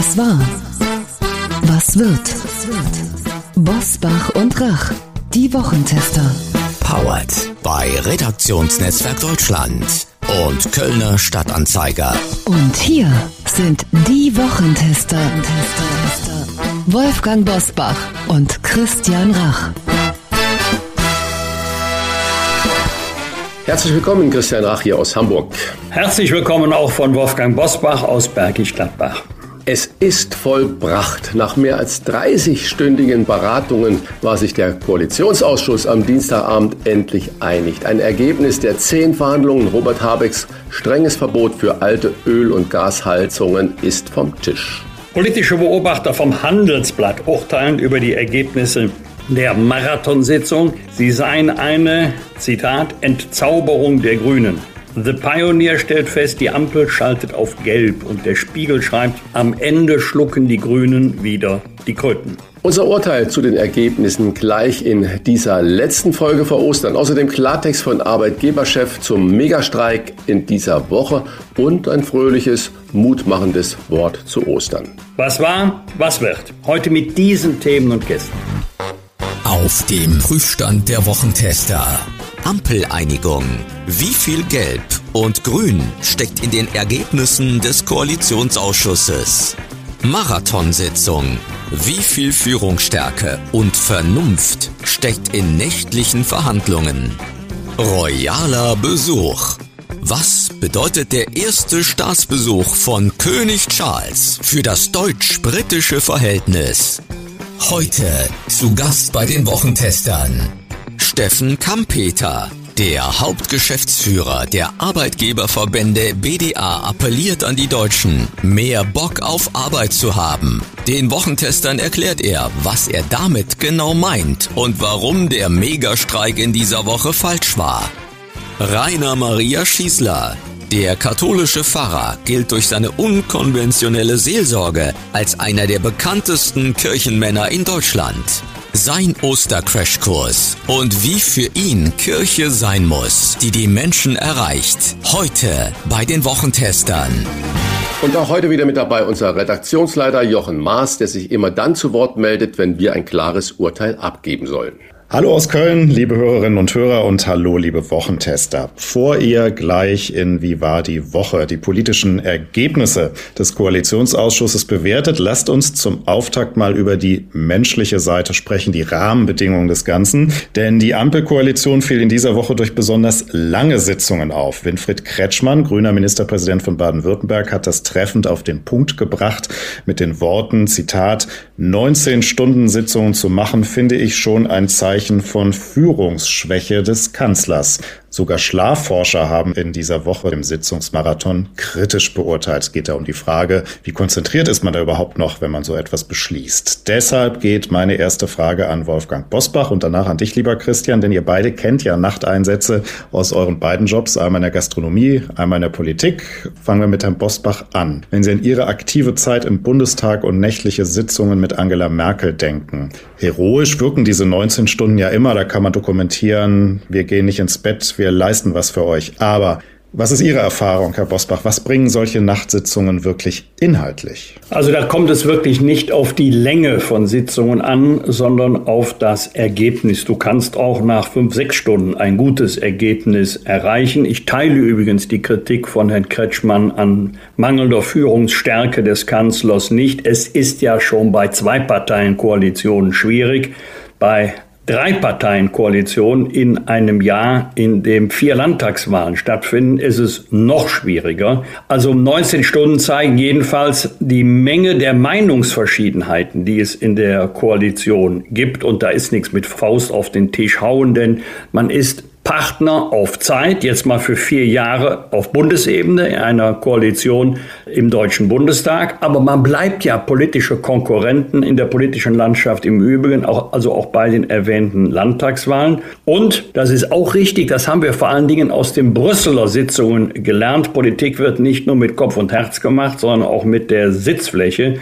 Was war? Was wird? Bosbach und Rach, die Wochentester. Powered bei Redaktionsnetzwerk Deutschland und Kölner Stadtanzeiger. Und hier sind die Wochentester. Wolfgang Bosbach und Christian Rach. Herzlich willkommen, Christian Rach hier aus Hamburg. Herzlich willkommen auch von Wolfgang Bosbach aus Bergisch Gladbach. Es ist vollbracht. Nach mehr als 30-stündigen Beratungen war sich der Koalitionsausschuss am Dienstagabend endlich einig. Ein Ergebnis der zehn Verhandlungen Robert Habecks strenges Verbot für alte Öl- und Gasheizungen ist vom Tisch. Politische Beobachter vom Handelsblatt urteilen über die Ergebnisse der Marathonsitzung. Sie seien eine, Zitat, Entzauberung der Grünen. The Pioneer stellt fest, die Ampel schaltet auf Gelb und der Spiegel schreibt, am Ende schlucken die Grünen wieder die Kröten. Unser Urteil zu den Ergebnissen gleich in dieser letzten Folge vor Ostern. Außerdem Klartext von Arbeitgeberchef zum Megastreik in dieser Woche und ein fröhliches, mutmachendes Wort zu Ostern. Was war, was wird? Heute mit diesen Themen und Gästen. Auf dem Prüfstand der Wochentester. Ampeleinigung. Wie viel Gelb und Grün steckt in den Ergebnissen des Koalitionsausschusses? Marathonsitzung. Wie viel Führungsstärke und Vernunft steckt in nächtlichen Verhandlungen? Royaler Besuch. Was bedeutet der erste Staatsbesuch von König Charles für das deutsch-britische Verhältnis? Heute zu Gast bei den Wochentestern. Steffen Kampeter, der Hauptgeschäftsführer der Arbeitgeberverbände BDA appelliert an die Deutschen, mehr Bock auf Arbeit zu haben. Den Wochentestern erklärt er, was er damit genau meint und warum der Megastreik in dieser Woche falsch war. Rainer Maria Schießler, der katholische Pfarrer gilt durch seine unkonventionelle Seelsorge als einer der bekanntesten Kirchenmänner in Deutschland. Sein Ostercrashkurs und wie für ihn Kirche sein muss, die die Menschen erreicht. Heute bei den Wochentestern. Und auch heute wieder mit dabei unser Redaktionsleiter Jochen Maas, der sich immer dann zu Wort meldet, wenn wir ein klares Urteil abgeben sollen. Hallo aus Köln, liebe Hörerinnen und Hörer und hallo, liebe Wochentester. Vor ihr gleich in Wie war die Woche die politischen Ergebnisse des Koalitionsausschusses bewertet. Lasst uns zum Auftakt mal über die menschliche Seite sprechen, die Rahmenbedingungen des Ganzen. Denn die Ampelkoalition fiel in dieser Woche durch besonders lange Sitzungen auf. Winfried Kretschmann, grüner Ministerpräsident von Baden-Württemberg, hat das treffend auf den Punkt gebracht mit den Worten, Zitat, 19 Stunden Sitzungen zu machen, finde ich schon ein Zeichen Zeichen von Führungsschwäche des Kanzlers. Sogar Schlafforscher haben in dieser Woche im Sitzungsmarathon kritisch beurteilt. Es geht da um die Frage, wie konzentriert ist man da überhaupt noch, wenn man so etwas beschließt. Deshalb geht meine erste Frage an Wolfgang Bosbach und danach an dich, lieber Christian, denn ihr beide kennt ja Nachteinsätze aus euren beiden Jobs, einmal in der Gastronomie, einmal in der Politik. Fangen wir mit Herrn Bosbach an. Wenn Sie an Ihre aktive Zeit im Bundestag und nächtliche Sitzungen mit Angela Merkel denken, heroisch wirken diese 19 Stunden ja immer, da kann man dokumentieren, wir gehen nicht ins Bett, wir leisten was für euch. Aber was ist Ihre Erfahrung, Herr Bosbach? Was bringen solche Nachtsitzungen wirklich inhaltlich? Also da kommt es wirklich nicht auf die Länge von Sitzungen an, sondern auf das Ergebnis. Du kannst auch nach fünf, sechs Stunden ein gutes Ergebnis erreichen. Ich teile übrigens die Kritik von Herrn Kretschmann an mangelnder Führungsstärke des Kanzlers nicht. Es ist ja schon bei Zwei-Parteien-Koalitionen schwierig. Bei Drei-Parteien-Koalition in einem Jahr, in dem vier Landtagswahlen stattfinden, ist es noch schwieriger. Also um 19 Stunden zeigen jedenfalls die Menge der Meinungsverschiedenheiten, die es in der Koalition gibt. Und da ist nichts mit Faust auf den Tisch hauen, denn man ist Partner auf Zeit, jetzt mal für vier Jahre auf Bundesebene in einer Koalition im Deutschen Bundestag. Aber man bleibt ja politische Konkurrenten in der politischen Landschaft im Übrigen, auch, also auch bei den erwähnten Landtagswahlen. Und das ist auch richtig, das haben wir vor allen Dingen aus den Brüsseler Sitzungen gelernt. Politik wird nicht nur mit Kopf und Herz gemacht, sondern auch mit der Sitzfläche.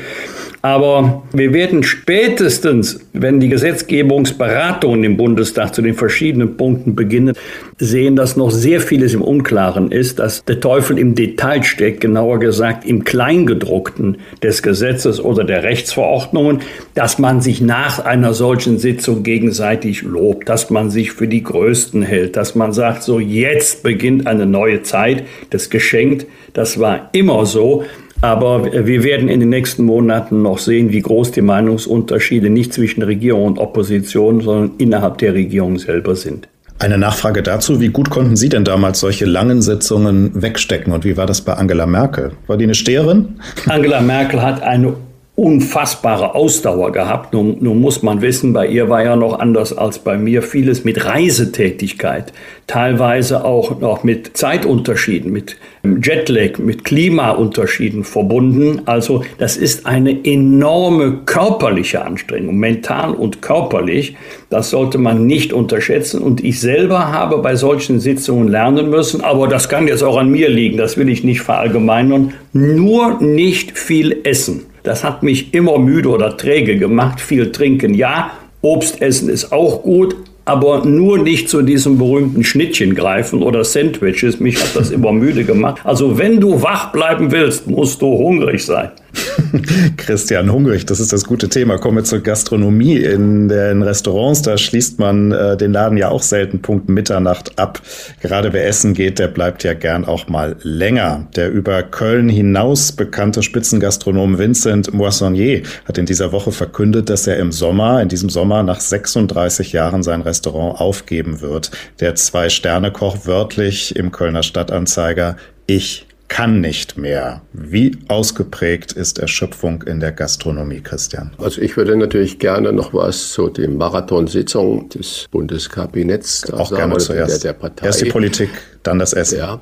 Aber wir werden spätestens, wenn die Gesetzgebungsberatungen im Bundestag zu den verschiedenen Punkten beginnen, sehen, dass noch sehr vieles im Unklaren ist, dass der Teufel im Detail steckt, genauer gesagt im Kleingedruckten des Gesetzes oder der Rechtsverordnungen, dass man sich nach einer solchen Sitzung gegenseitig lobt, dass man sich für die Größten hält, dass man sagt, so jetzt beginnt eine neue Zeit, das geschenkt, das war immer so. Aber wir werden in den nächsten Monaten noch sehen, wie groß die Meinungsunterschiede nicht zwischen Regierung und Opposition, sondern innerhalb der Regierung selber sind. Eine Nachfrage dazu, wie gut konnten Sie denn damals solche langen Sitzungen wegstecken und wie war das bei Angela Merkel? War die eine Steherin? Angela Merkel hat eine unfassbare Ausdauer gehabt. Nun, nun, muss man wissen, bei ihr war ja noch anders als bei mir vieles mit Reisetätigkeit, teilweise auch noch mit Zeitunterschieden, mit Jetlag, mit Klimaunterschieden verbunden. Also das ist eine enorme körperliche Anstrengung, mental und körperlich. Das sollte man nicht unterschätzen. Und ich selber habe bei solchen Sitzungen lernen müssen, aber das kann jetzt auch an mir liegen, das will ich nicht verallgemeinern, nur nicht viel essen. Das hat mich immer müde oder träge gemacht. Viel trinken, ja. Obst essen ist auch gut, aber nur nicht zu diesem berühmten Schnittchen greifen oder Sandwiches. Mich hat das immer müde gemacht. Also wenn du wach bleiben willst, musst du hungrig sein. Christian, hungrig, das ist das gute Thema. Kommen wir zur Gastronomie. In den Restaurants, da schließt man äh, den Laden ja auch selten Punkt Mitternacht ab. Gerade wer essen geht, der bleibt ja gern auch mal länger. Der über Köln hinaus bekannte Spitzengastronom Vincent Moissonnier hat in dieser Woche verkündet, dass er im Sommer, in diesem Sommer nach 36 Jahren sein Restaurant aufgeben wird. Der Zwei-Sterne-Koch wörtlich im Kölner Stadtanzeiger Ich kann nicht mehr. Wie ausgeprägt ist Erschöpfung in der Gastronomie, Christian? Also ich würde natürlich gerne noch was zu den Marathonsitzungen des Bundeskabinetts Auch sagen, gerne zuerst. Der, der Partei. Erst die Politik, dann das Essen. Ja,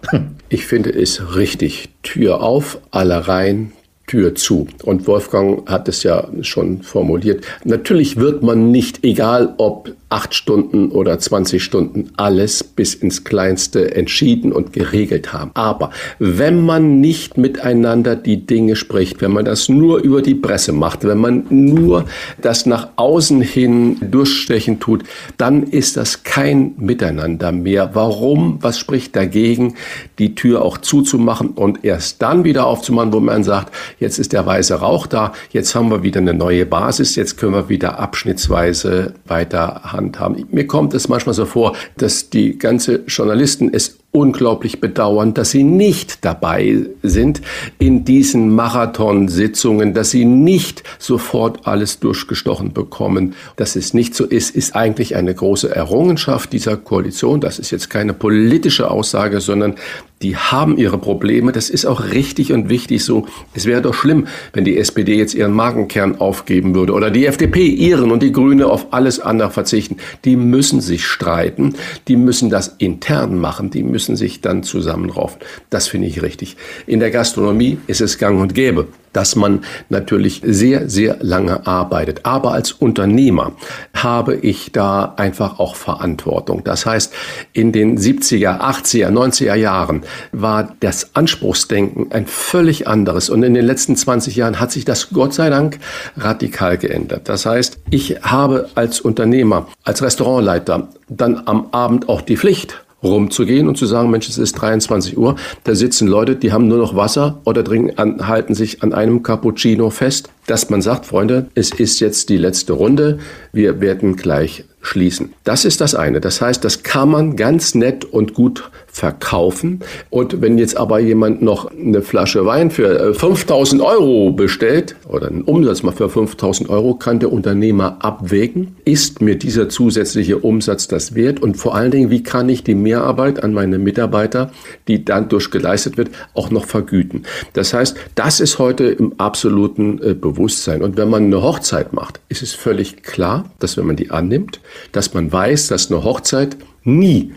ich finde es richtig. Tür auf, alle rein, Tür zu. Und Wolfgang hat es ja schon formuliert. Natürlich wird man nicht, egal ob acht Stunden oder 20 Stunden alles bis ins Kleinste entschieden und geregelt haben. Aber wenn man nicht miteinander die Dinge spricht, wenn man das nur über die Presse macht, wenn man nur das nach außen hin durchstechen tut, dann ist das kein Miteinander mehr. Warum? Was spricht dagegen, die Tür auch zuzumachen und erst dann wieder aufzumachen, wo man sagt, jetzt ist der weiße Rauch da, jetzt haben wir wieder eine neue Basis, jetzt können wir wieder abschnittsweise weiter handhaben. Mir kommt es manchmal so vor, dass die ganze Journalisten es unglaublich bedauern, dass sie nicht dabei sind in diesen Marathonsitzungen, dass sie nicht sofort alles durchgestochen bekommen. Dass es nicht so ist, ist eigentlich eine große Errungenschaft dieser Koalition. Das ist jetzt keine politische Aussage, sondern die haben ihre Probleme. Das ist auch richtig und wichtig so. Es wäre doch schlimm, wenn die SPD jetzt ihren Magenkern aufgeben würde oder die FDP ihren und die Grüne auf alles andere verzichten. Die müssen sich streiten. Die müssen das intern machen. Die müssen sich dann zusammenraufen. Das finde ich richtig. In der Gastronomie ist es gang und gäbe, dass man natürlich sehr, sehr lange arbeitet. Aber als Unternehmer habe ich da einfach auch Verantwortung. Das heißt, in den 70er, 80er, 90er Jahren war das Anspruchsdenken ein völlig anderes. Und in den letzten 20 Jahren hat sich das Gott sei Dank radikal geändert. Das heißt, ich habe als Unternehmer, als Restaurantleiter dann am Abend auch die Pflicht, rumzugehen und zu sagen, Mensch, es ist 23 Uhr, da sitzen Leute, die haben nur noch Wasser oder trinken an, halten sich an einem Cappuccino fest, dass man sagt, Freunde, es ist jetzt die letzte Runde, wir werden gleich schließen. Das ist das eine. Das heißt, das kann man ganz nett und gut verkaufen. Und wenn jetzt aber jemand noch eine Flasche Wein für 5000 äh, Euro bestellt oder einen Umsatz mal für 5000 Euro, kann der Unternehmer abwägen, ist mir dieser zusätzliche Umsatz das wert? Und vor allen Dingen, wie kann ich die Mehrarbeit an meine Mitarbeiter, die dann durchgeleistet wird, auch noch vergüten? Das heißt, das ist heute im absoluten äh, Bewusstsein. Und wenn man eine Hochzeit macht, ist es völlig klar, dass wenn man die annimmt, dass man weiß, dass eine Hochzeit nie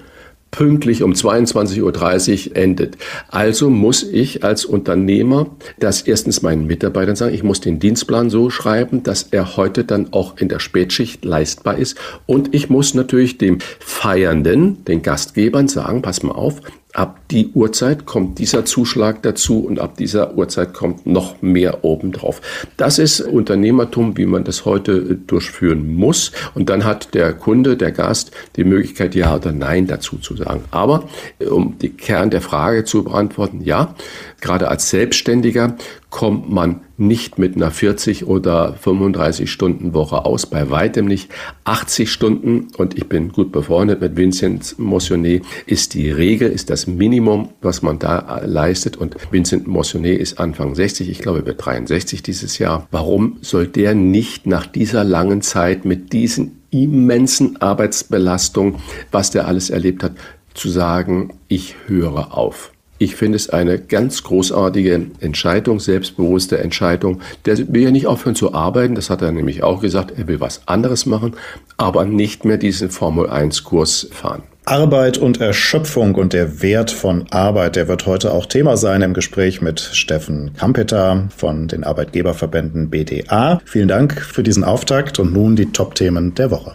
pünktlich um 22.30 Uhr endet. Also muss ich als Unternehmer das erstens meinen Mitarbeitern sagen, ich muss den Dienstplan so schreiben, dass er heute dann auch in der Spätschicht leistbar ist. Und ich muss natürlich dem Feiernden, den Gastgebern sagen, pass mal auf, Ab die Uhrzeit kommt dieser Zuschlag dazu und ab dieser Uhrzeit kommt noch mehr obendrauf. Das ist Unternehmertum, wie man das heute durchführen muss. Und dann hat der Kunde, der Gast, die Möglichkeit, Ja oder Nein dazu zu sagen. Aber um die Kern der Frage zu beantworten, ja, gerade als Selbstständiger kommt man nicht mit einer 40 oder 35 Stunden Woche aus, bei weitem nicht. 80 Stunden, und ich bin gut befreundet mit Vincent Motionnet, ist die Regel, ist das Minimum, was man da leistet. Und Vincent Motionnet ist Anfang 60, ich glaube, er wird 63 dieses Jahr. Warum soll der nicht nach dieser langen Zeit mit diesen immensen Arbeitsbelastung, was der alles erlebt hat, zu sagen, ich höre auf. Ich finde es eine ganz großartige Entscheidung, selbstbewusste Entscheidung. Der will ja nicht aufhören zu arbeiten, das hat er nämlich auch gesagt, er will was anderes machen, aber nicht mehr diesen Formel-1-Kurs fahren. Arbeit und Erschöpfung und der Wert von Arbeit, der wird heute auch Thema sein im Gespräch mit Steffen Kampeter von den Arbeitgeberverbänden BDA. Vielen Dank für diesen Auftakt und nun die Top-Themen der Woche.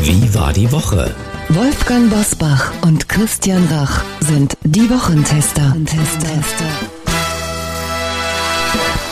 Wie war die Woche? Wolfgang Bosbach und Christian Rach sind die Wochentester.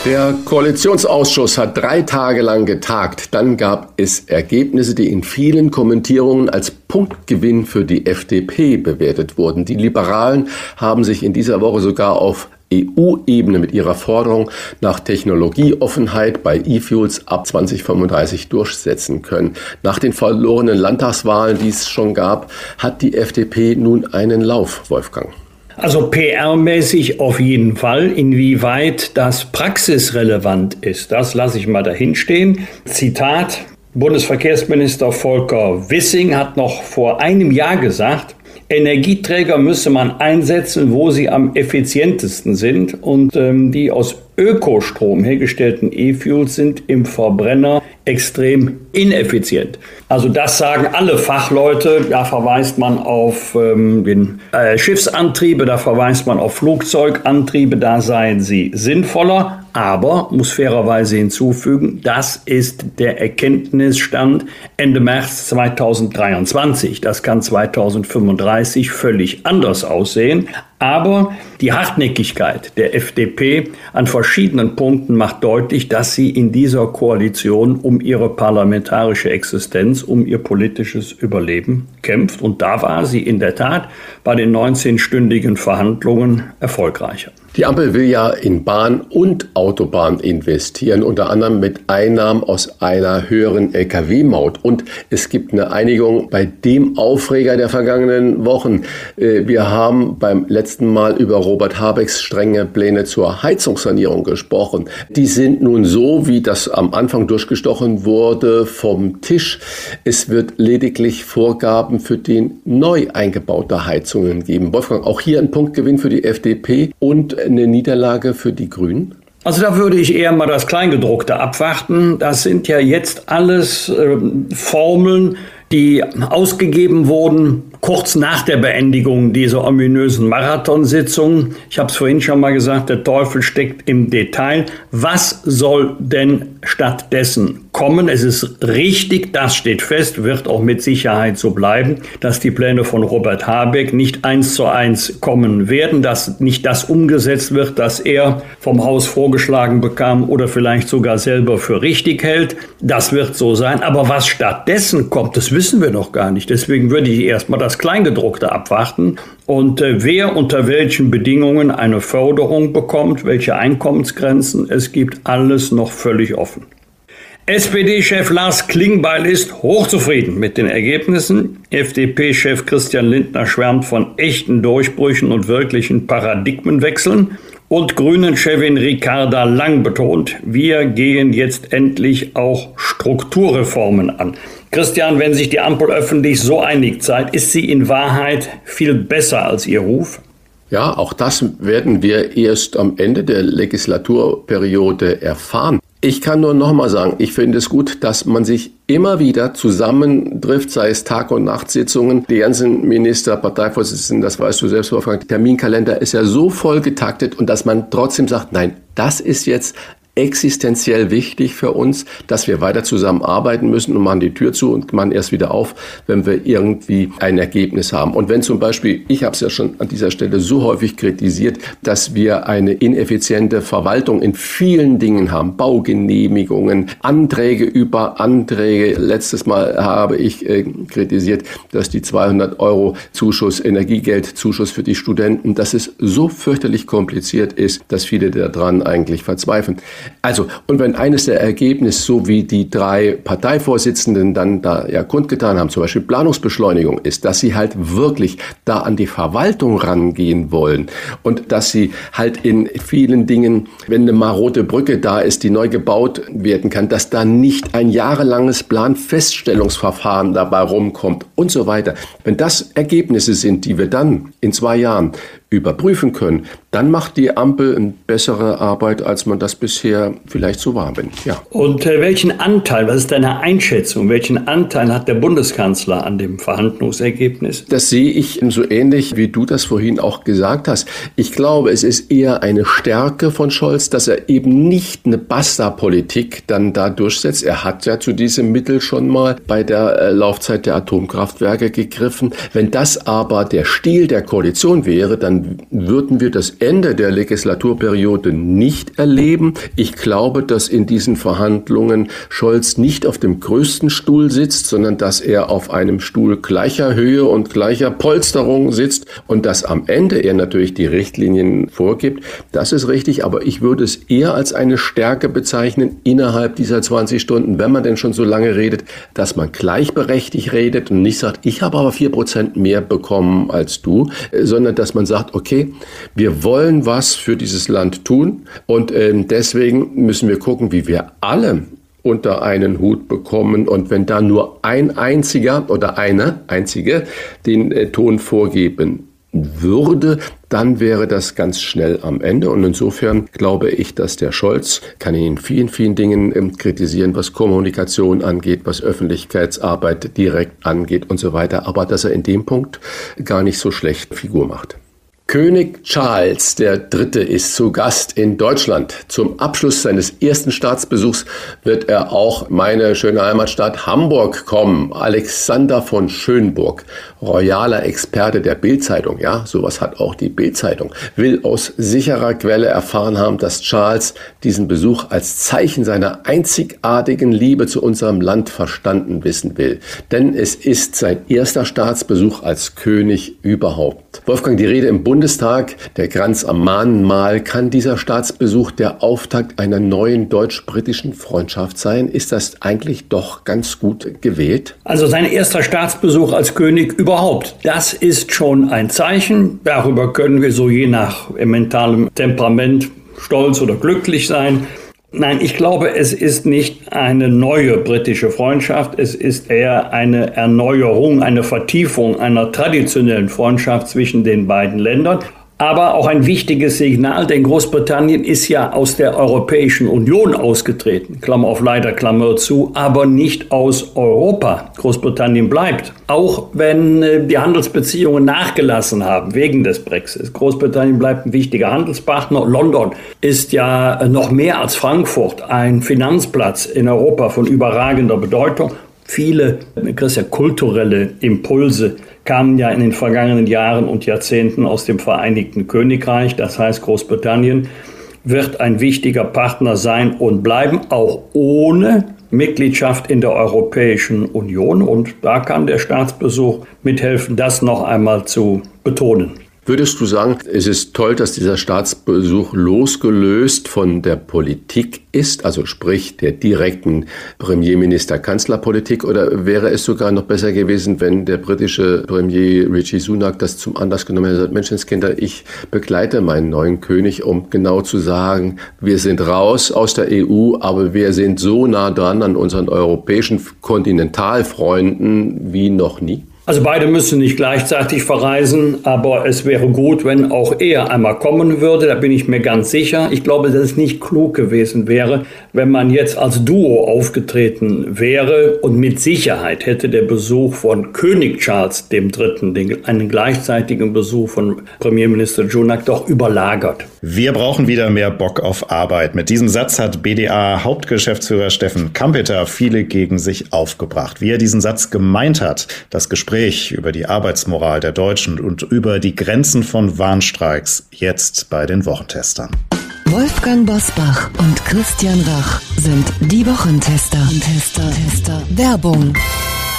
Der Koalitionsausschuss hat drei Tage lang getagt. Dann gab es Ergebnisse, die in vielen Kommentierungen als Punktgewinn für die FDP bewertet wurden. Die Liberalen haben sich in dieser Woche sogar auf EU-Ebene mit ihrer Forderung nach Technologieoffenheit bei E-Fuels ab 2035 durchsetzen können. Nach den verlorenen Landtagswahlen, die es schon gab, hat die FDP nun einen Lauf, Wolfgang. Also PR-mäßig auf jeden Fall. Inwieweit das praxisrelevant ist, das lasse ich mal dahinstehen. Zitat. Bundesverkehrsminister Volker Wissing hat noch vor einem Jahr gesagt, Energieträger müsse man einsetzen, wo sie am effizientesten sind. Und ähm, die aus Ökostrom hergestellten E-Fuels sind im Verbrenner extrem ineffizient. Also das sagen alle Fachleute. Da verweist man auf ähm, den äh, Schiffsantriebe, da verweist man auf Flugzeugantriebe, da seien sie sinnvoller. Aber, muss fairerweise hinzufügen, das ist der Erkenntnisstand Ende März 2023. Das kann 2035 völlig anders aussehen. Aber die Hartnäckigkeit der FDP an verschiedenen Punkten macht deutlich, dass sie in dieser Koalition um ihre parlamentarische Existenz, um ihr politisches Überleben kämpft. Und da war sie in der Tat bei den 19-stündigen Verhandlungen erfolgreicher. Die Ampel will ja in Bahn und Autobahn investieren, unter anderem mit Einnahmen aus einer höheren Lkw-Maut. Und es gibt eine Einigung bei dem Aufreger der vergangenen Wochen. Äh, wir haben beim letzten Mal über Robert Habecks strenge Pläne zur Heizungssanierung gesprochen. Die sind nun so, wie das am Anfang durchgestochen wurde, vom Tisch. Es wird lediglich Vorgaben für den neu eingebaute Heizungen geben. Wolfgang, auch hier ein Punktgewinn für die FDP und eine Niederlage für die Grünen? Also da würde ich eher mal das Kleingedruckte abwarten. Das sind ja jetzt alles äh, Formeln, die ausgegeben wurden kurz nach der Beendigung dieser ominösen Marathonsitzung. Ich habe es vorhin schon mal gesagt, der Teufel steckt im Detail. Was soll denn stattdessen kommen? Es ist richtig, das steht fest, wird auch mit Sicherheit so bleiben, dass die Pläne von Robert Habeck nicht eins zu eins kommen werden, dass nicht das umgesetzt wird, das er vom Haus vorgeschlagen bekam oder vielleicht sogar selber für richtig hält. Das wird so sein. Aber was stattdessen kommt, das wissen wir noch gar nicht. Deswegen würde ich erstmal das Kleingedruckte abwarten und äh, wer unter welchen Bedingungen eine Förderung bekommt, welche Einkommensgrenzen es gibt, alles noch völlig offen. SPD-Chef Lars Klingbeil ist hochzufrieden mit den Ergebnissen. FDP-Chef Christian Lindner schwärmt von echten Durchbrüchen und wirklichen Paradigmenwechseln. Und Grünen-Chefin Ricarda Lang betont, wir gehen jetzt endlich auch Strukturreformen an. Christian, wenn sich die Ampel öffentlich so einig zeigt, ist sie in Wahrheit viel besser als ihr Ruf? Ja, auch das werden wir erst am Ende der Legislaturperiode erfahren. Ich kann nur nochmal sagen, ich finde es gut, dass man sich immer wieder zusammentrifft, sei es Tag- und Nachtsitzungen. Die ganzen Minister, Parteivorsitzenden, das weißt du selbst, Wolfgang, Terminkalender ist ja so voll getaktet und dass man trotzdem sagt, nein, das ist jetzt existenziell wichtig für uns, dass wir weiter zusammenarbeiten müssen und machen die Tür zu und machen erst wieder auf, wenn wir irgendwie ein Ergebnis haben. Und wenn zum Beispiel, ich habe es ja schon an dieser Stelle so häufig kritisiert, dass wir eine ineffiziente Verwaltung in vielen Dingen haben, Baugenehmigungen, Anträge über Anträge. Letztes Mal habe ich äh, kritisiert, dass die 200 Euro Zuschuss, Energiegeldzuschuss für die Studenten, dass es so fürchterlich kompliziert ist, dass viele daran eigentlich verzweifeln. Also, und wenn eines der Ergebnisse, so wie die drei Parteivorsitzenden dann da ja kundgetan haben, zum Beispiel Planungsbeschleunigung ist, dass sie halt wirklich da an die Verwaltung rangehen wollen und dass sie halt in vielen Dingen, wenn eine marode Brücke da ist, die neu gebaut werden kann, dass da nicht ein jahrelanges Planfeststellungsverfahren dabei rumkommt und so weiter. Wenn das Ergebnisse sind, die wir dann in zwei Jahren überprüfen können, dann macht die Ampel eine bessere Arbeit, als man das bisher vielleicht so war. Ja. Und äh, welchen Anteil, was ist deine Einschätzung, welchen Anteil hat der Bundeskanzler an dem Verhandlungsergebnis? Das sehe ich so ähnlich, wie du das vorhin auch gesagt hast. Ich glaube, es ist eher eine Stärke von Scholz, dass er eben nicht eine Basta-Politik dann da durchsetzt. Er hat ja zu diesem Mittel schon mal bei der äh, Laufzeit der Atomkraftwerke gegriffen. Wenn das aber der Stil der Koalition wäre, dann dann würden wir das Ende der Legislaturperiode nicht erleben. Ich glaube, dass in diesen Verhandlungen Scholz nicht auf dem größten Stuhl sitzt, sondern dass er auf einem Stuhl gleicher Höhe und gleicher Polsterung sitzt und dass am Ende er natürlich die Richtlinien vorgibt. Das ist richtig, aber ich würde es eher als eine Stärke bezeichnen innerhalb dieser 20 Stunden, wenn man denn schon so lange redet, dass man gleichberechtigt redet und nicht sagt, ich habe aber vier Prozent mehr bekommen als du, sondern dass man sagt, sagt, okay, wir wollen was für dieses Land tun und ähm, deswegen müssen wir gucken, wie wir alle unter einen Hut bekommen. Und wenn da nur ein einziger oder eine einzige den äh, Ton vorgeben würde, dann wäre das ganz schnell am Ende. Und insofern glaube ich, dass der Scholz, kann ihn in vielen, vielen Dingen ähm, kritisieren, was Kommunikation angeht, was Öffentlichkeitsarbeit direkt angeht und so weiter, aber dass er in dem Punkt gar nicht so schlecht Figur macht. König Charles III. ist zu Gast in Deutschland. Zum Abschluss seines ersten Staatsbesuchs wird er auch meine schöne Heimatstadt Hamburg kommen. Alexander von Schönburg, royaler Experte der Bildzeitung, ja, sowas hat auch die Bildzeitung, will aus sicherer Quelle erfahren haben, dass Charles diesen Besuch als Zeichen seiner einzigartigen Liebe zu unserem Land verstanden wissen will. Denn es ist sein erster Staatsbesuch als König überhaupt. Wolfgang, die Rede im Bund Bundestag, der Kranz am Mahnmal, kann dieser Staatsbesuch der Auftakt einer neuen deutsch-britischen Freundschaft sein? Ist das eigentlich doch ganz gut gewählt? Also sein erster Staatsbesuch als König überhaupt, das ist schon ein Zeichen. Darüber können wir so je nach mentalem Temperament stolz oder glücklich sein. Nein, ich glaube, es ist nicht eine neue britische Freundschaft, es ist eher eine Erneuerung, eine Vertiefung einer traditionellen Freundschaft zwischen den beiden Ländern aber auch ein wichtiges Signal, denn Großbritannien ist ja aus der Europäischen Union ausgetreten, Klammer auf leider, Klammer zu, aber nicht aus Europa. Großbritannien bleibt, auch wenn äh, die Handelsbeziehungen nachgelassen haben wegen des Brexits. Großbritannien bleibt ein wichtiger Handelspartner. London ist ja noch mehr als Frankfurt ein Finanzplatz in Europa von überragender Bedeutung. Viele, Christian, kulturelle Impulse kamen ja in den vergangenen Jahren und Jahrzehnten aus dem Vereinigten Königreich, das heißt Großbritannien wird ein wichtiger Partner sein und bleiben, auch ohne Mitgliedschaft in der Europäischen Union. Und da kann der Staatsbesuch mithelfen, das noch einmal zu betonen. Würdest du sagen, es ist toll, dass dieser Staatsbesuch losgelöst von der Politik ist, also sprich der direkten Premierminister-Kanzlerpolitik, oder wäre es sogar noch besser gewesen, wenn der britische Premier Richie Sunak das zum Anlass genommen hätte, Menschenskinder, ich begleite meinen neuen König, um genau zu sagen, wir sind raus aus der EU, aber wir sind so nah dran an unseren europäischen Kontinentalfreunden wie noch nie? Also beide müssen nicht gleichzeitig verreisen, aber es wäre gut, wenn auch er einmal kommen würde, da bin ich mir ganz sicher. Ich glaube, dass es nicht klug gewesen wäre, wenn man jetzt als Duo aufgetreten wäre und mit Sicherheit hätte der Besuch von König Charles III. einen gleichzeitigen Besuch von Premierminister Junak doch überlagert. Wir brauchen wieder mehr Bock auf Arbeit. Mit diesem Satz hat BDA-Hauptgeschäftsführer Steffen Kampeter viele gegen sich aufgebracht. Wie er diesen Satz gemeint hat, das Gespräch Gespräch über die Arbeitsmoral der Deutschen und über die Grenzen von Warnstreiks jetzt bei den Wochentestern. Wolfgang Bosbach und Christian Rach sind die Wochentester. Tester, Tester. Werbung.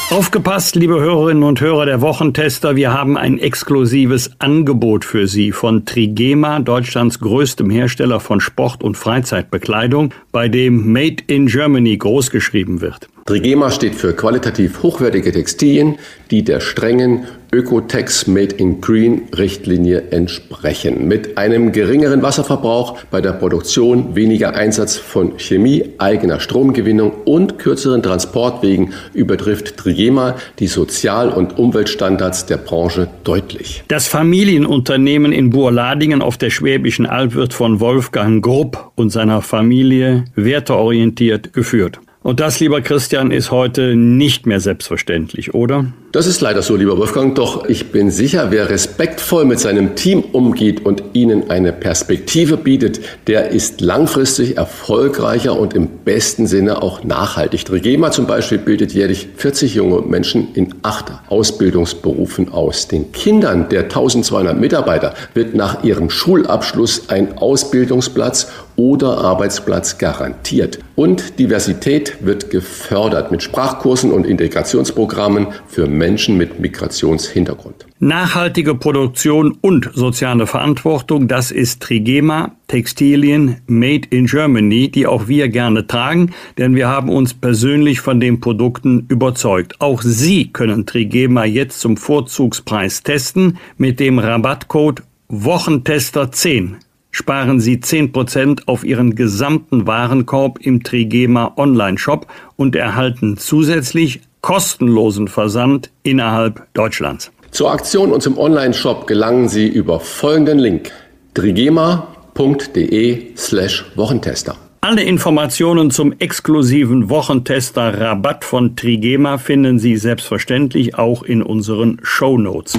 Aufgepasst, liebe Hörerinnen und Hörer der Wochentester, wir haben ein exklusives Angebot für Sie von Trigema, Deutschlands größtem Hersteller von Sport- und Freizeitbekleidung, bei dem Made in Germany großgeschrieben wird. Trigema steht für qualitativ hochwertige Textilien, die der strengen Ökotex Made in Green Richtlinie entsprechen. Mit einem geringeren Wasserverbrauch bei der Produktion, weniger Einsatz von Chemie, eigener Stromgewinnung und kürzeren Transportwegen übertrifft Trigema die Sozial- und Umweltstandards der Branche deutlich. Das Familienunternehmen in Burladingen auf der Schwäbischen Alb wird von Wolfgang Grupp und seiner Familie werteorientiert geführt. Und das, lieber Christian, ist heute nicht mehr selbstverständlich, oder? Das ist leider so, lieber Wolfgang. Doch ich bin sicher, wer respektvoll mit seinem Team umgeht und ihnen eine Perspektive bietet, der ist langfristig erfolgreicher und im besten Sinne auch nachhaltig. Trigema zum Beispiel bildet jährlich 40 junge Menschen in acht Ausbildungsberufen aus. Den Kindern der 1200 Mitarbeiter wird nach ihrem Schulabschluss ein Ausbildungsplatz oder Arbeitsplatz garantiert. Und Diversität wird gefördert mit Sprachkursen und Integrationsprogrammen für Menschen mit Migrationshintergrund. Nachhaltige Produktion und soziale Verantwortung, das ist Trigema, Textilien Made in Germany, die auch wir gerne tragen, denn wir haben uns persönlich von den Produkten überzeugt. Auch Sie können Trigema jetzt zum Vorzugspreis testen mit dem Rabattcode Wochentester 10 sparen Sie 10% auf Ihren gesamten Warenkorb im Trigema Online-Shop und erhalten zusätzlich kostenlosen Versand innerhalb Deutschlands. Zur Aktion und zum Online-Shop gelangen Sie über folgenden Link trigema.de slash Wochentester. Alle Informationen zum exklusiven Wochentester Rabatt von Trigema finden Sie selbstverständlich auch in unseren Show Notes.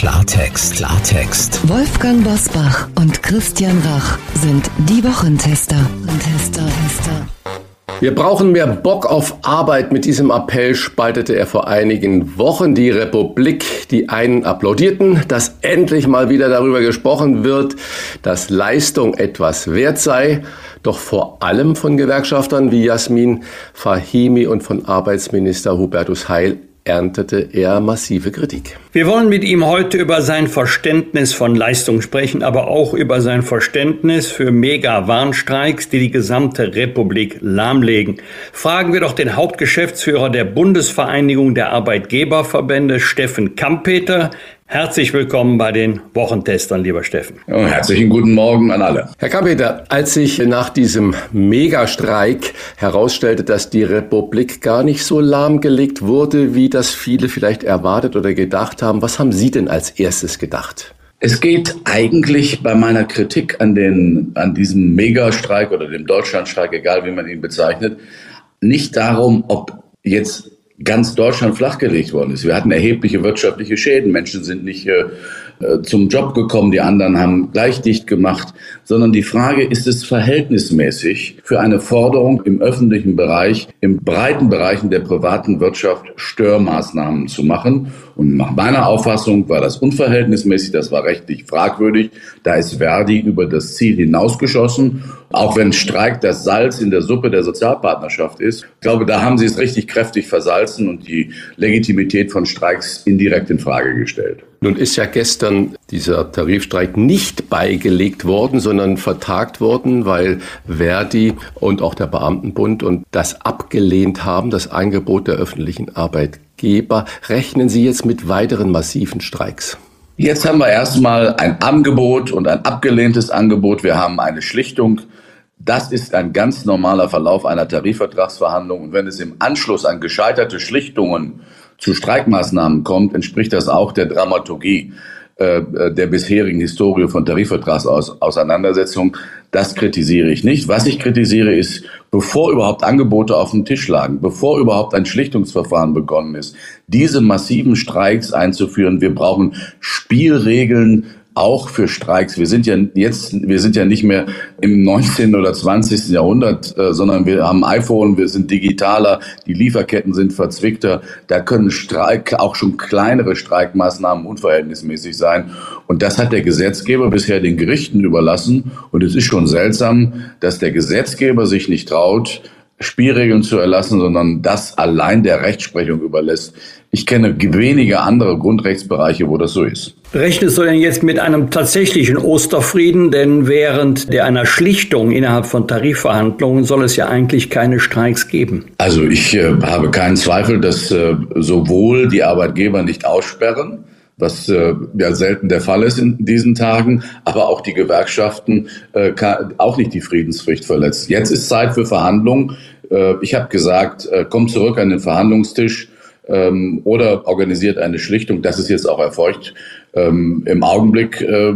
Klartext, Klartext. Wolfgang Bosbach und Christian Rach sind die Wochentester. Tester, Tester. Wir brauchen mehr Bock auf Arbeit. Mit diesem Appell spaltete er vor einigen Wochen die Republik. Die einen applaudierten, dass endlich mal wieder darüber gesprochen wird, dass Leistung etwas wert sei. Doch vor allem von Gewerkschaftern wie Jasmin Fahimi und von Arbeitsminister Hubertus Heil erntete er massive Kritik. Wir wollen mit ihm heute über sein Verständnis von Leistung sprechen, aber auch über sein Verständnis für Mega-Warnstreiks, die die gesamte Republik lahmlegen. Fragen wir doch den Hauptgeschäftsführer der Bundesvereinigung der Arbeitgeberverbände, Steffen Kampeter. Herzlich willkommen bei den Wochentestern, lieber Steffen. Ja, herzlichen guten Morgen an alle. Herr Kampeter, als sich nach diesem Megastreik herausstellte, dass die Republik gar nicht so lahmgelegt wurde, wie das viele vielleicht erwartet oder gedacht haben, was haben Sie denn als erstes gedacht? Es geht eigentlich bei meiner Kritik an, den, an diesem Megastreik oder dem Deutschlandstreik, egal wie man ihn bezeichnet, nicht darum, ob jetzt ganz Deutschland flachgelegt worden ist. Wir hatten erhebliche wirtschaftliche Schäden. Menschen sind nicht äh, äh, zum Job gekommen, die anderen haben gleich dicht gemacht, sondern die Frage, ist es verhältnismäßig für eine Forderung im öffentlichen Bereich, im breiten Bereichen der privaten Wirtschaft Störmaßnahmen zu machen? Und nach meiner Auffassung war das unverhältnismäßig, das war rechtlich fragwürdig. Da ist Verdi über das Ziel hinausgeschossen. Auch wenn Streik das Salz in der Suppe der Sozialpartnerschaft ist. Ich glaube, da haben sie es richtig kräftig versalzen und die Legitimität von Streiks indirekt in Frage gestellt. Nun ist ja gestern dieser Tarifstreik nicht beigelegt worden, sondern vertagt worden, weil Verdi und auch der Beamtenbund und das abgelehnt haben, das Angebot der öffentlichen Arbeitgeber. Rechnen Sie jetzt mit weiteren massiven Streiks? Jetzt haben wir erstmal ein Angebot und ein abgelehntes Angebot. Wir haben eine Schlichtung Das ist ein ganz normaler Verlauf einer Tarifvertragsverhandlung. Und wenn es im Anschluss an gescheiterte Schlichtungen zu Streikmaßnahmen kommt, entspricht das auch der Dramaturgie äh, der bisherigen Historie von Tarifvertragsauseinandersetzungen. Das kritisiere ich nicht. Was ich kritisiere ist, bevor überhaupt Angebote auf dem Tisch lagen, bevor überhaupt ein Schlichtungsverfahren begonnen ist, diese massiven Streiks einzuführen. Wir brauchen Spielregeln auch für Streiks. Wir sind ja jetzt, wir sind ja nicht mehr im 19. oder 20. Jahrhundert, äh, sondern wir haben iPhone, wir sind digitaler, die Lieferketten sind verzwickter. Da können Streik, auch schon kleinere Streikmaßnahmen unverhältnismäßig sein. Und das hat der Gesetzgeber bisher den Gerichten überlassen. Und es ist schon seltsam, dass der Gesetzgeber sich nicht traut, Spielregeln zu erlassen, sondern das allein der Rechtsprechung überlässt. Ich kenne wenige andere Grundrechtsbereiche, wo das so ist. Rechnest du denn jetzt mit einem tatsächlichen Osterfrieden? Denn während der einer Schlichtung innerhalb von Tarifverhandlungen soll es ja eigentlich keine Streiks geben. Also ich äh, habe keinen Zweifel, dass äh, sowohl die Arbeitgeber nicht aussperren, was äh, ja selten der Fall ist in diesen Tagen, aber auch die Gewerkschaften äh, kann, auch nicht die Friedenspflicht verletzt. Jetzt ist Zeit für Verhandlungen. Äh, ich habe gesagt, äh, kommt zurück an den Verhandlungstisch ähm, oder organisiert eine Schlichtung. Das ist jetzt auch erfolgt. Ähm, Im Augenblick äh,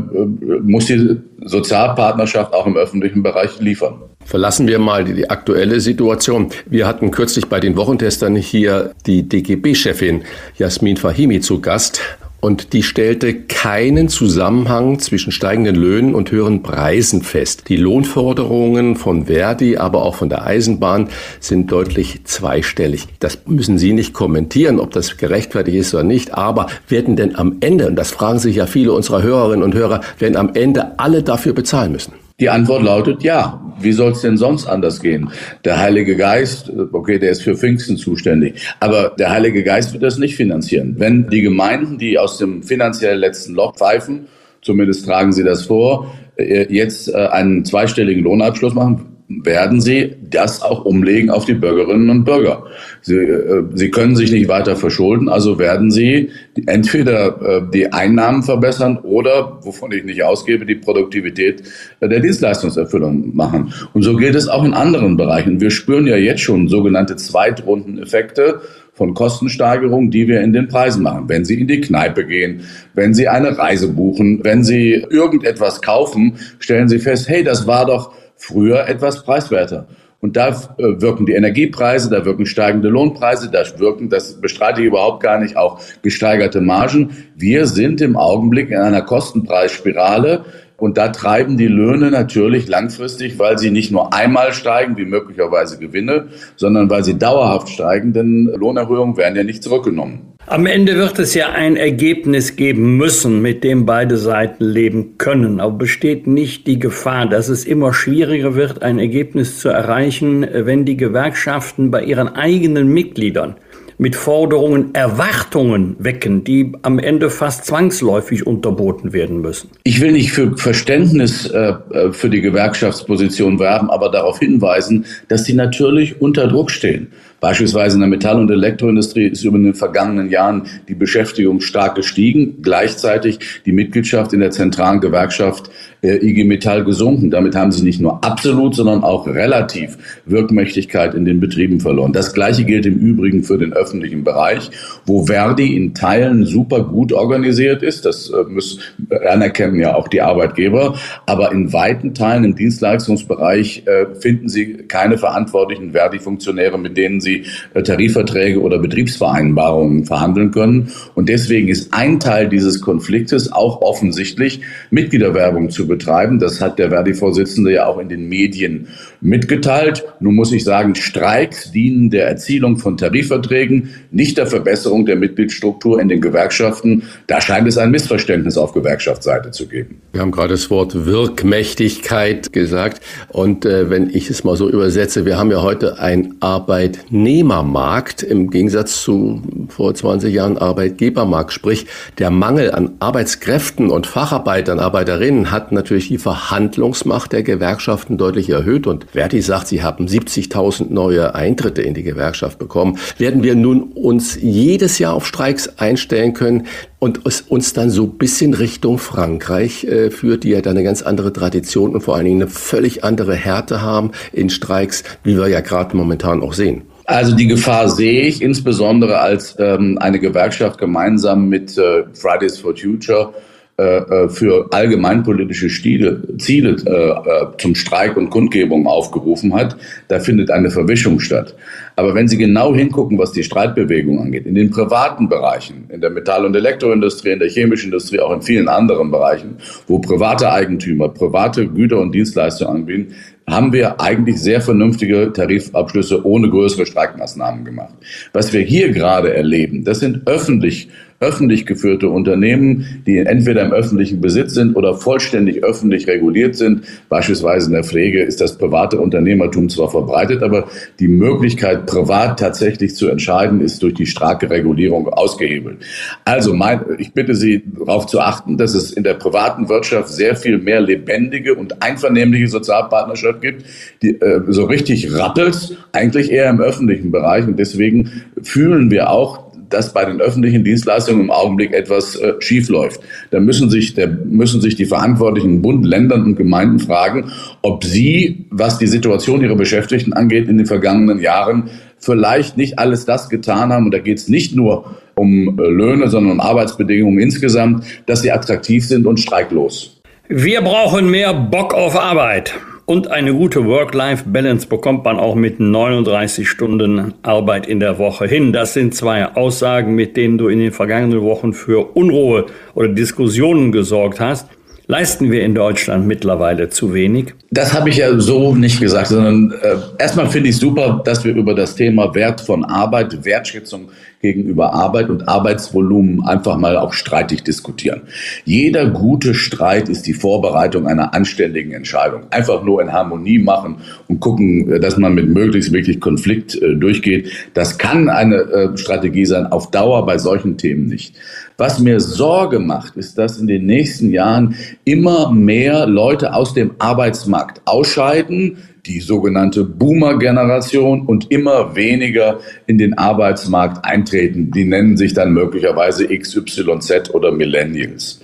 muss die Sozialpartnerschaft auch im öffentlichen Bereich liefern. Verlassen wir mal die, die, aktuelle Situation. Wir hatten kürzlich bei den Wochentestern hier die DGB-Chefin Jasmin Fahimi zu Gast und die stellte keinen Zusammenhang zwischen steigenden Löhnen und höheren Preisen fest. Die Lohnforderungen von Verdi, aber auch von der Eisenbahn sind deutlich zweistellig. Das müssen Sie nicht kommentieren, ob das gerechtfertigt ist oder nicht, aber werden denn am Ende, und das fragen sich ja viele unserer Hörerinnen und Hörer, werden am Ende alle dafür bezahlen müssen? Die Antwort lautet ja. Wie soll es denn sonst anders gehen? Der Heilige Geist, okay, der ist für Pfingsten zuständig, aber der Heilige Geist wird das nicht finanzieren. Wenn die Gemeinden, die aus dem finanziell letzten Loch pfeifen, zumindest tragen sie das vor, äh, jetzt äh, einen zweistelligen Lohnabschluss machen, werden sie das auch umlegen auf die Bürgerinnen und Bürger. Sie, äh, sie können sich nicht weiter verschulden, also werden sie entweder äh, die Einnahmen verbessern oder, wovon ich nicht ausgebe, die Produktivität äh, der Dienstleistungserfüllung machen. Und so gilt es auch in anderen Bereichen. Wir spüren ja jetzt schon sogenannte Zweitrundeneffekte von Kostensteigerungen, die wir in den Preisen machen. Wenn Sie in die Kneipe gehen, wenn Sie eine Reise buchen, wenn Sie irgendetwas kaufen, stellen Sie fest, hey, das war doch früher etwas preiswerter. Und da äh, wirken die Energiepreise, da wirken steigende Lohnpreise, da wirken, das bestreite ich überhaupt gar nicht, auch gesteigerte Margen. Wir sind im Augenblick in einer Kostenpreisspirale, und da treiben die Löhne natürlich langfristig, weil sie nicht nur einmal steigen, wie möglicherweise Gewinne, sondern weil sie dauerhaft steigen, denn Lohnerhöhungen werden ja nicht zurückgenommen. Am Ende wird es ja ein Ergebnis geben müssen, mit dem beide Seiten leben können. Aber besteht nicht die Gefahr, dass es immer schwieriger wird, ein Ergebnis zu erreichen, wenn die Gewerkschaften bei ihren eigenen Mitgliedern mit Forderungen Erwartungen wecken, die am Ende fast zwangsläufig unterboten werden müssen. Ich will nicht für Verständnis äh, äh, für die Gewerkschaftsposition werben, aber darauf hinweisen, dass sie natürlich unter Druck stehen. Beispielsweise in der Metall- und Elektroindustrie ist über den vergangenen Jahren die Beschäftigung stark gestiegen, gleichzeitig die Mitgliedschaft in der zentralen Gewerkschaft äh, IG Metall gesunken. Damit haben sie nicht nur absolut, sondern auch relativ Wirkmächtigkeit in den Betrieben verloren. Das Gleiche gilt im Übrigen für den öffentlichen Bereich, wo Verdi in Teilen super gut organisiert ist. Das äh, muss, anerkennen ja auch die Arbeitgeber. Aber in weiten Teilen im Dienstleistungsbereich äh, finden sie keine verantwortlichen Verdi-Funktionäre, mit denen sie äh, Tarifverträge oder Betriebsvereinbarungen verhandeln können. Und deswegen ist ein Teil dieses Konfliktes auch offensichtlich Mitgliederwerbung zu betreiben. Das hat der Verdi-Vorsitzende ja auch in den Medien mitgeteilt. Nun muss ich sagen, Streiks dienen der Erzielung von Tarifverträgen, nicht der Verbesserung der Mitgliedsstruktur in den Gewerkschaften. Da scheint es ein Missverständnis auf Gewerkschaftsseite zu geben. Wir haben gerade das Wort Wirkmächtigkeit gesagt. Und äh, wenn ich es mal so übersetze, wir haben ja heute einen Arbeitnehmermarkt im Gegensatz zu vor 20 Jahren Arbeitgebermarkt. Sprich, der Mangel an Arbeitskräften und Facharbeitern, Arbeiterinnen hat natürlich die Verhandlungsmacht der Gewerkschaften deutlich erhöht. Und Verdi sagt, sie haben 70.000 neue Eintritte in die Gewerkschaft bekommen. Werden wir nun uns jedes Jahr auf Streiks einstellen können und es uns dann so ein bisschen Richtung Frankreich äh, führt, die ja da eine ganz andere Tradition und vor allen Dingen eine völlig andere Härte haben in Streiks, wie wir ja gerade momentan auch sehen. Also die Gefahr sehe ich insbesondere als ähm, eine Gewerkschaft gemeinsam mit äh, Fridays for Future äh, äh, für allgemeinpolitische Stile, Ziele äh, äh, zum Streik und Kundgebung aufgerufen hat, da findet eine Verwischung statt. Aber wenn Sie genau hingucken, was die Streitbewegung angeht, in den privaten Bereichen, in der Metall- und Elektroindustrie, in der chemischen Industrie, auch in vielen anderen Bereichen, wo private Eigentümer private Güter und Dienstleistungen anbieten, haben wir eigentlich sehr vernünftige Tarifabschlüsse ohne größere Streikmaßnahmen gemacht. Was wir hier gerade erleben, das sind öffentlich öffentlich geführte Unternehmen, die entweder im öffentlichen Besitz sind oder vollständig öffentlich reguliert sind. Beispielsweise in der Pflege ist das private Unternehmertum zwar verbreitet, aber die Möglichkeit, privat tatsächlich zu entscheiden, ist durch die starke Regulierung ausgehebelt. Also mein, ich bitte Sie darauf zu achten, dass es in der privaten Wirtschaft sehr viel mehr lebendige und einvernehmliche Sozialpartnerschaft gibt, die äh, so richtig rappelt, eigentlich eher im öffentlichen Bereich. Und deswegen fühlen wir auch dass bei den öffentlichen Dienstleistungen im Augenblick etwas äh, schief läuft. Da müssen sich, da müssen sich die Verantwortlichen Bund, Ländern und Gemeinden fragen, ob sie, was die Situation ihrer Beschäftigten angeht, in den vergangenen Jahren vielleicht nicht alles das getan haben. Und da geht es nicht nur um äh, Löhne, sondern um Arbeitsbedingungen insgesamt, dass sie attraktiv sind und streiklos. Wir brauchen mehr Bock auf Arbeit. Und eine gute Work-Life-Balance bekommt man auch mit 39 Stunden Arbeit in der Woche hin. Das sind zwei Aussagen, mit denen du in den vergangenen Wochen für Unruhe oder Diskussionen gesorgt hast. Leisten wir in Deutschland mittlerweile zu wenig? Das habe ich ja so nicht gesagt, sondern äh, erstmal finde ich super, dass wir über das Thema Wert von Arbeit, Wertschätzung gegenüber Arbeit und Arbeitsvolumen einfach mal auch streitig diskutieren. Jeder gute Streit ist die Vorbereitung einer anständigen Entscheidung. Einfach nur in Harmonie machen und gucken, dass man mit möglichst wirklich Konflikt äh, durchgeht. Das kann eine äh, Strategie sein, auf Dauer bei solchen Themen nicht. Was mir Sorge macht, ist, dass in den nächsten Jahren immer mehr Leute aus dem Arbeitsmarkt ausscheiden, die sogenannte Boomer-Generation und immer weniger in den Arbeitsmarkt eintreten. Die nennen sich dann möglicherweise XYZ oder Millennials.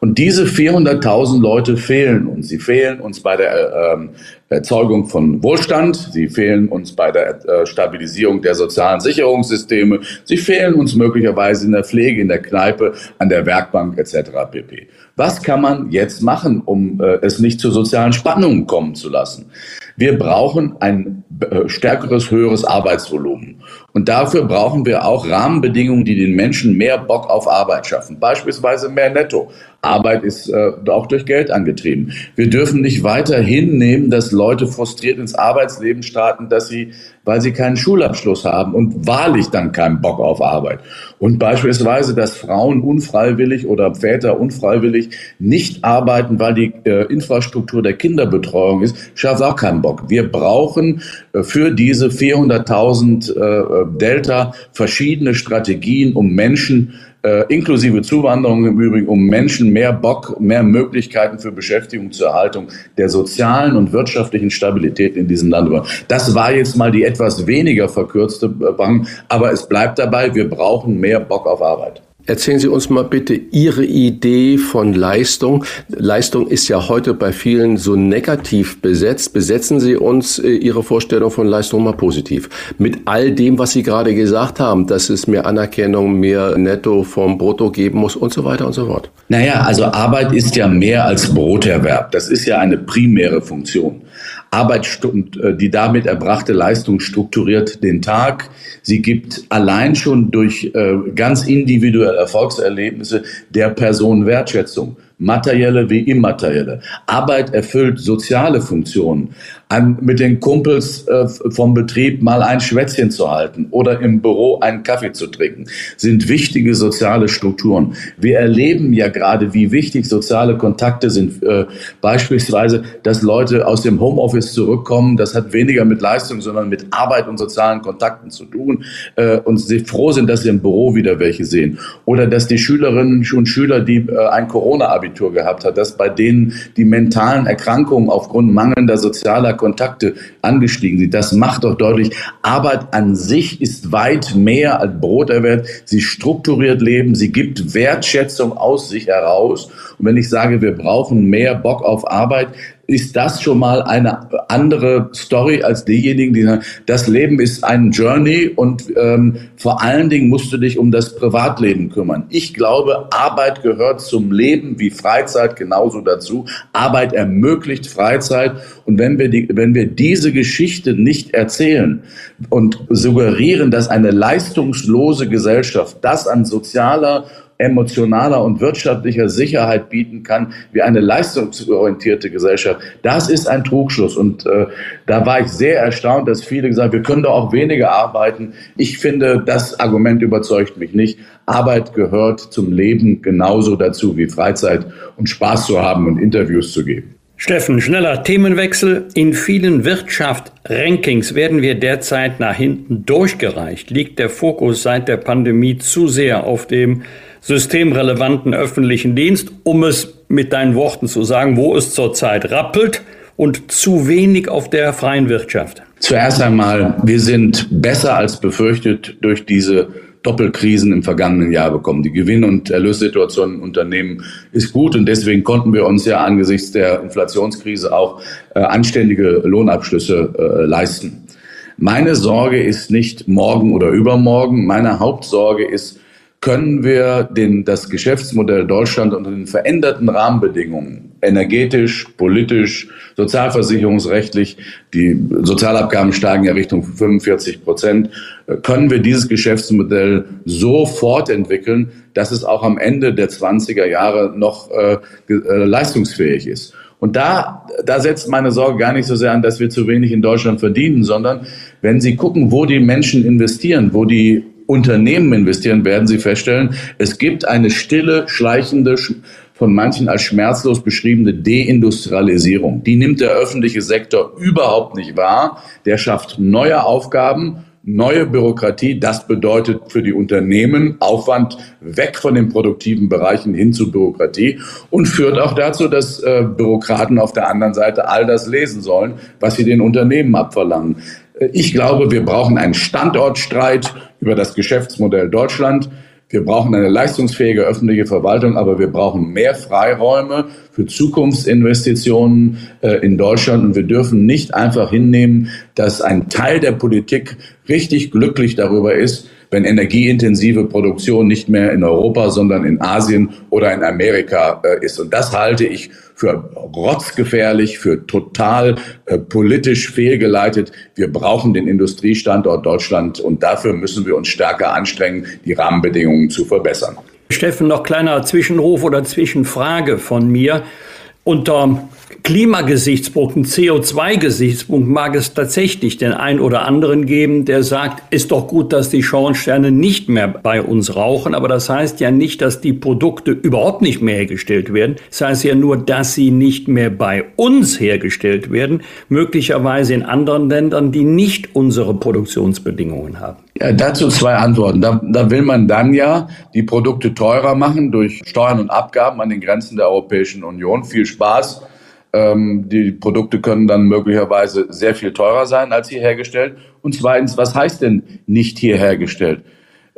Und diese 400.000 Leute fehlen uns. Sie fehlen uns bei der äh, Erzeugung von Wohlstand. Sie fehlen uns bei der äh, Stabilisierung der sozialen Sicherungssysteme. Sie fehlen uns möglicherweise in der Pflege, in der Kneipe, an der Werkbank etc. pp. Was kann man jetzt machen, um äh, es nicht zu sozialen Spannungen kommen zu lassen? Wir brauchen ein stärkeres, höheres Arbeitsvolumen. Und dafür brauchen wir auch Rahmenbedingungen, die den Menschen mehr Bock auf Arbeit schaffen. Beispielsweise mehr Netto. Arbeit ist äh, auch durch Geld angetrieben. Wir dürfen nicht weiter hinnehmen, dass Leute frustriert ins Arbeitsleben starten, dass sie, weil sie keinen Schulabschluss haben und wahrlich dann keinen Bock auf Arbeit. Und beispielsweise, dass Frauen unfreiwillig oder Väter unfreiwillig nicht arbeiten, weil die äh, Infrastruktur der Kinderbetreuung ist, schafft auch keinen Bock. Wir brauchen äh, für diese 400.000 äh, Delta verschiedene Strategien, um Menschen äh, inklusive Zuwanderung im Übrigen, um Menschen mehr Bock, mehr Möglichkeiten für Beschäftigung zur Erhaltung der sozialen und wirtschaftlichen Stabilität in diesem Land. Das war jetzt mal die etwas weniger verkürzte Bank, aber es bleibt dabei, wir brauchen mehr Bock auf Arbeit. Erzählen Sie uns mal bitte Ihre Idee von Leistung. Leistung ist ja heute bei vielen so negativ besetzt. Besetzen Sie uns äh, Ihre Vorstellung von Leistung mal positiv. Mit all dem, was Sie gerade gesagt haben, dass es mehr Anerkennung, mehr Netto vom Brutto geben muss und so weiter und so fort. Naja, also Arbeit ist ja mehr als Broterwerb. Das ist ja eine primäre Funktion. Arbeit, äh, die damit erbrachte Leistung strukturiert den Tag. Sie gibt allein schon durch äh, ganz individuelle Erfolgserlebnisse der Person Wertschätzung materielle wie immaterielle. Arbeit erfüllt soziale Funktionen. An, mit den Kumpels äh, vom Betrieb mal ein Schwätzchen zu halten oder im Büro einen Kaffee zu trinken, sind wichtige soziale Strukturen. Wir erleben ja gerade, wie wichtig soziale Kontakte sind. Äh, beispielsweise, dass Leute aus dem Homeoffice zurückkommen, das hat weniger mit Leistung, sondern mit Arbeit und sozialen Kontakten zu tun äh, und sie froh sind, dass sie im Büro wieder welche sehen. Oder dass die Schülerinnen und Schüler, die äh, ein Corona-Abi Fachabitur gehabt hat, dass bei denen die mentalen Erkrankungen aufgrund mangelnder sozialer Kontakte angestiegen sind. Das macht doch deutlich, Arbeit an sich ist weit mehr als Broterwerb. Sie strukturiert Leben, sie gibt Wertschätzung aus sich heraus. Und wenn ich sage, wir brauchen mehr Bock auf Arbeit, ist das schon mal eine andere Story als diejenigen, die sagen, das Leben ist ein Journey und ähm, vor allen Dingen musst du dich um das Privatleben kümmern. Ich glaube, Arbeit gehört zum Leben wie Freizeit genauso dazu. Arbeit ermöglicht Freizeit und wenn wir, die, wenn wir diese Geschichte nicht erzählen und suggerieren, dass eine leistungslose Gesellschaft das an sozialer emotionaler und wirtschaftlicher Sicherheit bieten kann wie eine leistungsorientierte Gesellschaft. Das ist ein Trugschluss. Und äh, da war ich sehr erstaunt, dass viele gesagt haben, wir können doch auch weniger arbeiten. Ich finde, das Argument überzeugt mich nicht. Arbeit gehört zum Leben genauso dazu wie Freizeit und Spaß zu haben und Interviews zu geben. Steffen, schneller Themenwechsel. In vielen Wirtschaftsrankings werden wir derzeit nach hinten durchgereicht. Liegt der Fokus seit der Pandemie zu sehr auf dem systemrelevanten öffentlichen Dienst, um es mit deinen Worten zu sagen, wo es zurzeit rappelt und zu wenig auf der freien Wirtschaft? Zuerst einmal, wir sind besser als befürchtet durch diese Doppelkrisen im vergangenen Jahr bekommen. Die Gewinn- und Erlössituation im Unternehmen ist gut und deswegen konnten wir uns ja angesichts der Inflationskrise auch äh, anständige Lohnabschlüsse äh, leisten. Meine Sorge ist nicht morgen oder übermorgen. Meine Hauptsorge ist, können wir den, das Geschäftsmodell Deutschland unter den veränderten Rahmenbedingungen, energetisch, politisch, sozialversicherungsrechtlich, die Sozialabgaben steigen ja Richtung 45 Prozent, können wir dieses Geschäftsmodell so fortentwickeln, dass es auch am Ende der 20er Jahre noch äh, äh, leistungsfähig ist. Und da, da setzt meine Sorge gar nicht so sehr an, dass wir zu wenig in Deutschland verdienen, sondern wenn Sie gucken, wo die Menschen investieren, wo die Unternehmen investieren, werden Sie feststellen, es gibt eine stille, schleichende, von manchen als schmerzlos beschriebene Deindustrialisierung. Die nimmt der öffentliche Sektor überhaupt nicht wahr. Der schafft neue Aufgaben, neue Bürokratie. Das bedeutet für die Unternehmen Aufwand weg von den produktiven Bereichen hin zu Bürokratie und führt auch dazu, dass äh, Bürokraten auf der anderen Seite all das lesen sollen, was sie den Unternehmen abverlangen. Ich glaube, wir brauchen einen Standortstreit über das Geschäftsmodell Deutschland. Wir brauchen eine leistungsfähige öffentliche Verwaltung, aber wir brauchen mehr Freiräume für Zukunftsinvestitionen äh, in Deutschland. Und wir dürfen nicht einfach hinnehmen, dass ein Teil der Politik richtig glücklich darüber ist, wenn energieintensive Produktion nicht mehr in Europa, sondern in Asien oder in Amerika äh, ist. Und das halte ich für rotzgefährlich, für total äh, politisch fehlgeleitet. Wir brauchen den Industriestandort Deutschland und dafür müssen wir uns stärker anstrengen, die Rahmenbedingungen zu verbessern. Steffen, noch kleiner Zwischenruf oder Zwischenfrage von mir. Unter Klimagesichtspunkten, CO2-Gesichtspunkt mag es tatsächlich den einen oder anderen geben, der sagt, ist doch gut, dass die Schornsteine nicht mehr bei uns rauchen, aber das heißt ja nicht, dass die Produkte überhaupt nicht mehr hergestellt werden. Das heißt ja nur, dass sie nicht mehr bei uns hergestellt werden, möglicherweise in anderen Ländern, die nicht unsere Produktionsbedingungen haben. Ja, dazu zwei Antworten. Da, da will man dann ja die Produkte teurer machen durch Steuern und Abgaben an den Grenzen der Europäischen Union. Viel Spaß. Ähm, die Produkte können dann möglicherweise sehr viel teurer sein als hier hergestellt. Und zweitens, was heißt denn nicht hier hergestellt?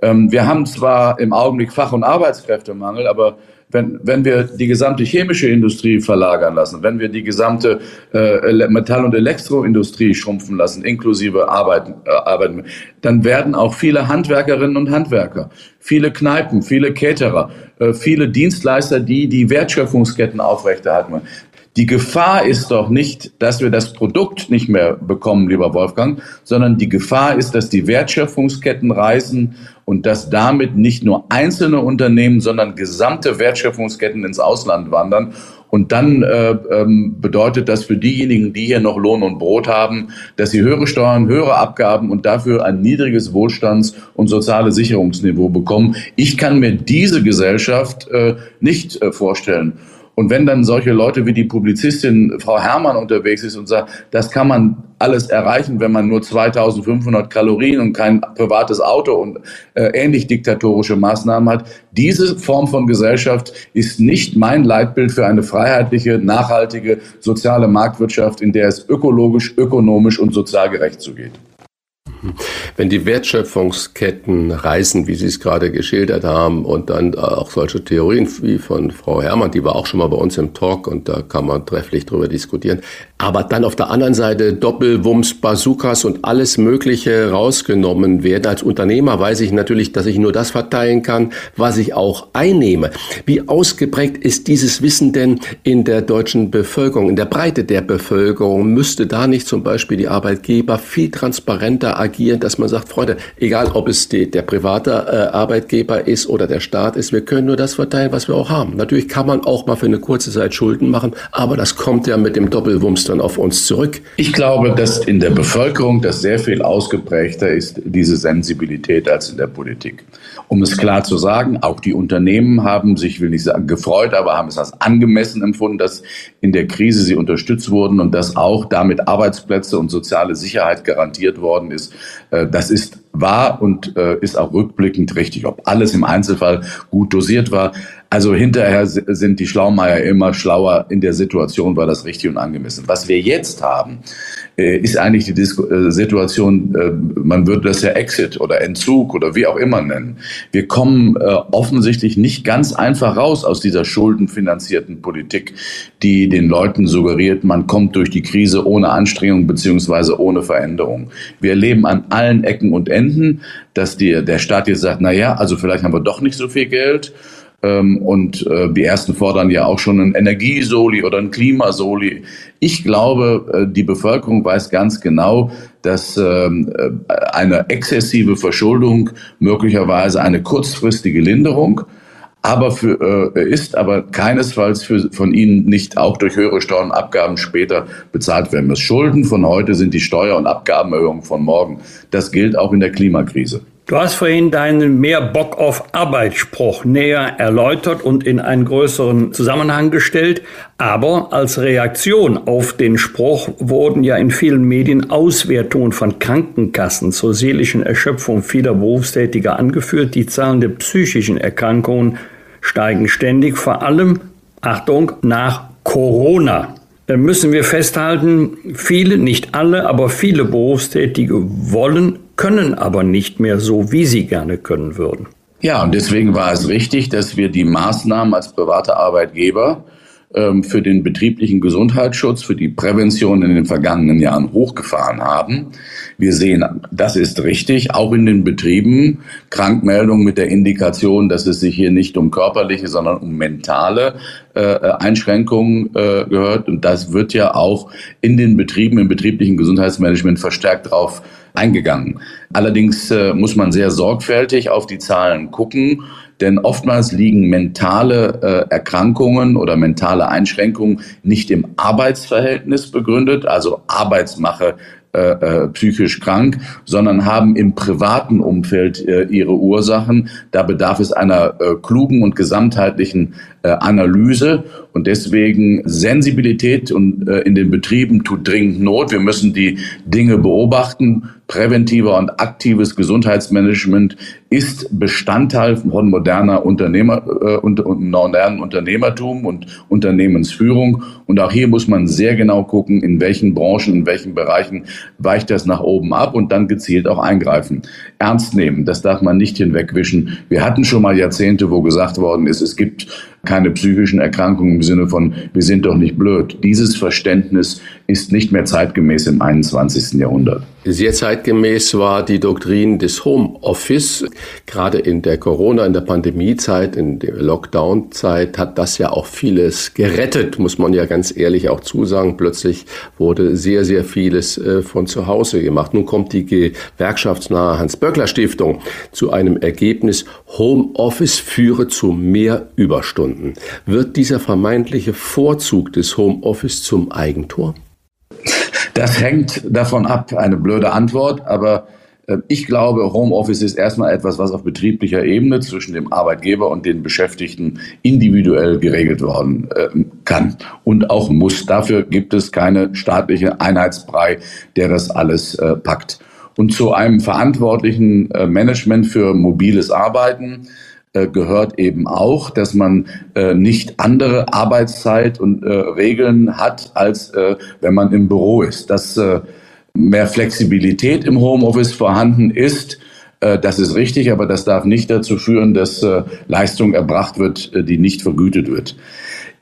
Ähm, wir haben zwar im Augenblick Fach- und Arbeitskräftemangel, aber wenn, wenn wir die gesamte chemische Industrie verlagern lassen, wenn wir die gesamte äh, Metall- und Elektroindustrie schrumpfen lassen, inklusive Arbeiten, äh, Arbeiten, dann werden auch viele Handwerkerinnen und Handwerker, viele Kneipen, viele Caterer, äh, viele Dienstleister, die die Wertschöpfungsketten aufrechterhalten, die Gefahr ist doch nicht, dass wir das Produkt nicht mehr bekommen, lieber Wolfgang, sondern die Gefahr ist, dass die Wertschöpfungsketten reißen und dass damit nicht nur einzelne Unternehmen, sondern gesamte Wertschöpfungsketten ins Ausland wandern. Und dann äh, ähm, bedeutet das für diejenigen, die hier noch Lohn und Brot haben, dass sie höhere Steuern, höhere Abgaben und dafür ein niedriges Wohlstands- und soziale Sicherungsniveau bekommen. Ich kann mir diese Gesellschaft äh, nicht äh, vorstellen. Und wenn dann solche Leute wie die Publizistin Frau Herrmann unterwegs ist und sagt, das kann man alles erreichen, wenn man nur 2500 Kalorien und kein privates Auto und äh, ähnlich diktatorische Maßnahmen hat. Diese Form von Gesellschaft ist nicht mein Leitbild für eine freiheitliche, nachhaltige, soziale Marktwirtschaft, in der es ökologisch, ökonomisch und sozial gerecht zugeht. Wenn die Wertschöpfungsketten reißen, wie Sie es gerade geschildert haben, und dann auch solche Theorien wie von Frau Herrmann, die war auch schon mal bei uns im Talk und da kann man trefflich drüber diskutieren. Aber dann auf der anderen Seite Doppelwumms, Bazookas und alles Mögliche rausgenommen werden. Als Unternehmer weiß ich natürlich, dass ich nur das verteilen kann, was ich auch einnehme. Wie ausgeprägt ist dieses Wissen denn in der deutschen Bevölkerung, in der Breite der Bevölkerung? Müsste da nicht zum Beispiel die Arbeitgeber viel transparenter agieren? Agieren, dass man sagt, Freunde, egal ob es die, der private äh, Arbeitgeber ist oder der Staat ist, wir können nur das verteilen, was wir auch haben. Natürlich kann man auch mal für eine kurze Zeit Schulden machen, aber das kommt ja mit dem Doppelwumms dann auf uns zurück. Ich glaube, dass in der Bevölkerung das sehr viel ausgeprägter ist, diese Sensibilität als in der Politik. Um es klar zu sagen, auch die Unternehmen haben sich, will nicht sagen gefreut, aber haben es als angemessen empfunden, dass in der Krise sie unterstützt wurden und dass auch damit Arbeitsplätze und soziale Sicherheit garantiert worden ist. Äh, das ist wahr und äh, ist auch rückblickend richtig. Ob alles im Einzelfall gut dosiert war, also hinterher sind die Schlaumeier immer schlauer. In der Situation war das richtig und angemessen. Was wir jetzt haben, äh, ist eigentlich die äh, Situation, äh, man würde das ja Exit oder Entzug oder wie auch immer nennen. Wir kommen offensichtlich nicht ganz einfach raus aus dieser schuldenfinanzierten Politik, die den Leuten suggeriert, man kommt durch die Krise ohne Anstrengung beziehungsweise ohne Veränderung. Wir erleben an allen Ecken und Enden, dass die, der Staat jetzt sagt, na ja, also vielleicht haben wir doch nicht so viel Geld und äh, die ersten fordern ja auch schon ein Energiesoli oder ein Klimasoli. Ich glaube, äh, die Bevölkerung weiß ganz genau, dass ähm, äh, eine exzessive Verschuldung möglicherweise eine kurzfristige Linderung aber für, äh, ist aber keinesfalls für, von ihnen nicht auch durch höhere Steuern und Abgaben später bezahlt werden muss. Schulden von heute sind die Steuer- und Abgabenerhöhungen von morgen. Das gilt auch in der Klimakrise. Du hast vorhin deinen mehr Bock auf Arbeitsspruch näher erläutert und in einen größeren Zusammenhang gestellt. Aber als Reaktion auf den Spruch wurden ja in vielen Medien Auswertungen von Krankenkassen zur seelischen Erschöpfung vieler Berufstätiger angeführt. Die Zahlen der psychischen Erkrankungen steigen ständig, vor allem, Achtung, nach Corona müssen wir festhalten, viele, nicht alle, aber viele Berufstätige wollen, können aber nicht mehr so, wie sie gerne können würden. Ja, und deswegen war es richtig, dass wir die Maßnahmen als private Arbeitgeber ähm, für den betrieblichen Gesundheitsschutz, für die Prävention in den vergangenen Jahren hochgefahren haben. Wir sehen, das ist richtig, auch in den Betrieben Krankmeldungen mit der Indikation, dass es sich hier nicht um körperliche, sondern um mentale äh, Einschränkungen äh, gehört. Und das wird ja auch in den Betrieben, im betrieblichen Gesundheitsmanagement verstärkt drauf eingegangen. Allerdings äh, muss man sehr sorgfältig auf die Zahlen gucken denn oftmals liegen mentale äh, Erkrankungen oder mentale Einschränkungen nicht im Arbeitsverhältnis begründet, also Arbeitsmache äh, äh, psychisch krank, sondern haben im privaten Umfeld äh, ihre Ursachen. Da bedarf es einer äh, klugen und gesamtheitlichen äh, Analyse und deswegen Sensibilität und äh, in den Betrieben tut dringend Not. Wir müssen die Dinge beobachten. Präventiver und aktives Gesundheitsmanagement ist Bestandteil von moderner Unternehmer äh, und, und modernen Unternehmertum und Unternehmensführung. Und auch hier muss man sehr genau gucken, in welchen Branchen, in welchen Bereichen weicht das nach oben ab und dann gezielt auch eingreifen. Ernst nehmen, das darf man nicht hinwegwischen. Wir hatten schon mal Jahrzehnte, wo gesagt worden ist, es gibt keine psychischen Erkrankungen im Sinne von, wir sind doch nicht blöd. Dieses Verständnis ist nicht mehr zeitgemäß im 21. Jahrhundert. Sehr zeitgemäß war die Doktrin des Homeoffice. Gerade in der Corona, in der Pandemiezeit, in der Lockdown-Zeit hat das ja auch vieles gerettet, muss man ja ganz ehrlich auch zusagen. Plötzlich wurde sehr, sehr vieles äh, von zu Hause gemacht. Nun kommt die gewerkschaftsnahe Hans-Böckler-Stiftung zu einem Ergebnis, Homeoffice führe zu mehr Überstunden. Wird dieser vermeintliche Vorzug des Homeoffice zum Eigentor? Das hängt davon ab, eine blöde Antwort, aber Äh, ich glaube, Homeoffice ist erstmal etwas, was auf betrieblicher Ebene zwischen dem Arbeitgeber und den Beschäftigten individuell geregelt werden äh, kann und auch muss. Dafür gibt es keine staatliche Einheitsbrei, der das alles äh, packt. Und zu einem verantwortlichen Management für mobiles Arbeiten gehört eben auch, dass man nicht andere Arbeitszeit und Regeln hat, als wenn man im Büro ist. Das mehr Flexibilität im Homeoffice vorhanden ist. Äh, das ist richtig, aber das darf nicht dazu führen, dass äh, Leistung erbracht wird, äh, die nicht vergütet wird.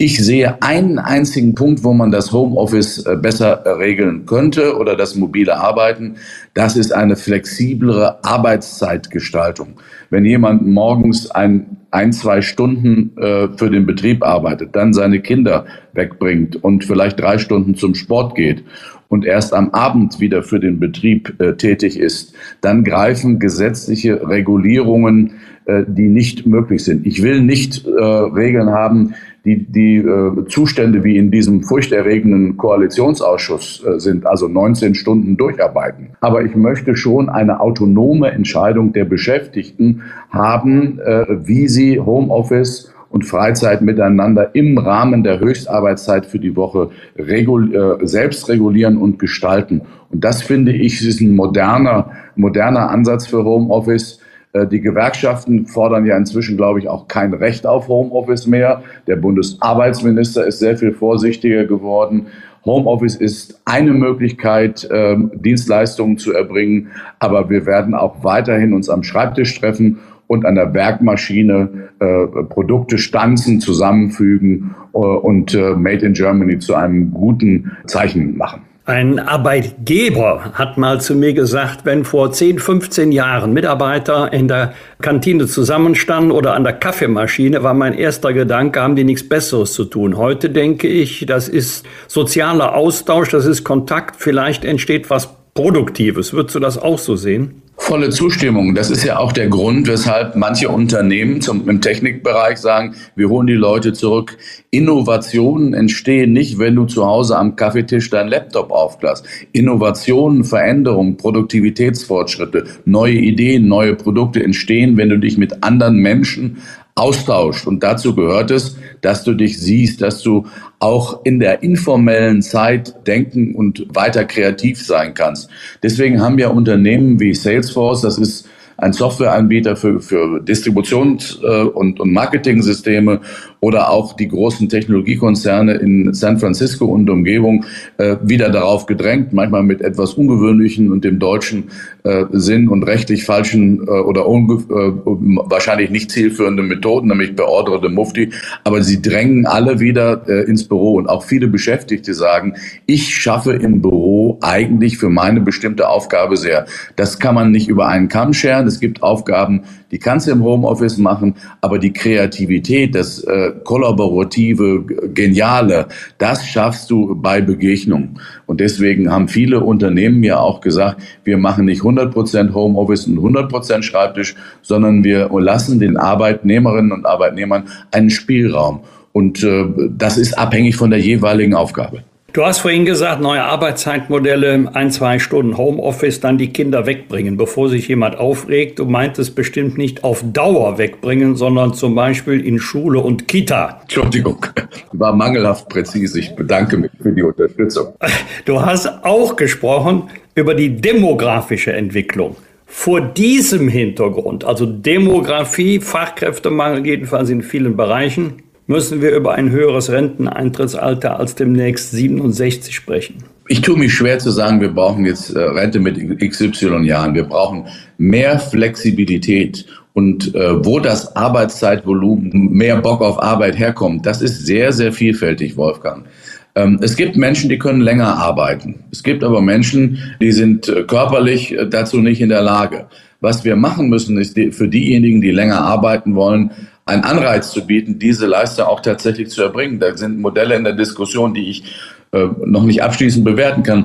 Ich sehe einen einzigen Punkt, wo man das Homeoffice besser regeln könnte oder das mobile Arbeiten. Das ist eine flexiblere Arbeitszeitgestaltung. Wenn jemand morgens ein, ein zwei Stunden äh, für den Betrieb arbeitet, dann seine Kinder wegbringt und vielleicht drei Stunden zum Sport geht und erst am Abend wieder für den Betrieb äh, tätig ist, dann greifen gesetzliche Regulierungen, äh, die nicht möglich sind. Ich will nicht äh, Regeln haben, die, die äh, Zustände wie in diesem furchterregenden Koalitionsausschuss äh, sind, also 19 Stunden durcharbeiten. Aber ich möchte schon eine autonome Entscheidung der Beschäftigten haben, äh, wie sie Homeoffice und Freizeit miteinander im Rahmen der Höchstarbeitszeit für die Woche regul äh, selbst regulieren und gestalten. Und das finde ich ist ein moderner, moderner Ansatz für Homeoffice. Äh, die Gewerkschaften fordern ja inzwischen, glaube ich, auch kein Recht auf Homeoffice mehr. Der Bundesarbeitsminister ist sehr viel vorsichtiger geworden. Homeoffice ist eine Möglichkeit, ähm, Dienstleistungen zu erbringen, aber wir werden auch weiterhin uns am Schreibtisch treffen und an der Werkmaschine äh, Produkte stanzen, zusammenfügen äh, und äh, Made in Germany zu einem guten Zeichen machen. Ein Arbeitgeber hat mal zu mir gesagt, wenn vor 10, 15 Jahren Mitarbeiter in der Kantine zusammenstanden oder an der Kaffeemaschine, war mein erster Gedanke, haben die nichts Besseres zu tun. Heute denke ich, das ist sozialer Austausch, das ist Kontakt, vielleicht entsteht was Produktives. Würdest du das auch so sehen? Volle Zustimmung. Das ist ja auch der Grund, weshalb manche Unternehmen zum, im Technikbereich sagen, wir holen die Leute zurück. Innovationen entstehen nicht, wenn du zu Hause am Kaffeetisch deinen Laptop aufklärt. Innovationen, Veränderungen, Produktivitätsfortschritte, neue Ideen, neue Produkte entstehen, wenn du dich mit anderen Menschen austauscht. Und dazu gehört es, dass du dich siehst, dass du auch in der informellen Zeit denken und weiter kreativ sein kannst. Deswegen haben ja Unternehmen wie Salesforce, das ist ein Softwareanbieter für, für Distributions- äh, und, und Marketing-Systeme oder auch die großen Technologiekonzerne in San Francisco und Umgebung äh, wieder darauf gedrängt, manchmal mit etwas ungewöhnlichen und dem deutschen äh, Sinn und rechtlich falschen äh, oder äh, wahrscheinlich nicht zielführenden Methoden, nämlich beorderte Mufti. Aber sie drängen alle wieder äh, ins Büro und auch viele Beschäftigte sagen, ich schaffe im Büro eigentlich für meine bestimmte Aufgabe sehr. Das kann man nicht über einen Kamm scheren. Es gibt Aufgaben, die kannst du im Homeoffice machen, aber die Kreativität, das äh, kollaborative, geniale, das schaffst du bei Begegnung. Und deswegen haben viele Unternehmen ja auch gesagt, wir machen nicht 100% Homeoffice und 100% Schreibtisch, sondern wir lassen den Arbeitnehmerinnen und Arbeitnehmern einen Spielraum. Und äh, das ist abhängig von der jeweiligen Aufgabe. Du hast vorhin gesagt, neue Arbeitszeitmodelle, ein, zwei Stunden Homeoffice, dann die Kinder wegbringen, bevor sich jemand aufregt. Du meintest bestimmt nicht auf Dauer wegbringen, sondern zum Beispiel in Schule und Kita. Entschuldigung, war mangelhaft präzise. Ich bedanke mich für die Unterstützung. Du hast auch gesprochen über die demografische Entwicklung. Vor diesem Hintergrund, also Demografie, Fachkräftemangel jedenfalls in vielen Bereichen, müssen wir über ein höheres Renteneintrittsalter als demnächst 67 sprechen. Ich tue mich schwer zu sagen, wir brauchen jetzt äh, Rente mit XY Jahren. Wir brauchen mehr Flexibilität. Und äh, wo das Arbeitszeitvolumen, mehr Bock auf Arbeit herkommt, das ist sehr, sehr vielfältig, Wolfgang. Ähm, es gibt Menschen, die können länger arbeiten. Es gibt aber Menschen, die sind äh, körperlich äh, dazu nicht in der Lage. Was wir machen müssen, ist die, für diejenigen, die länger arbeiten wollen, einen Anreiz zu bieten, diese Leistung auch tatsächlich zu erbringen. Da sind Modelle in der Diskussion, die ich äh, noch nicht abschließend bewerten kann,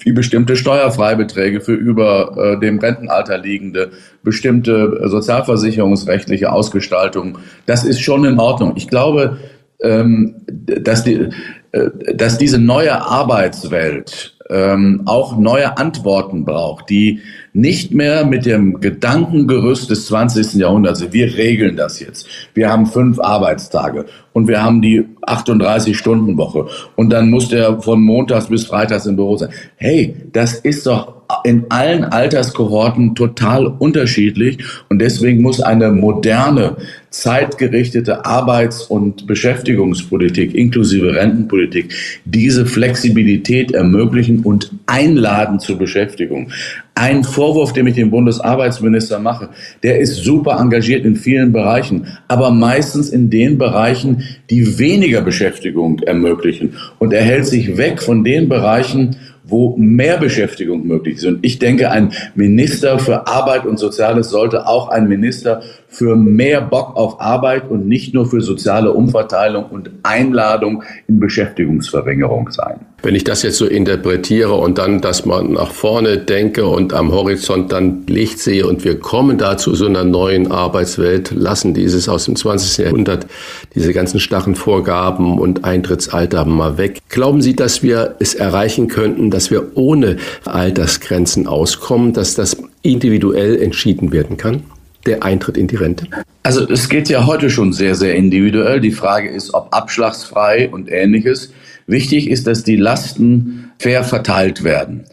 wie bestimmte Steuerfreibeträge für über äh, dem Rentenalter liegende, bestimmte sozialversicherungsrechtliche Ausgestaltung. Das ist schon in Ordnung. Ich glaube, ähm, dass, die, äh, dass diese neue Arbeitswelt ähm, auch neue Antworten braucht, die nicht mehr mit dem Gedankengerüst des 20. Jahrhunderts, wir regeln das jetzt. Wir haben fünf Arbeitstage und wir haben die 38-Stunden-Woche und dann muss der von Montags bis Freitags im Büro sein. Hey, das ist doch in allen Alterskohorten total unterschiedlich und deswegen muss eine moderne, zeitgerichtete Arbeits- und Beschäftigungspolitik inklusive Rentenpolitik diese Flexibilität ermöglichen und einladen zur Beschäftigung. Ein Vorwurf, den ich dem Bundesarbeitsminister mache, der ist super engagiert in vielen Bereichen, aber meistens in den Bereichen, die weniger Beschäftigung ermöglichen. Und er hält sich weg von den Bereichen, wo mehr Beschäftigung möglich ist. Und ich denke, ein Minister für Arbeit und Soziales sollte auch ein Minister für mehr Bock auf Arbeit und nicht nur für soziale Umverteilung und Einladung in Beschäftigungsverringerung sein. Wenn ich das jetzt so interpretiere und dann, dass man nach vorne denke und am Horizont dann Licht sehe und wir kommen da zu so einer neuen Arbeitswelt, lassen dieses aus dem 20. Jahrhundert, diese ganzen starren Vorgaben und Eintrittsalter mal weg. Glauben Sie, dass wir es erreichen könnten, dass wir ohne Altersgrenzen auskommen, dass das individuell entschieden werden kann? Der Eintritt in die Rente? Also es geht ja heute schon sehr, sehr individuell. Die Frage ist, ob abschlagsfrei und ähnliches. Wichtig ist, dass die Lasten fair verteilt werden.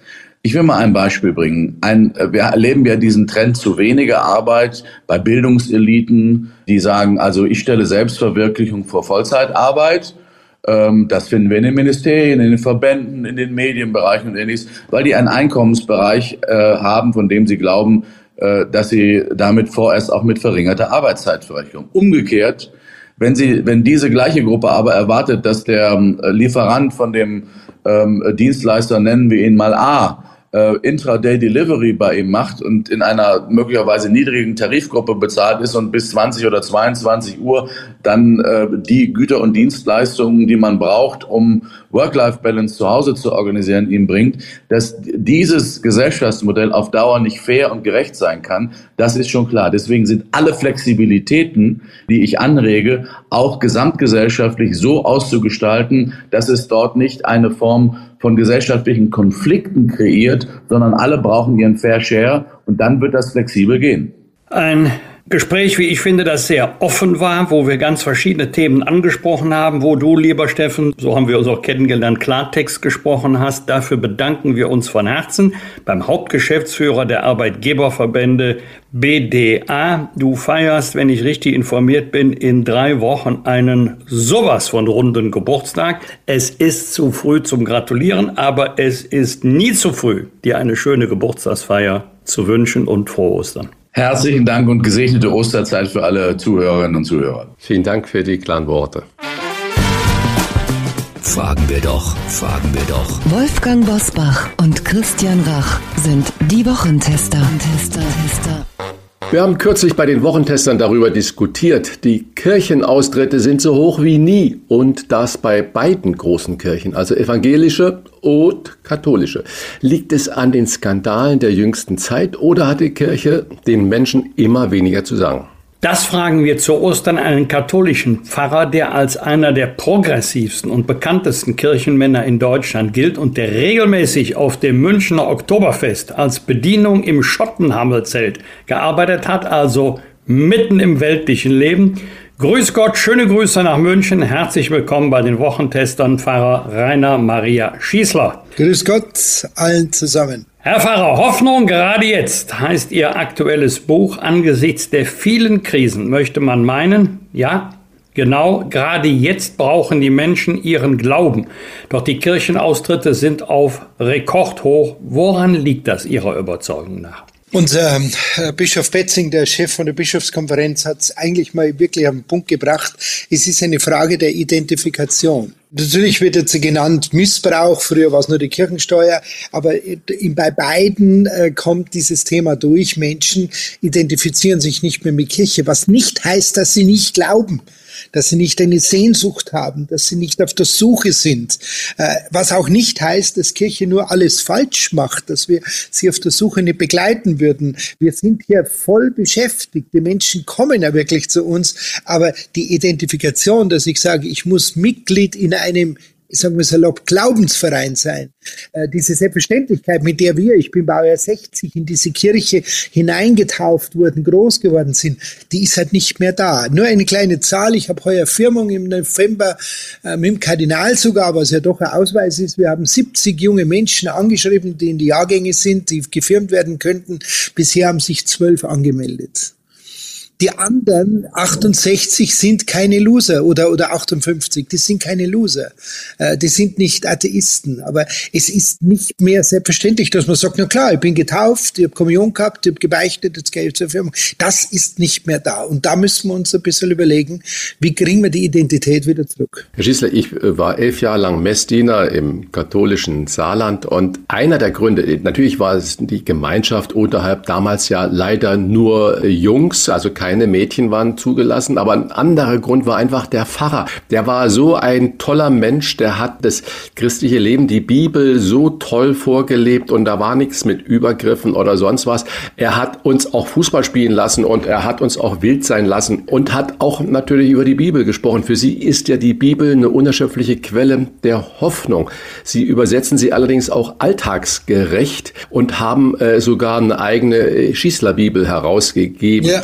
Ich will mal ein Beispiel bringen. Ein, wir erleben ja diesen Trend zu weniger Arbeit bei Bildungseliten, die sagen, also ich stelle Selbstverwirklichung vor Vollzeitarbeit. Ähm, das finden wir in den Ministerien, in den Verbänden, in den Medienbereichen und ähnliches, weil die einen Einkommensbereich äh, haben, von dem sie glauben, äh, dass sie damit vorerst auch mit verringerter Arbeitszeitverrechnung. Umgekehrt, wenn sie, wenn diese gleiche Gruppe aber erwartet, dass der ähm, Lieferant von dem ähm, Dienstleister, nennen wir ihn mal A, äh, Intraday Delivery bei ihm macht und in einer möglicherweise niedrigen Tarifgruppe bezahlt ist und bis 20 oder 22 Uhr dann äh, die Güter und Dienstleistungen, die man braucht, um Work-Life-Balance zu Hause zu organisieren, ihm bringt, dass dieses Gesellschaftsmodell auf Dauer nicht fair und gerecht sein kann, das ist schon klar. Deswegen sind alle Flexibilitäten, die ich anrege, auch gesamtgesellschaftlich so auszugestalten, dass es dort nicht eine Form von gesellschaftlichen Konflikten kreiert, sondern alle brauchen ihren Fair Share und dann wird das flexibel gehen. Ein Gespräch, wie ich finde, das sehr offen war, wo wir ganz verschiedene Themen angesprochen haben, wo du, lieber Steffen, so haben wir uns auch kennengelernt, Klartext gesprochen hast. Dafür bedanken wir uns von Herzen beim Hauptgeschäftsführer der Arbeitgeberverbände BDA. Du feierst, wenn ich richtig informiert bin, in drei Wochen einen sowas von runden Geburtstag. Es ist zu früh zum Gratulieren, aber es ist nie zu früh, dir eine schöne Geburtstagsfeier zu wünschen und frohe Ostern. Herzlichen Dank und gesegnete Osterzeit für alle Zuhörerinnen und Zuhörer. Vielen Dank für die klaren Worte. Fragen wir doch, fragen wir doch. Wolfgang Bosbach und Christian Rach sind die Wochentester. Tester, Tester. Wir haben kürzlich bei den Wochentestern darüber diskutiert. Die Kirchenaustritte sind so hoch wie nie und das bei beiden großen Kirchen, also evangelische und katholische. Liegt es an den Skandalen der jüngsten Zeit oder hat die Kirche den Menschen immer weniger zu sagen? Das fragen wir zu Ostern einen katholischen Pfarrer, der als einer der progressivsten und bekanntesten Kirchenmänner in Deutschland gilt und der regelmäßig auf dem Münchner Oktoberfest als Bedienung im Schottenhammelzelt gearbeitet hat, also mitten im weltlichen Leben. Grüß Gott, schöne Grüße nach München. Herzlich willkommen bei den Wochentestern Pfarrer Rainer Maria Schießler. Grüß Gott allen zusammen. Herr Pfarrer, Hoffnung gerade jetzt heißt Ihr aktuelles Buch. Angesichts der vielen Krisen möchte man meinen, ja, genau, gerade jetzt brauchen die Menschen ihren Glauben. Doch die Kirchenaustritte sind auf Rekordhoch. Woran liegt das Ihrer Überzeugung nach? Unser äh, Bischof Betzing, der Chef von der Bischofskonferenz, hat es eigentlich mal wirklich auf den Punkt gebracht. Es ist eine Frage der Identifikation. Natürlich wird jetzt genannt Missbrauch, früher war es nur die Kirchensteuer, aber bei beiden äh, kommt dieses Thema durch. Menschen identifizieren sich nicht mehr mit Kirche, was nicht heißt, dass sie nicht glauben dass sie nicht eine Sehnsucht haben, dass sie nicht auf der Suche sind. Äh, was auch nicht heißt, dass Kirche nur alles falsch macht, dass wir sie auf der Suche nicht begleiten würden. Wir sind hier voll beschäftigt. Die Menschen kommen ja wirklich zu uns, aber die Identifikation, dass ich sage, ich muss Mitglied in einem sagen wir salopp, Glaubensverein sein. Äh, diese Selbstverständlichkeit, mit der wir, ich bin Baujahr 60, in diese Kirche hineingetauft wurden, groß geworden sind, die ist halt nicht mehr da. Nur eine kleine Zahl, ich habe heuer Firmung im November äh, mit dem Kardinal sogar, was ja doch ein Ausweis ist, wir haben 70 junge Menschen angeschrieben, die in die Jahrgänge sind, die gefirmt werden könnten. Bisher haben sich zwölf angemeldet. Die anderen 68 sind keine Loser oder, oder 58, die sind keine Loser. Äh, die sind nicht Atheisten. Aber es ist nicht mehr selbstverständlich, dass man sagt, na klar, ich bin getauft, ich habe Kommunion gehabt, ich habe gebeichtet, jetzt gehe ich zur Firma. Das ist nicht mehr da. Und da müssen wir uns ein bisschen überlegen, wie kriegen wir die Identität wieder zurück. Herr Schießler, ich äh, war elf Jahre lang Messdiener im katholischen Saarland und einer der Gründe, natürlich war es die Gemeinschaft unterhalb damals ja leider nur Jungs, also keine keine Mädchen waren zugelassen, aber ein anderer Grund war einfach der Pfarrer. Der war so ein toller Mensch, der hat das christliche Leben, die Bibel so toll vorgelebt und da war nichts mit Übergriffen oder sonst was. Er hat uns auch Fußball spielen lassen und er hat uns auch wild sein lassen und hat auch natürlich über die Bibel gesprochen. Für sie ist ja die Bibel eine unerschöpfliche Quelle der Hoffnung. Sie übersetzen sie allerdings auch alltagsgerecht und haben äh, sogar eine eigene äh, Schießlerbibel herausgegeben. Ja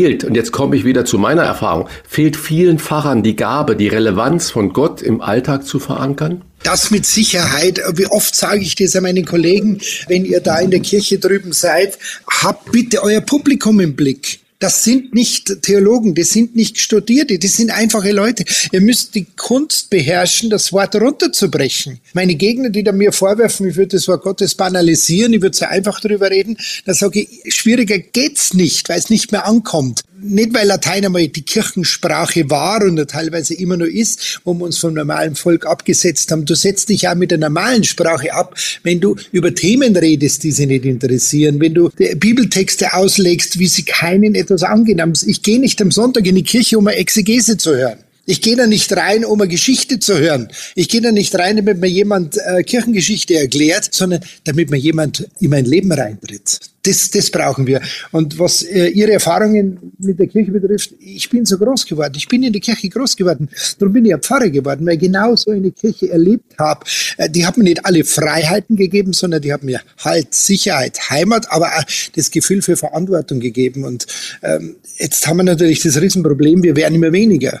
fehlt, und jetzt komme ich wieder zu meiner Erfahrung, fehlt vielen Pfarrern die Gabe, die Relevanz von Gott im Alltag zu verankern? Das mit Sicherheit. Wie oft sage ich das an meine Kollegen, wenn ihr da in der Kirche drüben seid, habt bitte euer Publikum im Blick. Das sind nicht Theologen, das sind nicht Studierte, das sind einfache Leute. Ihr müsst die Kunst beherrschen, das Wort runterzubrechen. Meine Gegner, die da mir vorwerfen, ich würde das Wort Gottes banalisieren, ich würde so einfach drüber reden, da sage ich, schwieriger geht's nicht, weil es nicht mehr ankommt nicht weil Latein einmal die Kirchensprache war und teilweise immer noch ist, wo wir uns vom normalen Volk abgesetzt haben. Du setzt dich ja mit der normalen Sprache ab, wenn du über Themen redest, die sie nicht interessieren, wenn du Bibeltexte auslegst, wie sie keinen etwas angehen haben. Ich gehe nicht am Sonntag in die Kirche, um eine Exegese zu hören. Ich gehe da nicht rein, um eine Geschichte zu hören. Ich gehe da nicht rein, damit mir jemand äh, Kirchengeschichte erklärt, sondern damit mir jemand in mein Leben reintritt. Das, das brauchen wir. Und was äh, Ihre Erfahrungen mit der Kirche betrifft, ich bin so groß geworden. Ich bin in der Kirche groß geworden. Darum bin ich ein Pfarrer geworden, weil ich genau so eine Kirche erlebt habe. Äh, die hat mir nicht alle Freiheiten gegeben, sondern die hat mir halt Sicherheit, Heimat, aber auch das Gefühl für Verantwortung gegeben. Und ähm, jetzt haben wir natürlich das Riesenproblem, wir werden immer weniger.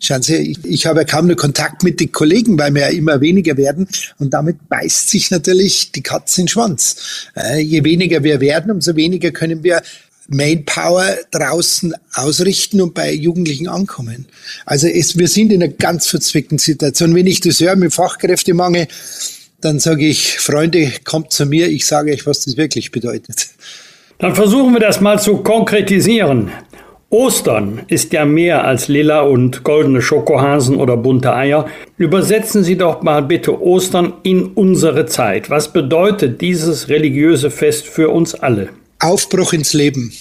Schauen Sie, ich, ich habe ja kaum noch Kontakt mit den Kollegen, weil wir ja immer weniger werden. Und damit beißt sich natürlich die Katze in den Schwanz. Äh, je weniger wir werden, umso weniger können wir Manpower draußen ausrichten und bei Jugendlichen ankommen. Also es, wir sind in einer ganz verzwickten Situation. Wenn ich das höre mit Fachkräftemangel, dann sage ich, Freunde, kommt zu mir, ich sage euch, was das wirklich bedeutet. Dann versuchen wir das mal zu konkretisieren. Ostern ist ja mehr als lila und goldene Schokohasen oder bunte Eier. Übersetzen Sie doch mal bitte Ostern in unsere Zeit. Was bedeutet dieses religiöse Fest für uns alle? Aufbruch ins Leben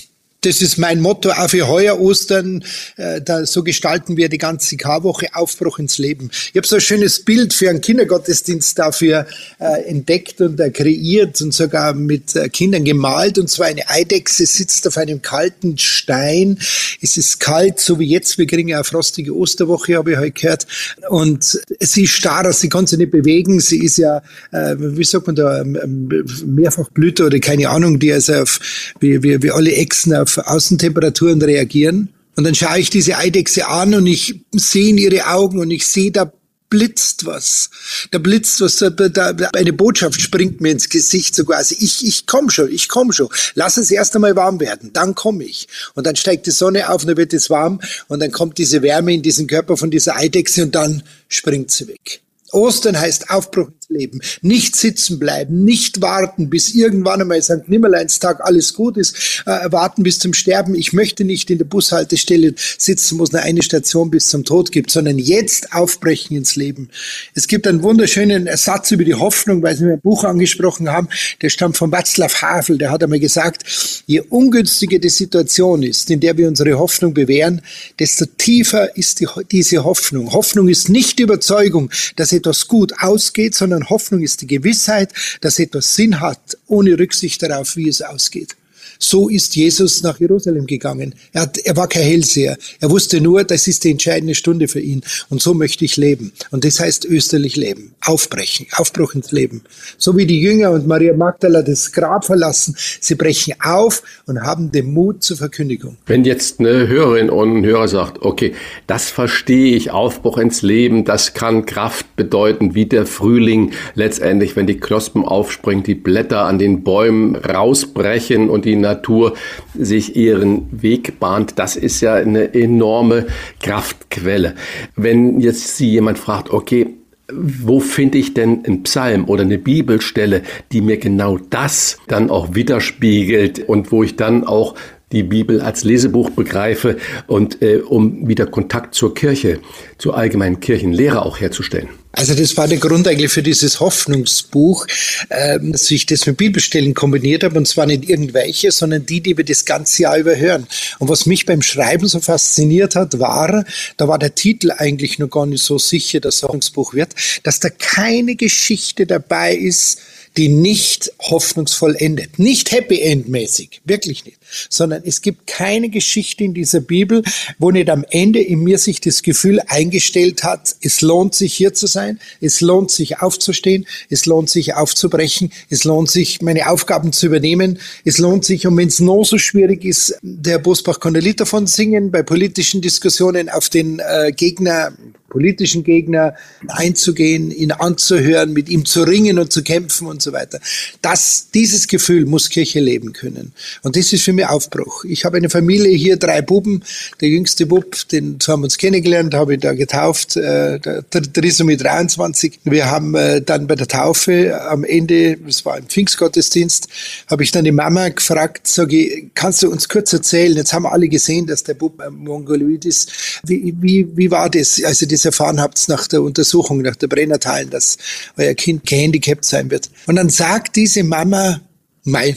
das ist mein Motto auch für heuer Ostern. Äh, da, so gestalten wir die ganze Karwoche Aufbruch ins Leben. Ich habe so ein schönes Bild für einen Kindergottesdienst dafür äh, entdeckt und äh, kreiert und sogar mit Kindern gemalt. Und zwar eine Eidechse sitzt auf einem kalten Stein. Es ist kalt, so wie jetzt. Wir kriegen ja eine frostige Osterwoche, habe ich heute gehört. Und sie ist starr, sie kann sich nicht bewegen. Sie ist ja, wie sagt man da, ähm, ähm, Mehrfachblüter oder keine Ahnung, die also auf, wie, wie, wie alle Echsen auf Außentemperaturen reagieren. Und dann schaue ich diese Eidechse an und ich sehe in ihre Augen und ich sehe, da blitzt was. Da blitzt was, da, da, eine Botschaft springt mir ins Gesicht, so quasi, ich, ich komm schon, ich komm schon. Lass es erst einmal warm werden, dann komme ich. Und dann steigt die Sonne auf und dann wird es warm und dann kommt diese Wärme in diesen Körper von dieser Eidechse und dann springt sie weg. Ostern heißt Aufbruch Leben. Nicht sitzen bleiben, nicht warten, bis irgendwann einmal St. Nimmerleinstag alles gut ist, äh, warten bis zum Sterben. Ich möchte nicht in der Bushaltestelle sitzen, wo es nur eine Station bis zum Tod gibt, sondern jetzt aufbrechen ins Leben. Es gibt einen wunderschönen Satz über die Hoffnung, weil Sie mir ein Buch angesprochen haben, der stammt von Václav Havel, der hat einmal gesagt, je ungünstiger die Situation ist, in der wir unsere Hoffnung bewähren, desto tiefer ist die, diese Hoffnung. Hoffnung ist nicht die Überzeugung, dass etwas gut ausgeht, sondern Hoffnung ist die Gewissheit, dass etwas Sinn hat, ohne Rücksicht darauf, wie es ausgeht. So ist Jesus nach Jerusalem gegangen. Er, hat, er war kein Hellseher. Er wusste nur, das ist die entscheidende Stunde für ihn. Und so möchte ich leben. Und das heißt österlich leben. Aufbrechen. Aufbruch ins Leben. So wie die Jünger und Maria Magdala das Grab verlassen. Sie brechen auf und haben den Mut zur Verkündigung. Wenn jetzt eine Hörerin und ein Hörer sagt, okay, das verstehe ich, Aufbruch ins Leben, das kann Kraft bedeuten, wie der Frühling letztendlich, wenn die Knospen aufspringen, die Blätter an den Bäumen rausbrechen und die Natur sich ihren Weg bahnt. Das ist ja eine enorme Kraftquelle. Wenn jetzt Sie jemand fragt, okay, wo finde ich denn einen Psalm oder eine Bibelstelle, die mir genau das dann auch widerspiegelt und wo ich dann auch die Bibel als Lesebuch begreife und äh, um wieder Kontakt zur Kirche, zur allgemeinen Kirchenlehre auch herzustellen. Also das war der Grund eigentlich für dieses Hoffnungsbuch, ähm, dass ich das mit Bibelstellen kombiniert habe und zwar nicht irgendwelche, sondern die, die wir das ganze Jahr überhören. Und was mich beim Schreiben so fasziniert hat, war, da war der Titel eigentlich noch gar nicht so sicher, dass Hoffnungsbuch wird, dass da keine Geschichte dabei ist, die nicht hoffnungsvoll endet. Nicht Happy End mäßig, wirklich nicht. Sondern es gibt keine Geschichte in dieser Bibel, wo nicht am Ende in mir sich das Gefühl eingestellt hat, es lohnt sich hier zu sein, es lohnt sich aufzustehen, es lohnt sich aufzubrechen, es lohnt sich meine Aufgaben zu übernehmen, es lohnt sich, und wenn es noch so schwierig ist, der Bosbach ein Lied davon singen, bei politischen Diskussionen auf den äh, Gegner politischen Gegner einzugehen, ihn anzuhören, mit ihm zu ringen und zu kämpfen und so weiter. Das, dieses Gefühl muss Kirche leben können. Und das ist für mich Aufbruch. Ich habe eine Familie hier, drei Buben. Der jüngste Bub, den haben wir uns kennengelernt, habe ich da getauft. Äh, der, ist mit 23. Wir haben äh, dann bei der Taufe am Ende, das war im Pfingstgottesdienst, habe ich dann die Mama gefragt, sage ich, kannst du uns kurz erzählen? Jetzt haben alle gesehen, dass der Bub Mongoloid ist. Wie, wie, wie war das, also das erfahren habt nach der Untersuchung, nach der Brennerteilen, dass euer Kind gehandicapt sein wird. Und dann sagt diese Mama, mei,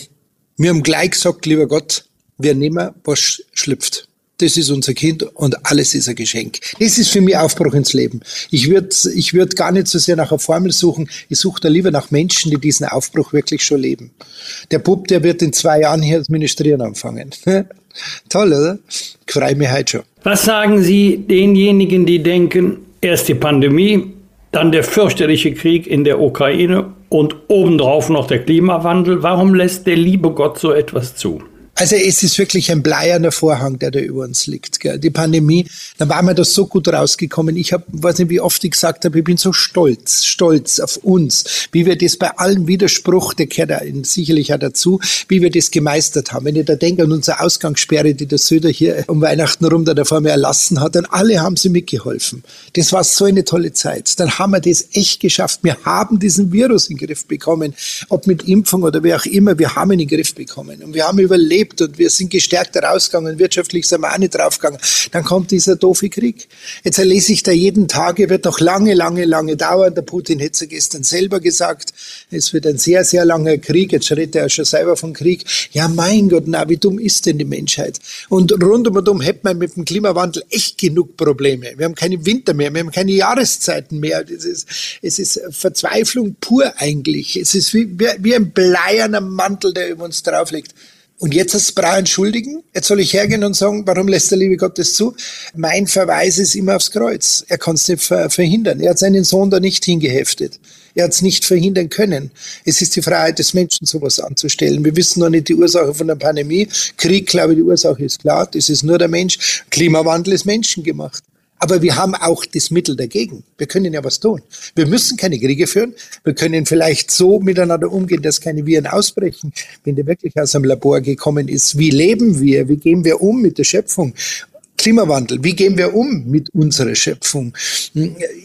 wir haben gleich gesagt, lieber Gott, wir nehmen, was schlüpft. Das ist unser Kind und alles ist ein Geschenk. Das ist für mich Aufbruch ins Leben. Ich würde ich würd gar nicht so sehr nach einer Formel suchen. Ich suche da lieber nach Menschen, die diesen Aufbruch wirklich schon leben. Der Bub, der wird in zwei Jahren hier als Ministrieren anfangen. Toll, oder? Ich freue mich heute schon. Was sagen Sie denjenigen, die denken, erst die Pandemie, dann der fürchterliche Krieg in der Ukraine und obendrauf noch der Klimawandel? Warum lässt der liebe Gott so etwas zu? Also es ist wirklich ein bleierner Vorhang, der da über uns liegt. Gell. Die Pandemie, da waren wir da so gut rausgekommen. Ich habe, weiß nicht, wie oft ich gesagt habe, ich bin so stolz, stolz auf uns, wie wir das bei allem Widerspruch, der gehört sicherlich auch dazu, wie wir das gemeistert haben. Wenn ich da denke an unsere Ausgangssperre, die der Söder hier um Weihnachten rum da vor mir erlassen hat, dann alle haben sie mitgeholfen. Das war so eine tolle Zeit. Dann haben wir das echt geschafft. Wir haben diesen Virus in den Griff bekommen, ob mit Impfung oder wie auch immer, wir haben ihn in den Griff bekommen. Und wir haben überlebt überlebt und wir sind gestärkt rausgegangen, wirtschaftlich sind wir auch nicht draufgegangen. Dann kommt dieser doofe Krieg. Jetzt erlese ich da jeden Tag, er wird noch lange, lange, lange dauern. Der Putin hätte es gestern selber gesagt, es wird ein sehr, sehr langer Krieg. Jetzt redet er schon selber von Krieg. Ja, mein Gott, na, wie dumm ist denn die Menschheit? Und rund um und um hätte man mit dem Klimawandel echt genug Probleme. Wir haben keine Winter mehr, wir haben keine Jahreszeiten mehr. Es ist, es ist Verzweiflung pur eigentlich. Es ist wie, wie ein bleierner Mantel, der über uns drauf liegt. Und jetzt das Bra entschuldigen? Jetzt soll ich hergehen und sagen, warum lässt der liebe Gott das zu? Mein Verweis ist immer aufs Kreuz. Er kann es nicht verhindern. Er hat seinen Sohn da nicht hingeheftet. Er hat es nicht verhindern können. Es ist die Freiheit des Menschen, sowas anzustellen. Wir wissen noch nicht die Ursache von der Pandemie. Krieg, glaube ich, die Ursache ist klar. Das ist nur der Mensch. Klimawandel ist menschengemacht. Aber wir haben auch das Mittel dagegen. Wir können ja was tun. Wir müssen keine Kriege führen. Wir können vielleicht so miteinander umgehen, dass keine Viren ausbrechen. Wenn der wirklich aus einem Labor gekommen ist, wie leben wir? Wie gehen wir um mit der Schöpfung? Klimawandel, wie gehen wir um mit unserer Schöpfung?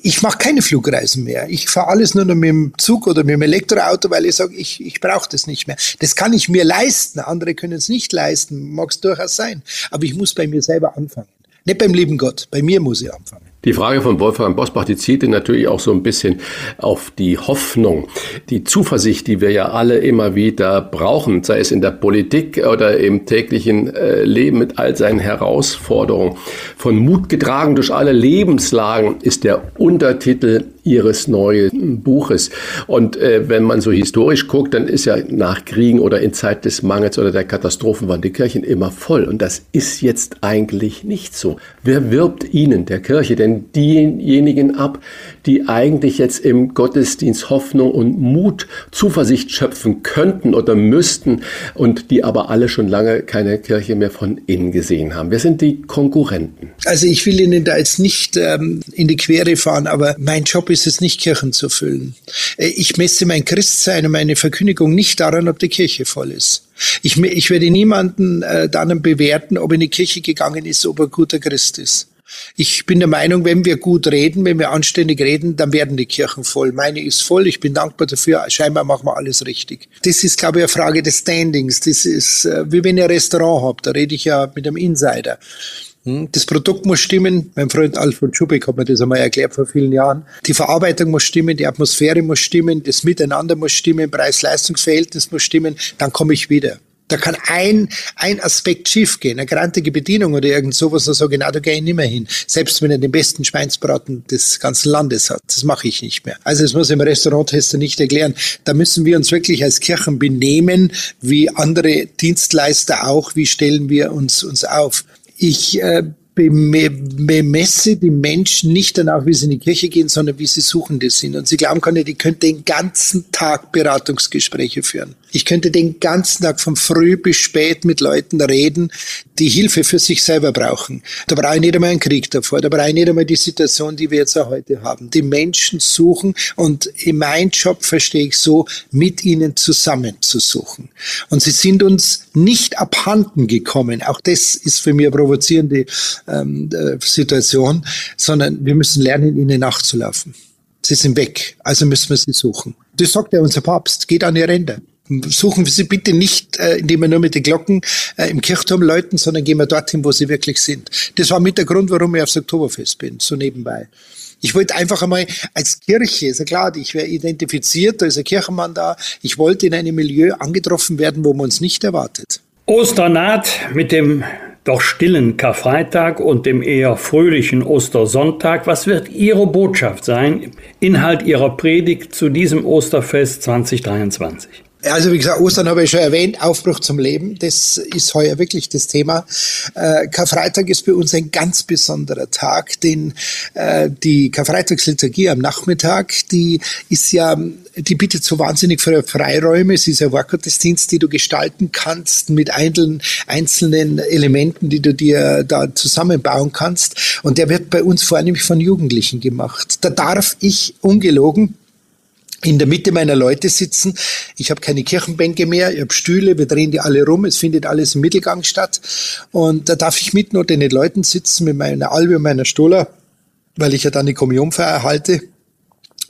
Ich mache keine Flugreisen mehr. Ich fahre alles nur noch mit dem Zug oder mit dem Elektroauto, weil ich sage, ich, ich brauche das nicht mehr. Das kann ich mir leisten. Andere können es nicht leisten. Mag es durchaus sein. Aber ich muss bei mir selber anfangen. Nicht beim lieben Gott, bei mir muss ich anfangen. Die Frage von Wolfgang Bosbach, die zielte natürlich auch so ein bisschen auf die Hoffnung, die Zuversicht, die wir ja alle immer wieder brauchen, sei es in der Politik oder im täglichen äh, Leben mit all seinen Herausforderungen. Von Mut getragen durch alle Lebenslagen ist der Untertitel ihres neuen Buches. Und äh, wenn man so historisch guckt, dann ist ja nach Kriegen oder in Zeit des Mangels oder der Katastrophen waren die Kirchen immer voll. Und das ist jetzt eigentlich nicht so. Wer wirbt ihnen, der Kirche, denn diejenigen ab, die eigentlich jetzt im Gottesdienst Hoffnung und Mut, Zuversicht schöpfen könnten oder müssten und die aber alle schon lange keine Kirche mehr von innen gesehen haben? Wer sind die Konkurrenten? Also ich will Ihnen da jetzt nicht ähm, in die Quere fahren, aber mein Job ist es nicht, Kirchen zu füllen. Äh, ich messe mein Christsein und meine Verkündigung nicht daran, ob die Kirche voll ist. Ich, ich werde niemanden äh, dann bewerten, ob in die Kirche gegangen ist, ob er guter Christ ist. Ich bin der Meinung, wenn wir gut reden, wenn wir anständig reden, dann werden die Kirchen voll. Meine ist voll. Ich bin dankbar dafür. Scheinbar machen wir alles richtig. Das ist, glaube ich, eine Frage des Standings. Das ist, äh, wie wenn ihr ein Restaurant habt. Da rede ich ja mit einem Insider. Hm? Das Produkt muss stimmen. Mein Freund Alfred Schubeck hat mir das einmal erklärt vor vielen Jahren. Die Verarbeitung muss stimmen, die Atmosphäre muss stimmen, das Miteinander muss stimmen, Preis-Leistungs-Verhältnis muss stimmen. Dann komme ich wieder. Da kann ein, ein Aspekt schiefgehen, eine grantige Bedienung oder irgend sowas, da sage ich, na, da gehe ich nicht mehr hin. Selbst wenn er den besten Schweinsbraten des ganzen Landes hat. Das mache ich nicht mehr. Also das muss ich im Restauranttester nicht erklären. Da müssen wir uns wirklich als Kirchen benehmen, wie andere Dienstleister auch. Wie stellen wir uns, uns auf? Ich äh, bemesse die Menschen nicht danach, wie sie in die Kirche gehen, sondern wie sie Suchende sind. Und sie glauben können, die könnten den ganzen Tag Beratungsgespräche führen. Ich könnte den ganzen Tag von früh bis spät mit Leuten reden, die Hilfe für sich selber brauchen. Da brauche ich nicht einmal einen Krieg davor, da brauche ich nicht einmal die Situation, die wir jetzt auch heute haben. Die Menschen suchen und in meinem Job verstehe ich so, mit ihnen zusammen zu suchen. Und sie sind uns nicht abhanden gekommen. Auch das ist für mich eine provozierende ähm, äh, Situation, sondern wir müssen lernen, ihnen nachzulaufen. Sie sind weg, also müssen wir sie suchen. Das sagt ja unser Papst, geht an die Ränder. Suchen wir sie bitte nicht, äh, indem wir nur mit den Glocken äh, im Kirchturm läuten, sondern gehen wir dorthin, wo sie wirklich sind. Das war mit der Grund, warum ich aufs Oktoberfest bin, so nebenbei. Ich wollte einfach einmal als Kirche, ist ja klar, ich wäre identifiziert, da ist ein Kirchenmann da. Ich wollte in einem Milieu angetroffen werden, wo man uns nicht erwartet. Osternaht mit dem doch stillen Karfreitag und dem eher fröhlichen Ostersonntag. Was wird Ihre Botschaft sein, Inhalt Ihrer Predigt zu diesem Osterfest 2023? Also wie gesagt, Ostern habe ich schon erwähnt, Aufbruch zum Leben, das ist heuer wirklich das Thema. Äh, Karfreitag ist bei uns ein ganz besonderer Tag, denn äh, die Karfreitagsliturgie am Nachmittag, die ist ja, die bietet so wahnsinnig viele Freiräume. Es ist ein Wortgottesdienst, die du gestalten kannst mit einzelnen, einzelnen Elementen, die du dir da zusammenbauen kannst. Und der wird bei uns vornehmlich von Jugendlichen gemacht. Da darf ich ungelogen in der Mitte meiner Leute sitzen. Ich habe keine Kirchenbänke mehr, ich habe Stühle, wir drehen die alle rum, es findet alles im Mittelgang statt. Und da darf ich mitten unter den Leuten sitzen mit meiner Albe und meiner Stola, weil ich ja dann die Kommunionfeier halte.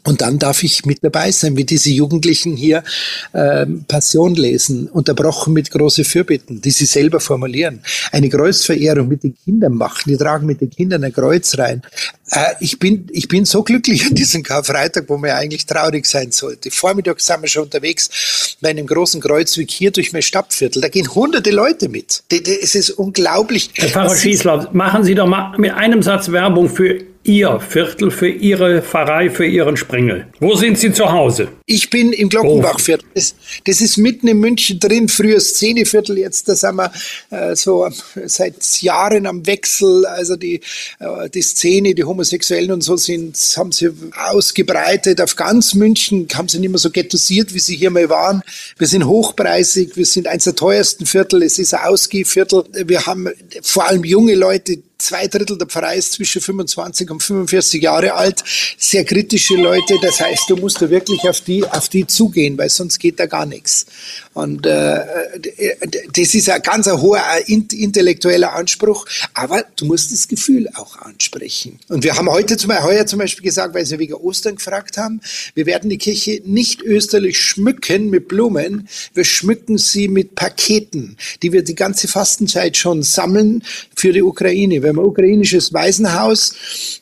Und dann darf ich mit dabei sein, wie diese Jugendlichen hier äh, Passion lesen, unterbrochen mit große Fürbitten, die sie selber formulieren. Eine Kreuzverehrung mit den Kindern machen, die tragen mit den Kindern ein Kreuz rein. Äh, ich, bin, ich bin so glücklich an diesem Karfreitag, wo man ja eigentlich traurig sein sollte. Vormittags sind wir schon unterwegs bei einem großen Kreuzweg hier durch mein Stadtviertel. Da gehen hunderte Leute mit. Es ist unglaublich. Herr Pfarrer Schießler, machen Sie doch mal mit einem Satz Werbung für Ihr Viertel, für Ihre Pfarrei, für Ihren Sprengel. Wo sind Sie zu Hause? Ich bin im Glockenbachviertel. Das, das, ist mitten in München drin, früher Szeneviertel, jetzt da sind wir äh, so seit Jahren am Wechsel. Also die, äh, die Szene, die Homosexuellen und so sind, haben sie ausgebreitet auf ganz München, haben sie nicht mehr so ghettoisiert, wie sie hier mal waren. Wir sind hochpreisig, wir sind eines der teuersten Viertel, es ist ein Ausgehviertel. Wir haben vor allem junge Leute, zwei Drittel der Pfarrei ist zwischen 25 und 45 Jahre alt, sehr kritische Leute. Das heißt, du musst da wirklich auf die, auf die zugehen, weil sonst geht da gar nichts. Und äh, das ist ein ganz ein hoher intellektueller Anspruch, aber du musst das Gefühl auch ansprechen. Und wir haben heute zum, heuer zum Beispiel gesagt, weil Sie wegen Ostern gefragt haben, wir werden die Kirche nicht österlich schmücken mit Blumen, wir schmücken sie mit Paketen, die wir die ganze Fastenzeit schon sammeln für die Ukraine. Wir haben ein ukrainisches Waisenhaus,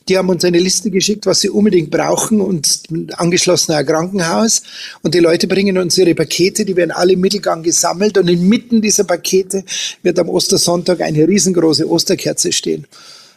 die haben uns eine Liste geschickt, was sie unbedingt brauchen und angeschlossen ein Krankenhaus. Und die Leute bringen uns ihre Pakete, die werden alle Mittelgang gesammelt und inmitten dieser Pakete wird am Ostersonntag eine riesengroße Osterkerze stehen.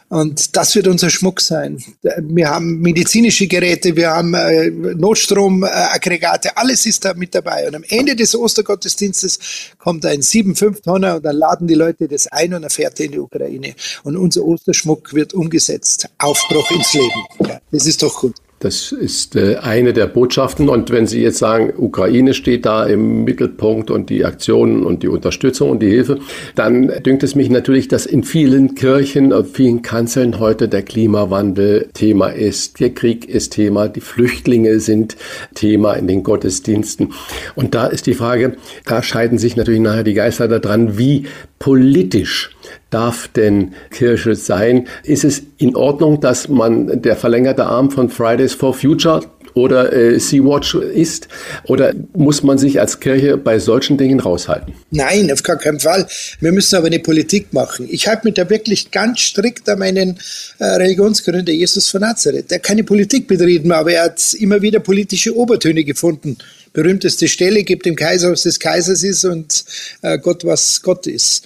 Und das wird unser Schmuck sein. Wir haben medizinische Geräte, wir haben äh, Notstromaggregate, alles ist da mit dabei. Und am Ende des Ostergottesdienstes kommt ein 7-5 Tonner und dann laden die Leute das ein und er fährt in die Ukraine. Und unser Osterschmuck wird umgesetzt. Aufbruch ins Leben. Ja, das ist doch gut. Das ist äh, eine der Botschaften. Und wenn Sie jetzt sagen, Ukraine steht da im Mittelpunkt und die Aktionen und die Unterstützung und die Hilfe, dann dünkt es mich natürlich, dass in vielen Kirchen, auf vielen Kanzeln heute der Klimawandel Thema ist. Der Krieg ist Thema. Die Flüchtlinge sind Thema in den Gottesdiensten. Und da ist die Frage, da scheiden sich natürlich nachher die Geister daran, wie politisch darf denn Kirche sein? Ist es in Ordnung, dass man der verlängerte Arm von Fridays for Future oder äh, Sea-Watch ist? Oder muss man sich als Kirche bei solchen Dingen raushalten? Nein, auf gar keinen Fall. Wir müssen aber eine Politik machen. Ich halte mich da wirklich ganz strikt an meinen äh, Religionsgründer Jesus von Nazareth. Der keine Politik betrieben, aber er hat immer wieder politische Obertöne gefunden. Berühmteste Stelle, gibt dem Kaiser, was des Kaisers ist und äh, Gott, was Gott ist.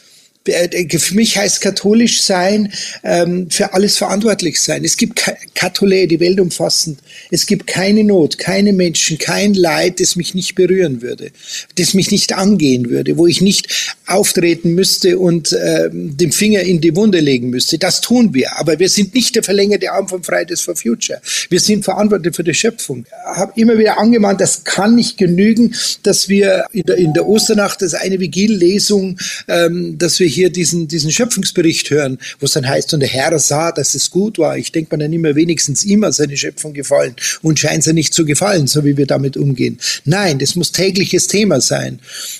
Äh, für mich heißt katholisch sein, ähm, für alles verantwortlich sein. Es gibt Katholä, die Welt umfassend. Es gibt keine Not, keine Menschen, kein Leid, das mich nicht berühren würde, das mich nicht angehen würde, wo ich nicht auftreten müsste und ähm, den Finger in die Wunde legen müsste. Das tun wir. Aber wir sind nicht der verlängerte Arm von Fridays for Future. Wir sind verantwortlich für die Schöpfung. Ich habe immer wieder angemahnt, das kann nicht genügen, dass wir in der, in der Osternacht, das eine Vigillesung, ähm, dass wir hier hier diesen, diesen Schöpfungsbericht hören, wo es dann heißt, und der Herr sah, dass es gut war. Ich denke mir dann immer, wenigstens immer seine Schöpfung gefallen und scheint sie nicht zu gefallen, so wie wir damit umgehen. Nein, das muss tägliches Thema sein.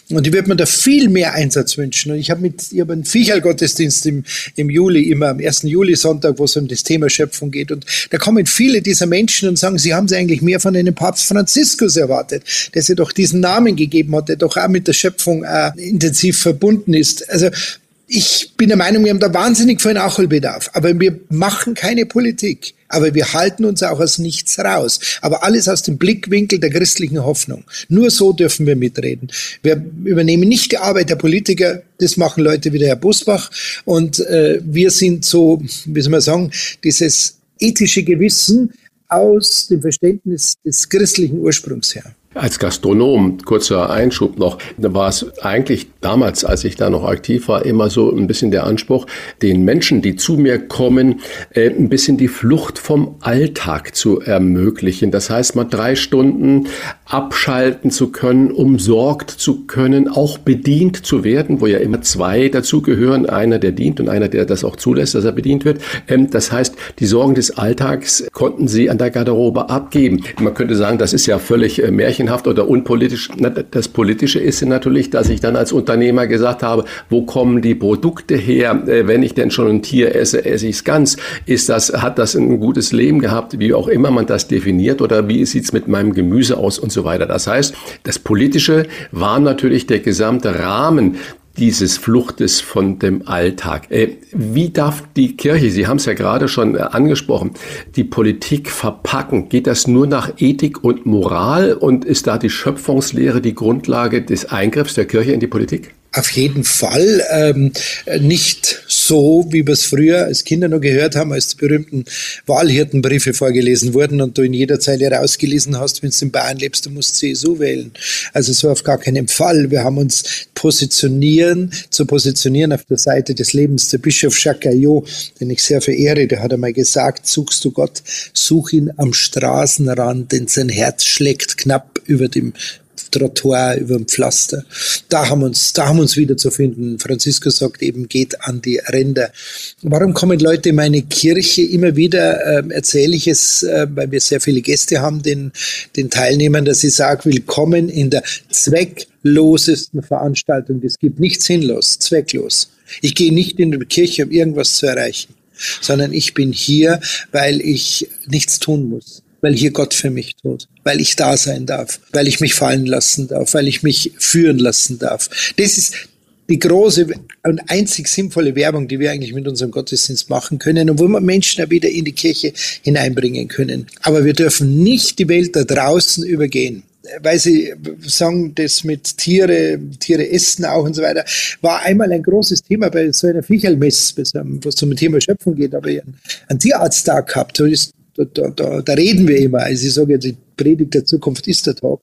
Und ich würde mir da viel mehr Einsatz wünschen. Und ich habe mit, ich habe einen Viecherl-Gottesdienst im, im Juli, immer am 1. Juli-Sonntag, wo es um das Thema Schöpfung geht. Und da kommen viele dieser Menschen und sagen, sie haben sie eigentlich mehr von einem Papst Franziskus erwartet, der sie doch diesen Namen gegeben hat, der doch auch mit der Schöpfung äh, intensiv verbunden ist. Also ich bin der Meinung, wir haben da wahnsinnig viel Nachholbedarf. Aber wir machen keine Politik. Aber wir halten uns auch aus nichts raus. Aber alles aus dem Blickwinkel der christlichen Hoffnung. Nur so dürfen wir mitreden. Wir übernehmen nicht die Arbeit der Politiker. Das machen Leute wie der Herr Busbach. Und äh, wir sind so, wie soll man sagen, dieses ethische Gewissen aus dem Verständnis des christlichen Ursprungs her. Als Gastronom, kurzer Einschub noch, war es eigentlich damals, als ich da noch aktiv war, immer so ein bisschen der Anspruch, den Menschen, die zu mir kommen, äh, ein bisschen die Flucht vom Alltag zu ermöglichen. Das heißt, mal drei Stunden abschalten zu können, umsorgt zu können, auch bedient zu werden, wo ja immer zwei dazugehören, einer, der dient und einer, der das auch zulässt, dass er bedient wird. Ähm, das heißt, die Sorgen des Alltags konnten sie an der Garderobe abgeben. Man könnte sagen, das ist ja völlig äh, märchenhaft oder unpolitisch. Das Politische ist natürlich, dass ich dann als Unternehmer gesagt habe, wo kommen die Produkte her? Äh, wenn ich denn schon ein Tier esse, esse ich es ganz. Ist das, hat das ein gutes Leben gehabt, wie auch immer man das definiert oder wie sieht es mit meinem Gemüse aus und so weiter. Das heißt, das Politische war natürlich der gesamte Rahmen dieses Fluchtes von dem Alltag. Äh, wie darf die Kirche, Sie haben es ja gerade schon äh, angesprochen, die Politik verpacken? Geht das nur nach Ethik und Moral und ist da die Schöpfungslehre die Grundlage des Eingriffs der Kirche in die Politik? Auf jeden Fall ähm, nicht so, wie wir es früher als Kinder noch gehört haben, als die berühmten Wahlhirtenbriefe vorgelesen wurden und du in jeder Zeile rausgelesen hast, wenn du in Bayern lebst, du musst CSU wählen. Also so auf gar keinen Fall. Wir haben uns positionieren, zu positionieren auf der Seite des Lebens. Der Bischof Jacques Gaillot, den ich sehr verehre, der hat einmal gesagt, suchst du Gott, such ihn am Straßenrand, denn sein Herz schlägt knapp über dem Trottoir, über dem Pflaster. Da haben uns, da haben uns wieder zu finden. Franziskus sagt eben, geht an die Ränder. Warum kommen Leute in meine Kirche? Immer wieder äh, erzähle ich es, äh, weil wir sehr viele Gäste haben, den, den Teilnehmern, dass ich sage, willkommen in der zwecklosesten Veranstaltung. Es gibt nichts sinnlos, zwecklos. Ich gehe nicht in die Kirche, um irgendwas zu erreichen, sondern ich bin hier, weil ich nichts tun muss weil hier Gott für mich tut, weil ich da sein darf, weil ich mich fallen lassen darf, weil ich mich führen lassen darf. Das ist die große und einzig sinnvolle Werbung, die wir eigentlich mit unserem Gottesdienst machen können und wo wir Menschen auch wieder in die Kirche hineinbringen können. Aber wir dürfen nicht die Welt da draußen übergehen. weil Sie sagen, das mit Tiere, Tiere essen auch und so weiter, war einmal ein großes Thema bei so einer Viecherlmess, wo es zum Thema Schöpfung geht, aber ich einen Tierarzttag gehabt. Da, da, da, da reden wir immer. Also ich sage jetzt, Predigt der Zukunft ist der Tag.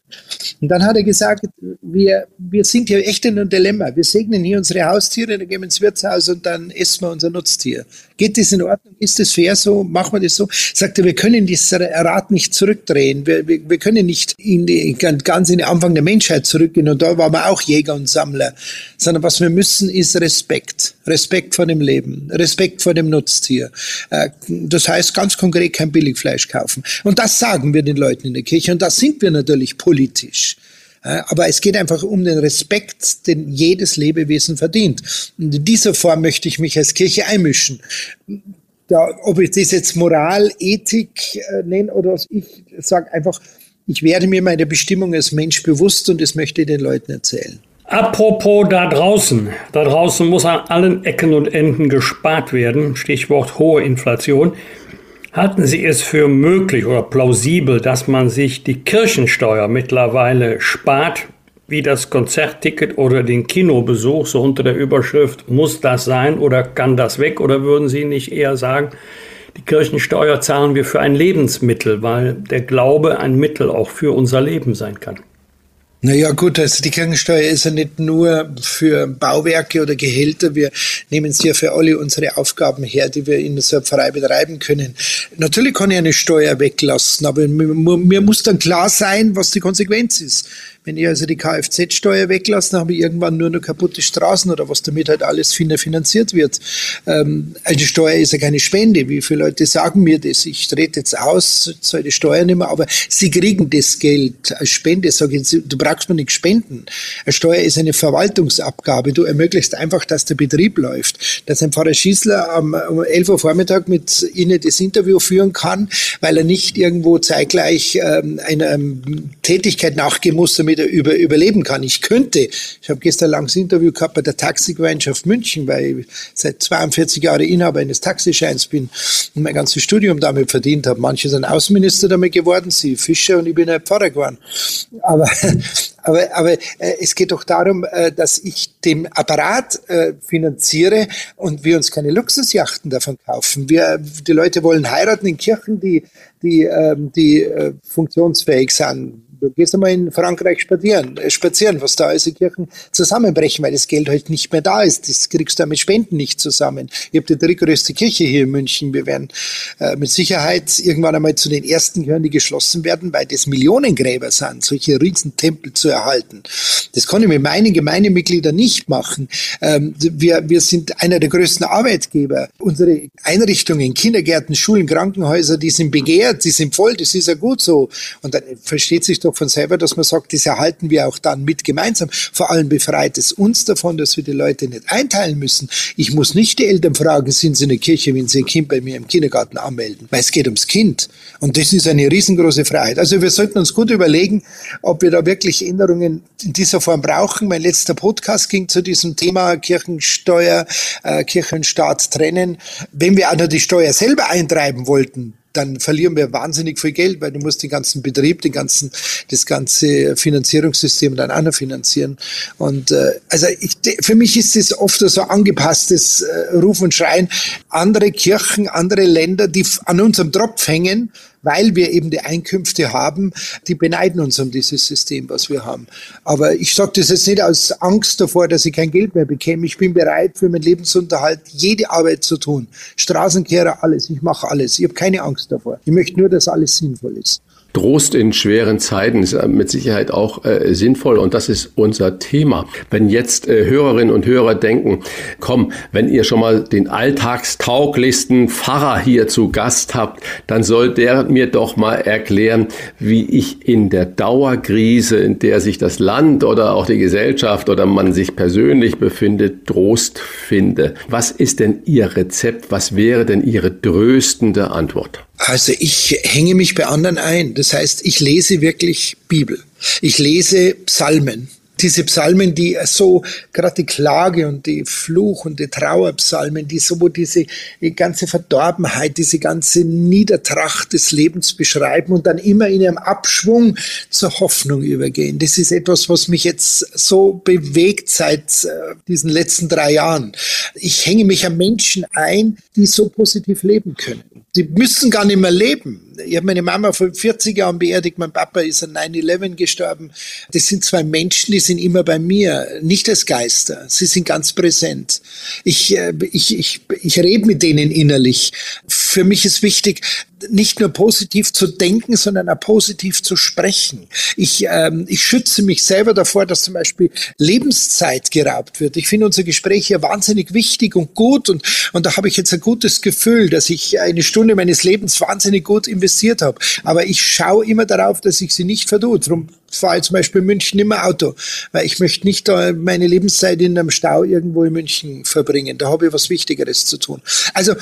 Und dann hat er gesagt, wir, wir sind hier echt in einem Dilemma. Wir segnen hier unsere Haustiere, dann gehen wir ins Wirtshaus und dann essen wir unser Nutztier. Geht das in Ordnung? Ist das fair so? Machen wir das so? Sagt er, wir können dieses Rad nicht zurückdrehen. Wir, wir, wir können nicht in die, ganz in den Anfang der Menschheit zurückgehen und da waren wir auch Jäger und Sammler. Sondern was wir müssen, ist Respekt. Respekt vor dem Leben. Respekt vor dem Nutztier. Äh, das heißt ganz konkret kein Billigfleisch kaufen. Und das sagen wir den Leuten in der Kirche und da sind wir natürlich politisch. Aber es geht einfach um den Respekt, den jedes Lebewesen verdient. Und in dieser Form möchte ich mich als Kirche einmischen. Da, ob ich das jetzt Moral, Ethik äh, nenne oder was, ich sage einfach, ich werde mir meine Bestimmung als Mensch bewusst und das möchte ich den Leuten erzählen. Apropos da draußen. Da draußen muss an allen Ecken und Enden gespart werden. Stichwort hohe Inflation. Halten Sie es für möglich oder plausibel, dass man sich die Kirchensteuer mittlerweile spart, wie das Konzertticket oder den Kinobesuch, so unter der Überschrift, muss das sein oder kann das weg? Oder würden Sie nicht eher sagen, die Kirchensteuer zahlen wir für ein Lebensmittel, weil der Glaube ein Mittel auch für unser Leben sein kann? Naja gut, also die Kirchensteuer ist ja nicht nur für Bauwerke oder Gehälter. Wir nehmen sie ja für alle unsere Aufgaben her, die wir in der Pfarrei betreiben können. Natürlich kann ich eine Steuer weglassen, aber mir muss dann klar sein, was die Konsequenz ist. Wenn ich also die Kfz-Steuer weglasse, dann habe ich irgendwann nur noch kaputte Straßen oder was damit halt alles finanziert wird. Ähm, eine Steuer ist ja keine Spende. Wie viele Leute sagen mir das? Ich trete jetzt aus, zahle die Steuer nicht mehr, aber sie kriegen das Geld als Spende. Sage ich, du brauchst mir nichts spenden. Eine Steuer ist eine Verwaltungsabgabe. Du ermöglichst einfach, dass der Betrieb läuft. Dass ein Pfarrer Schießler um 11 Uhr Vormittag mit Ihnen das Interview führen kann, weil er nicht irgendwo zeitgleich ähm, einer Tätigkeit nachgehen muss, damit wieder über, überleben kann. Ich könnte, ich habe gestern ein langes Interview gehabt bei der Taxigemeinschaft München, weil ich seit 42 Jahren Inhaber eines Taxischeins bin und mein ganzes Studium damit verdient habe. Manche sind Außenminister damit geworden, sie Fischer und ich bin ein Pfarrer geworden. Aber, aber, aber äh, es geht doch darum, äh, dass ich den Apparat äh, finanziere und wir uns keine Luxusjachten davon kaufen. Wir, die Leute wollen heiraten in Kirchen, die, die, ähm, die äh, funktionsfähig sind Du gehst einmal in Frankreich spazieren, äh, spazieren, was da die Kirchen zusammenbrechen, weil das Geld halt nicht mehr da ist. Das kriegst du mit Spenden nicht zusammen. Ich habe die drittgrößte Kirche hier in München. Wir werden äh, mit Sicherheit irgendwann einmal zu den ersten gehören, die geschlossen werden, weil das Millionengräber sind, solche Riesentempel zu erhalten. Das kann ich mit meinen Gemeindemitgliedern nicht machen. Ähm, wir, wir sind einer der größten Arbeitgeber. Unsere Einrichtungen, Kindergärten, Schulen, Krankenhäuser, die sind begehrt, die sind voll, das ist ja gut so. Und dann versteht sich doch von selber, dass man sagt, das erhalten wir auch dann mit gemeinsam. Vor allem befreit es uns davon, dass wir die Leute nicht einteilen müssen. Ich muss nicht die Eltern fragen, sind sie in der Kirche, wenn sie ein Kind bei mir im Kindergarten anmelden, weil es geht ums Kind. Und das ist eine riesengroße Freiheit. Also wir sollten uns gut überlegen, ob wir da wirklich Änderungen in dieser Form brauchen. Mein letzter Podcast ging zu diesem Thema Kirchensteuer, äh, Kirchenstaat trennen. Wenn wir auch noch die Steuer selber eintreiben wollten, dann verlieren wir wahnsinnig viel Geld, weil du musst den ganzen Betrieb, den ganzen, das ganze Finanzierungssystem dann auch noch finanzieren. Und äh, also ich, für mich ist es oft so angepasstes äh, Ruf und Schreien. Andere Kirchen, andere Länder, die an unserem Tropf hängen, weil wir eben die Einkünfte haben, die beneiden uns um dieses System, was wir haben. Aber ich sage das jetzt nicht aus Angst davor, dass ich kein Geld mehr bekäme. Ich bin bereit, für meinen Lebensunterhalt jede Arbeit zu tun. Straßenkehrer, alles. Ich mache alles. Ich habe keine Angst davor. Ich möchte nur, dass alles sinnvoll ist. Trost in schweren Zeiten ist mit Sicherheit auch äh, sinnvoll und das ist unser Thema. Wenn jetzt äh, Hörerinnen und Hörer denken, komm, wenn ihr schon mal den alltagstauglichsten Pfarrer hier zu Gast habt, dann soll der mir doch mal erklären, wie ich in der Dauerkrise, in der sich das Land oder auch die Gesellschaft oder man sich persönlich befindet, Trost finde. Was ist denn Ihr Rezept? Was wäre denn Ihre tröstende Antwort? Also ich hänge mich bei anderen ein. Das heißt, ich lese wirklich Bibel. Ich lese Psalmen. Diese Psalmen, die so, gerade die Klage und die Fluch und die Trauerpsalmen, die so diese ganze Verdorbenheit, diese ganze Niedertracht des Lebens beschreiben und dann immer in einem Abschwung zur Hoffnung übergehen. Das ist etwas, was mich jetzt so bewegt seit äh, diesen letzten drei Jahren. Ich hänge mich an Menschen ein, die so positiv leben können. Die müssen gar nicht mehr leben. Ich habe meine Mama vor 40 Jahren beerdigt, mein Papa ist an 9-11 gestorben. Das sind zwei Menschen, die sind immer bei mir, nicht als Geister. Sie sind ganz präsent. Ich, äh, ich, ich, ich rede mit denen innerlich. Für mich ist wichtig, nicht nur positiv zu denken, sondern auch positiv zu sprechen. Ich, ähm, ich schütze mich selber davor, dass zum Beispiel Lebenszeit geraubt wird. Ich finde unser Gespräch hier wahnsinnig wichtig und gut und, und da habe ich jetzt ein gutes Gefühl, dass ich eine Stunde meines Lebens wahnsinnig gut investiert habe. Aber ich schaue immer darauf, dass ich sie nicht verdue. Darum fahre ich zum Beispiel in München immer Auto, weil ich möchte nicht da meine Lebenszeit in einem Stau irgendwo in München verbringen. Da habe ich was Wichtigeres zu tun. Also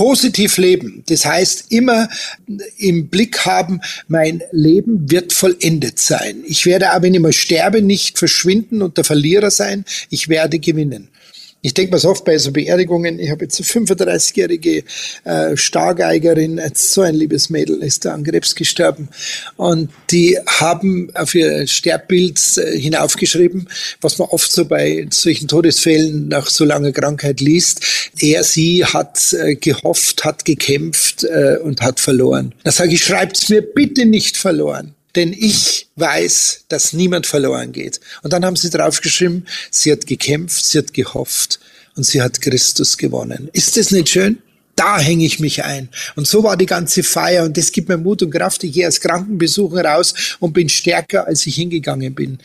positiv leben. Das heißt, immer im Blick haben, mein Leben wird vollendet sein. Ich werde aber, wenn ich mal sterbe, nicht verschwinden und der Verlierer sein. Ich werde gewinnen. Ich denke mir oft bei so Beerdigungen, ich habe jetzt eine 35-jährige äh, Stargeigerin, so ein liebes Mädel, ist da an Krebs gestorben. Und die haben auf ihr Sterbbild äh, hinaufgeschrieben, was man oft so bei solchen Todesfällen nach so langer Krankheit liest. Er, sie hat äh, gehofft, hat gekämpft äh, und hat verloren. Da sage ich, schreibt's mir bitte nicht verloren denn ich weiß, dass niemand verloren geht. Und dann haben sie draufgeschrieben, sie hat gekämpft, sie hat gehofft und sie hat Christus gewonnen. Ist das nicht schön? Da hänge ich mich ein. Und so war die ganze Feier und das gibt mir Mut und Kraft. Ich gehe als Krankenbesucher raus und bin stärker, als ich hingegangen bin.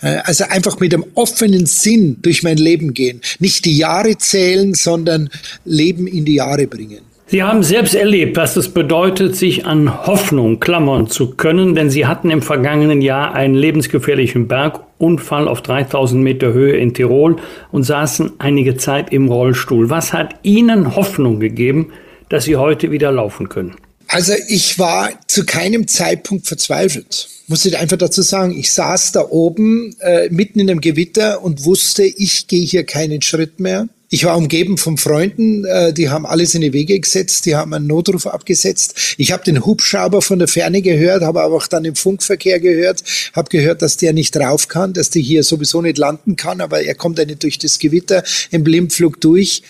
Äh, also einfach mit einem offenen Sinn durch mein Leben gehen. Nicht die Jahre zählen, sondern Leben in die Jahre bringen. Sie haben selbst erlebt, was es bedeutet, sich an Hoffnung klammern zu können, denn Sie hatten im vergangenen Jahr einen lebensgefährlichen Bergunfall auf 3000 Meter Höhe in Tirol und saßen einige Zeit im Rollstuhl. Was hat Ihnen Hoffnung gegeben, dass Sie heute wieder laufen können? Also ich war zu keinem Zeitpunkt verzweifelt. Muss ich einfach dazu sagen, ich saß da oben äh, mitten in einem Gewitter und wusste, ich gehe hier keinen Schritt mehr. Ich war umgeben von Freunden, äh, die haben alles in die Wege gesetzt, die haben einen Notruf abgesetzt. Ich habe den Hubschrauber von der Ferne gehört, habe aber auch dann im Funkverkehr gehört, habe gehört, dass der nicht drauf kann, dass der hier sowieso nicht landen kann, aber er kommt ja nicht durch das Gewitter im Blindflug durch.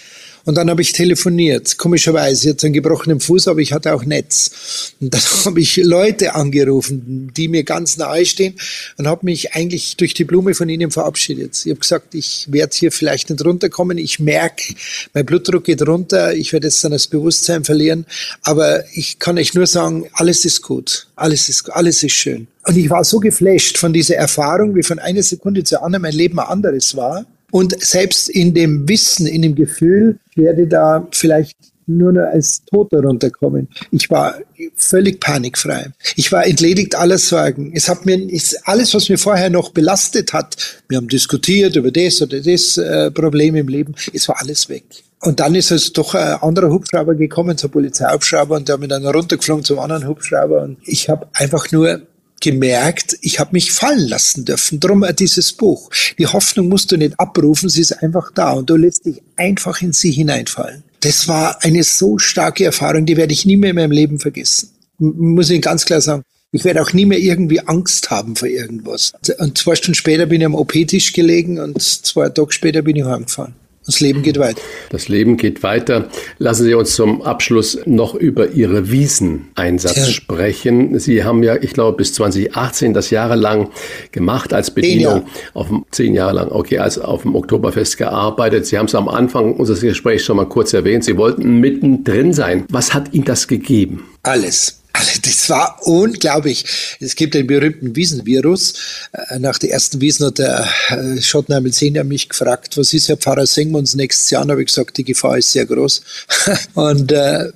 Und dann habe ich telefoniert. Komischerweise, hatte einen gebrochenen Fuß, aber ich hatte auch Netz. Und dann habe ich Leute angerufen, die mir ganz nahe stehen und habe mich eigentlich durch die Blume von ihnen verabschiedet. Ich habe gesagt, ich werde hier vielleicht nicht runterkommen. Ich merke, mein Blutdruck geht runter. Ich werde jetzt dann das Bewusstsein verlieren. Aber ich kann euch nur sagen, alles ist gut. Alles ist, alles ist schön. Und ich war so geflasht von dieser Erfahrung, wie von einer Sekunde zur anderen mein Leben ein anderes war. Und selbst in dem Wissen, in dem Gefühl, werde da vielleicht nur noch als Toter runterkommen. Ich war völlig panikfrei. Ich war entledigt aller Sorgen. Es hat mir ist alles, was mir vorher noch belastet hat, wir haben diskutiert über das oder das äh, Problem im Leben, es war alles weg. Und dann ist also doch ein anderer Hubschrauber gekommen, zur Polizeihubschrauber, und der hat mich dann runtergeflogen zum anderen Hubschrauber. Und ich habe einfach nur gemerkt, ich habe mich fallen lassen dürfen. Drum dieses Buch. Die Hoffnung musst du nicht abrufen, sie ist einfach da und du lässt dich einfach in sie hineinfallen. Das war eine so starke Erfahrung, die werde ich nie mehr in meinem Leben vergessen. Muss ich ganz klar sagen. Ich werde auch nie mehr irgendwie Angst haben vor irgendwas. Und zwei Stunden später bin ich am OP-Tisch gelegen und zwei Tage später bin ich heimgefahren. Das Leben geht weiter. Das Leben geht weiter. Lassen Sie uns zum Abschluss noch über Ihre Wieseneinsatz ja. sprechen. Sie haben ja, ich glaube, bis 2018 das jahrelang gemacht als Bedienung. Auf dem, zehn Jahre lang, okay, als auf dem Oktoberfest gearbeitet. Sie haben es am Anfang unseres Gesprächs schon mal kurz erwähnt. Sie wollten mittendrin sein. Was hat Ihnen das gegeben? Alles. Das war unglaublich. Es gibt den berühmten Wiesenvirus. Äh, nach der ersten Wiesen hat der äh, Schottenheimel Senior mich gefragt, was ist, Herr Pfarrer, singen wir uns nächstes Jahr? Und habe ich gesagt, die Gefahr ist sehr groß. Und äh,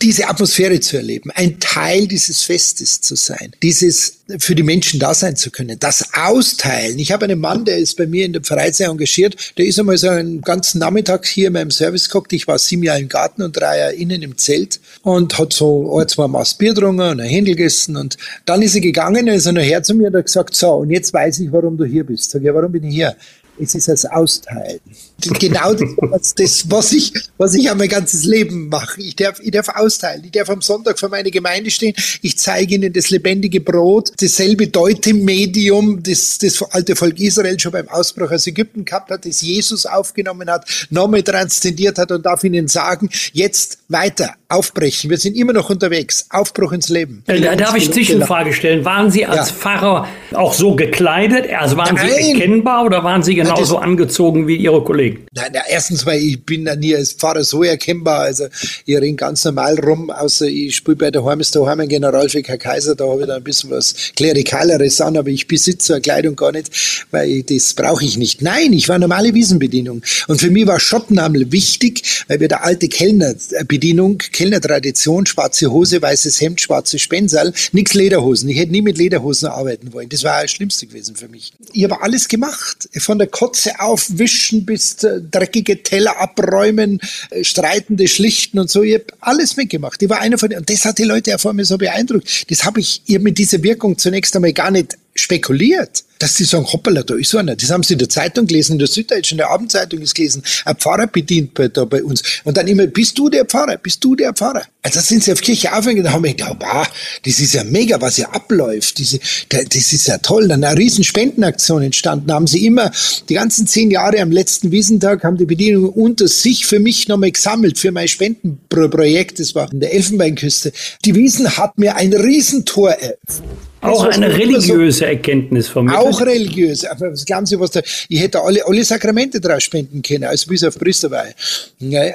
diese Atmosphäre zu erleben, ein Teil dieses Festes zu sein, dieses für die Menschen da sein zu können. Das Austeilen. Ich habe einen Mann, der ist bei mir in der Pfarrei sehr engagiert. Der ist einmal so einen ganzen Nachmittag hier in meinem Service geguckt. Ich war sieben Jahre im Garten und drei Jahre innen im Zelt und hat so ein, zwei Maß Bier getrunken und ein Händel gegessen. Und dann ist er gegangen, und ist er nachher zu mir und hat gesagt, so, und jetzt weiß ich, warum du hier bist. Sag, ja, warum bin ich hier? Es ist das Austeilen. Genau das, das, was ich, was ich mein ganzes Leben mache. Ich darf, ich darf austeilen. Ich darf am Sonntag vor meiner Gemeinde stehen. Ich zeige ihnen das lebendige Brot, dasselbe Deutemedium, das das alte Volk Israel schon beim Ausbruch aus Ägypten gehabt hat, das Jesus aufgenommen hat, nochmal transzendiert hat und darf ihnen sagen, jetzt weiter, aufbrechen. Wir sind immer noch unterwegs. Aufbruch ins Leben. Äh, da darf ich Zwischenfrage stellen. Waren Sie als ja. Pfarrer auch so gekleidet? Also waren Nein. Sie erkennbar oder waren Sie genauso Nein, angezogen wie Ihre Kollegen? Nein, na, erstens, weil ich bin ja nie als Pfarrer so erkennbar. Also ich renne ganz normal rum, außer ich spiele bei der Hormes daheim General für Herr Kaiser, da habe ich dann ein bisschen was Klerikaleres an, aber ich besitze eine Kleidung gar nicht, weil ich, das brauche ich nicht. Nein, ich war normale Wiesenbedienung. Und für mich war Schottenhamel wichtig, weil wir der alte Kellnerbedienung, Kellnertradition, schwarze Hose, weißes Hemd, schwarze Spensal, nichts Lederhosen. Ich hätte nie mit Lederhosen arbeiten wollen. Das war das Schlimmste gewesen für mich. Ich habe alles gemacht. Von der Kotze aufwischen bis äh, dreckige Teller abräumen, äh, streitende schlichten und so. Ich habe alles mitgemacht. Ich war einer von denen. Und das hat die Leute ja vor mir so beeindruckt. Das habe ich ihr mit dieser Wirkung zunächst einmal gar nicht spekuliert dass die sagen, hoppala, da ist so einer. Das haben sie in der Zeitung gelesen, in der Süddeutschen, in der Abendzeitung ist gelesen. Ein Pfarrer bedient bei, da bei uns. Und dann immer, bist du der Pfarrer? Bist du der Pfarrer? Also sind sie auf Kirche aufgegangen, da haben wir gedacht, wow, das ist ja mega, was hier abläuft. Diese, das ist ja toll. Dann eine riesen Spendenaktion entstanden. Haben sie immer, die ganzen zehn Jahre am letzten Wiesentag, haben die Bedienungen unter sich für mich nochmal gesammelt, für mein Spendenprojekt. Das war in der Elfenbeinküste. Die Wiesen hat mir ein Riesentor eröffnet. Auch eine religiöse Erkenntnis von mir. Auch religiös. Was glauben Sie, was da, ich hätte alle, alle Sakramente draus spenden können, also bis auf Priesterweihe.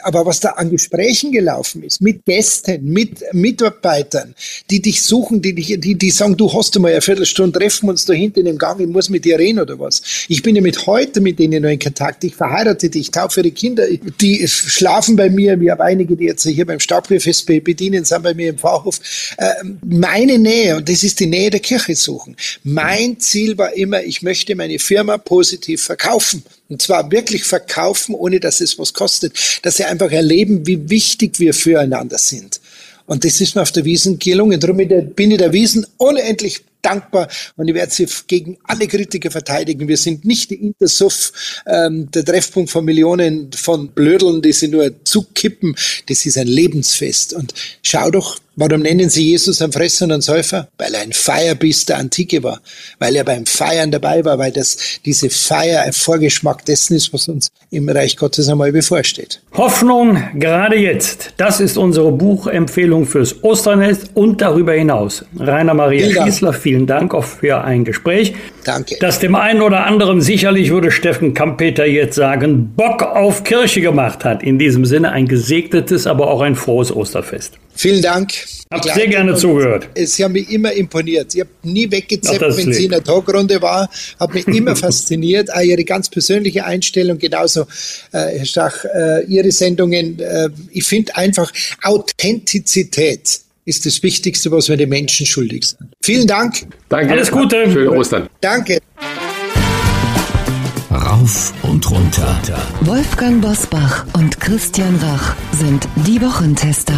Aber was da an Gesprächen gelaufen ist, mit Gästen, mit Mitarbeitern, die dich suchen, die dich, die, die sagen, du hast mal eine Viertelstunde, treffen uns da hinten im Gang, ich muss mit dir reden oder was. Ich bin ja mit heute mit denen noch in Kontakt. Ich verheirate dich, taufe ihre Kinder, die schlafen bei mir. Wir haben einige, die jetzt hier beim Stadtbierfest bedienen, sind bei mir im Pfarrhof. Ähm, meine Nähe, und das ist die Nähe der Kirche suchen. Mein Ziel war immer, ich möchte meine Firma positiv verkaufen. Und zwar wirklich verkaufen, ohne dass es was kostet. Dass sie einfach erleben, wie wichtig wir füreinander sind. Und das ist mir auf der Wiesen gelungen. Darum bin ich der Wiesen unendlich dankbar und ich werde sie gegen alle Kritiker verteidigen. Wir sind nicht die Intersuff, ähm, der Treffpunkt von Millionen von Blödeln, die sie nur zukippen. Das ist ein Lebensfest. Und schau doch, warum nennen sie Jesus einen Fresser und einen Säufer? Weil er ein Feierbiss der Antike war. Weil er beim Feiern dabei war, weil das, diese Feier ein Vorgeschmack dessen ist, was uns im Reich Gottes einmal bevorsteht. Hoffnung gerade jetzt. Das ist unsere Buchempfehlung fürs Osternest und darüber hinaus. Rainer Maria Schießler, vielen vielen Dank auch für ein Gespräch. Danke. Das dem einen oder anderen sicherlich, würde Steffen Kampeter jetzt sagen, Bock auf Kirche gemacht hat. In diesem Sinne ein gesegnetes, aber auch ein frohes Osterfest. Vielen Dank. Hab sehr gerne zugehört. Sie haben mich immer imponiert. Ich habe nie weggezappt, wenn lieb. sie in der Talkrunde war. Hat mich immer fasziniert. Auch Ihre ganz persönliche Einstellung, genauso, äh, Herr Stach, äh, Ihre Sendungen. Äh, ich finde einfach Authentizität ist das Wichtigste, was wir den Menschen schuldig sind. Vielen Dank. Danke. Alles Gute. Schöne Ostern. Danke. Rauf und runter. Wolfgang Bosbach und Christian Rach sind die Wochentester.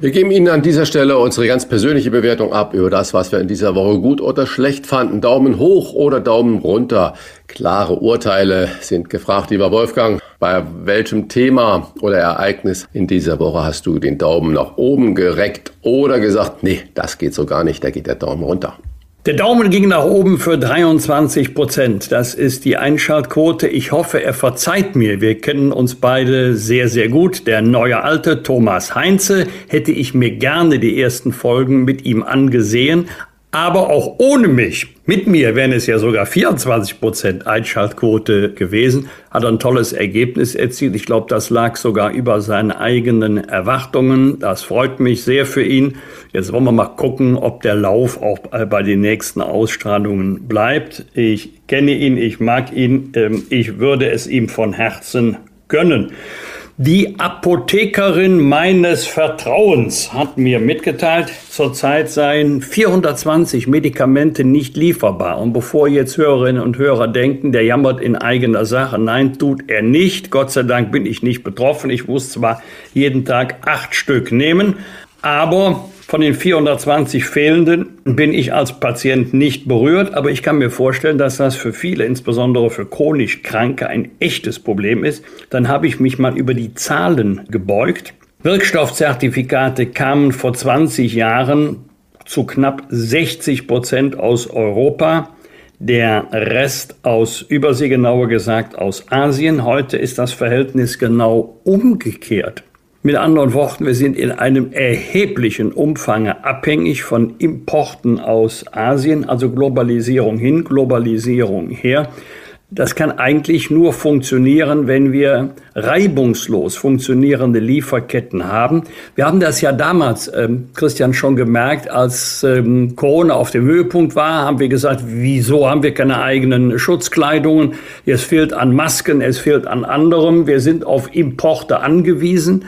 Wir geben Ihnen an dieser Stelle unsere ganz persönliche Bewertung ab über das, was wir in dieser Woche gut oder schlecht fanden. Daumen hoch oder Daumen runter. Klare Urteile sind gefragt, lieber Wolfgang. Bei welchem Thema oder Ereignis in dieser Woche hast du den Daumen nach oben gereckt oder gesagt, nee, das geht so gar nicht, da geht der Daumen runter? Der Daumen ging nach oben für 23 Prozent. Das ist die Einschaltquote. Ich hoffe, er verzeiht mir. Wir kennen uns beide sehr, sehr gut. Der neue Alte Thomas Heinze hätte ich mir gerne die ersten Folgen mit ihm angesehen aber auch ohne mich. Mit mir wären es ja sogar 24 Prozent Einschaltquote gewesen. Hat ein tolles Ergebnis erzielt. Ich glaube, das lag sogar über seinen eigenen Erwartungen. Das freut mich sehr für ihn. Jetzt wollen wir mal gucken, ob der Lauf auch bei den nächsten Ausstrahlungen bleibt. Ich kenne ihn, ich mag ihn. Ähm, ich würde es ihm von Herzen gönnen. Die Apothekerin meines Vertrauens hat mir mitgeteilt, zurzeit seien 420 Medikamente nicht lieferbar. Und bevor jetzt Hörerinnen und Hörer denken, der jammert in eigener Sache, nein, tut er nicht. Gott sei Dank bin ich nicht betroffen. Ich muss zwar jeden Tag acht Stück nehmen, aber von den 420 fehlenden bin ich als Patient nicht berührt, aber ich kann mir vorstellen, dass das für viele, insbesondere für chronisch Kranke, ein echtes Problem ist. Dann habe ich mich mal über die Zahlen gebeugt. Wirkstoffzertifikate kamen vor 20 Jahren zu knapp 60 Prozent aus Europa. Der Rest aus Übersee, genauer gesagt aus Asien. Heute ist das Verhältnis genau umgekehrt. Mit anderen Worten, wir sind in einem erheblichen Umfang abhängig von Importen aus Asien, also Globalisierung hin, Globalisierung her. Das kann eigentlich nur funktionieren, wenn wir reibungslos funktionierende Lieferketten haben. Wir haben das ja damals, ähm, Christian, schon gemerkt, als ähm, Corona auf dem Höhepunkt war, haben wir gesagt, wieso haben wir keine eigenen Schutzkleidungen? Es fehlt an Masken, es fehlt an anderem. Wir sind auf Importe angewiesen.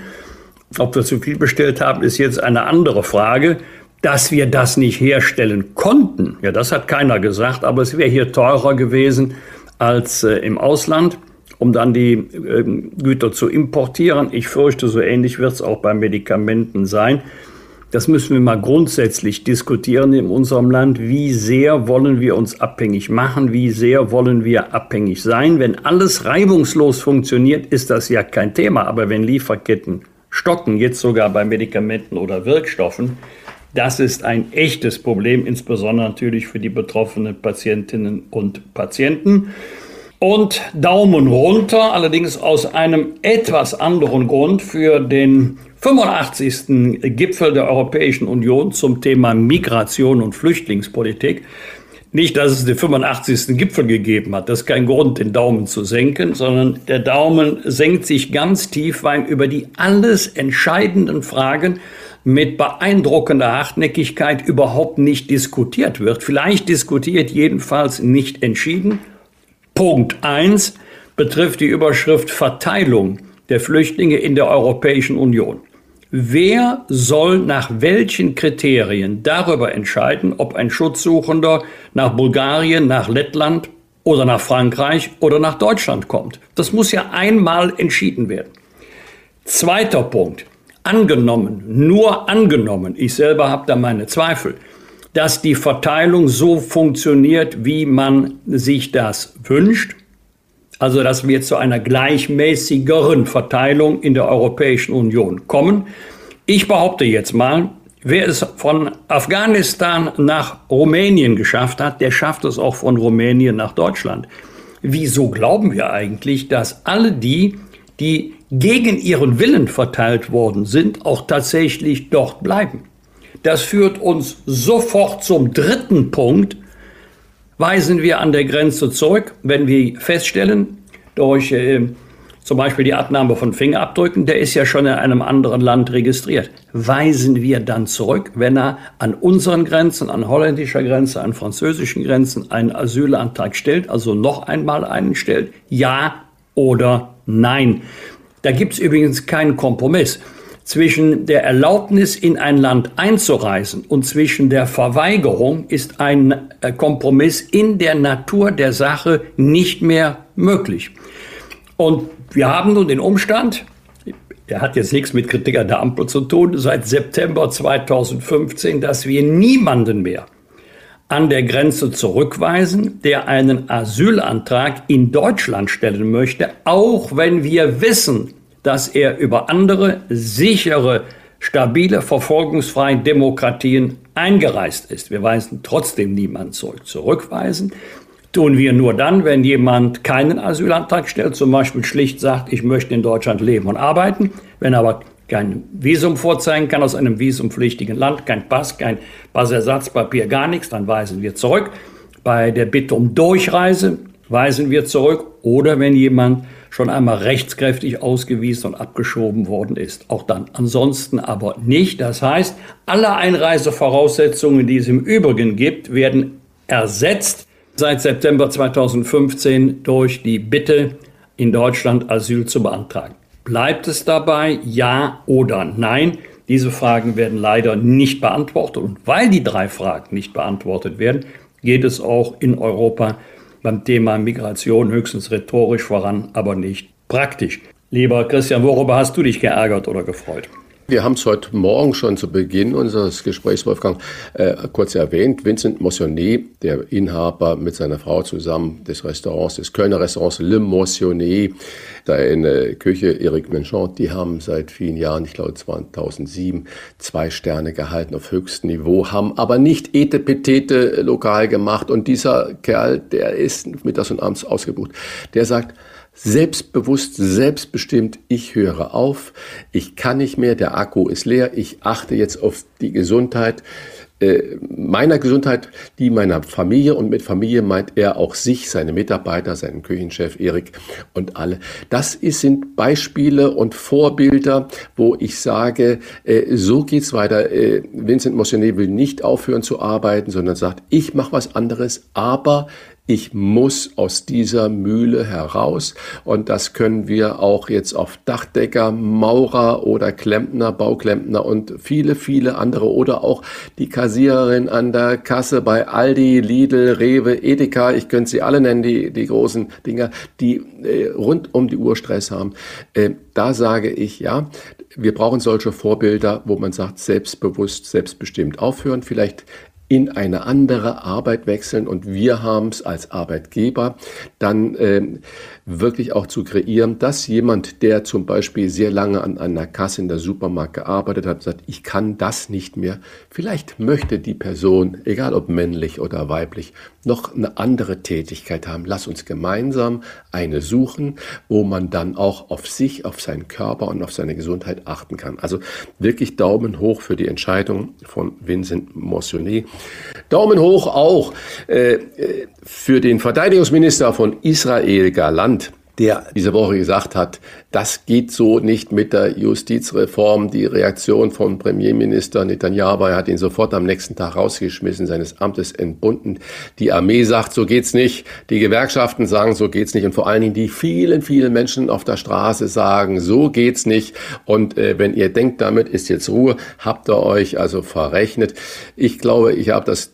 Ob wir zu viel bestellt haben, ist jetzt eine andere Frage. Dass wir das nicht herstellen konnten, ja, das hat keiner gesagt, aber es wäre hier teurer gewesen als äh, im Ausland, um dann die äh, Güter zu importieren. Ich fürchte, so ähnlich wird es auch bei Medikamenten sein. Das müssen wir mal grundsätzlich diskutieren in unserem Land. Wie sehr wollen wir uns abhängig machen? Wie sehr wollen wir abhängig sein? Wenn alles reibungslos funktioniert, ist das ja kein Thema. Aber wenn Lieferketten stocken, jetzt sogar bei Medikamenten oder Wirkstoffen. Das ist ein echtes Problem, insbesondere natürlich für die betroffenen Patientinnen und Patienten. Und Daumen runter, allerdings aus einem etwas anderen Grund für den 85. Gipfel der Europäischen Union zum Thema Migration und Flüchtlingspolitik. Nicht, dass es den 85. Gipfel gegeben hat. Das ist kein Grund, den Daumen zu senken, sondern der Daumen senkt sich ganz tief, weil über die alles entscheidenden Fragen mit beeindruckender Hartnäckigkeit überhaupt nicht diskutiert wird. Vielleicht diskutiert, jedenfalls nicht entschieden. Punkt 1 betrifft die Überschrift Verteilung der Flüchtlinge in der Europäischen Union. Wer soll nach welchen Kriterien darüber entscheiden, ob ein Schutzsuchender nach Bulgarien, nach Lettland oder nach Frankreich oder nach Deutschland kommt? Das muss ja einmal entschieden werden. Zweiter Punkt. Angenommen, nur angenommen, ich selber habe da meine Zweifel, dass die Verteilung so funktioniert, wie man sich das wünscht, also dass wir zu einer gleichmäßigeren Verteilung in der Europäischen Union kommen. Ich behaupte jetzt mal, wer es von Afghanistan nach Rumänien geschafft hat, der schafft es auch von Rumänien nach Deutschland. Wieso glauben wir eigentlich, dass alle die, die gegen ihren Willen verteilt worden sind, auch tatsächlich dort bleiben? Das führt uns sofort zum dritten Punkt, weisen wir an der Grenze zurück, wenn wir feststellen, durch äh, zum Beispiel die Abnahme von Fingerabdrücken, der ist ja schon in einem anderen Land registriert. Weisen wir dann zurück, wenn er an unseren Grenzen, an holländischer Grenze, an französischen Grenzen einen Asylantrag stellt, also noch einmal einen stellt? Ja oder nein? Da gibt es übrigens keinen Kompromiss zwischen der Erlaubnis, in ein Land einzureisen und zwischen der Verweigerung ist ein äh, Kompromiss in der Natur der Sache nicht mehr möglich. Und wir haben nun den Umstand, der hat jetzt nichts mit Kritik an der Ampel zu tun, seit September 2015, dass wir niemanden mehr an der Grenze zurückweisen, der einen Asylantrag in Deutschland stellen möchte, auch wenn wir wissen, dass er über andere sichere, stabile, verfolgungsfreie Demokratien eingereist ist. Wir weisen trotzdem niemanden zurück. Zurückweisen tun wir nur dann, wenn jemand keinen Asylantrag stellt, zum Beispiel schlicht sagt, ich möchte in Deutschland leben und arbeiten, wenn aber kein Visum vorzeigen kann aus einem visumpflichtigen Land, kein Pass, kein Passersatzpapier, gar nichts, dann weisen wir zurück. Bei der Bitte um Durchreise weisen wir zurück oder wenn jemand schon einmal rechtskräftig ausgewiesen und abgeschoben worden ist. Auch dann. Ansonsten aber nicht. Das heißt, alle Einreisevoraussetzungen, die es im Übrigen gibt, werden ersetzt seit September 2015 durch die Bitte, in Deutschland Asyl zu beantragen. Bleibt es dabei, ja oder nein? Diese Fragen werden leider nicht beantwortet. Und weil die drei Fragen nicht beantwortet werden, geht es auch in Europa beim Thema Migration höchstens rhetorisch voran, aber nicht praktisch. Lieber Christian, worüber hast du dich geärgert oder gefreut? Wir haben es heute Morgen schon zu Beginn unseres Gesprächs, Wolfgang, äh, kurz erwähnt. Vincent Motionnet, der Inhaber mit seiner Frau zusammen des Restaurants, des Kölner Restaurants Le Motionnet, da in der Küche Eric Menchant, die haben seit vielen Jahren, ich glaube 2007, zwei Sterne gehalten auf höchstem Niveau, haben aber nicht Etepetete lokal gemacht. Und dieser Kerl, der ist mittags und abends ausgebucht, der sagt, selbstbewusst, selbstbestimmt, ich höre auf, ich kann nicht mehr, der Akku ist leer, ich achte jetzt auf die Gesundheit äh, meiner Gesundheit, die meiner Familie und mit Familie meint er auch sich, seine Mitarbeiter, seinen Küchenchef Erik und alle. Das ist, sind Beispiele und Vorbilder, wo ich sage, äh, so geht's weiter. Äh, Vincent Motionnet will nicht aufhören zu arbeiten, sondern sagt, ich mache was anderes, aber ich muss aus dieser Mühle heraus. Und das können wir auch jetzt auf Dachdecker, Maurer oder Klempner, Bauklempner und viele, viele andere oder auch die Kassiererin an der Kasse bei Aldi, Lidl, Rewe, Edeka, ich könnte sie alle nennen, die, die großen Dinger, die äh, rund um die Uhr Stress haben. Äh, da sage ich, ja, wir brauchen solche Vorbilder, wo man sagt, selbstbewusst, selbstbestimmt aufhören, vielleicht in eine andere Arbeit wechseln und wir haben es als Arbeitgeber dann äh, wirklich auch zu kreieren, dass jemand, der zum Beispiel sehr lange an einer Kasse in der Supermarkt gearbeitet hat, sagt, ich kann das nicht mehr. Vielleicht möchte die Person, egal ob männlich oder weiblich, noch eine andere Tätigkeit haben. Lass uns gemeinsam eine suchen, wo man dann auch auf sich, auf seinen Körper und auf seine Gesundheit achten kann. Also wirklich Daumen hoch für die Entscheidung von Vincent Motionnet. Daumen hoch auch äh, äh für den Verteidigungsminister von Israel Galant der diese Woche gesagt hat, das geht so nicht mit der Justizreform. Die Reaktion von Premierminister Netanyahu, hat ihn sofort am nächsten Tag rausgeschmissen, seines Amtes entbunden. Die Armee sagt, so geht's nicht. Die Gewerkschaften sagen, so geht's nicht. Und vor allen Dingen die vielen, vielen Menschen auf der Straße sagen, so geht's nicht. Und äh, wenn ihr denkt, damit ist jetzt Ruhe, habt ihr euch also verrechnet. Ich glaube, ich habe das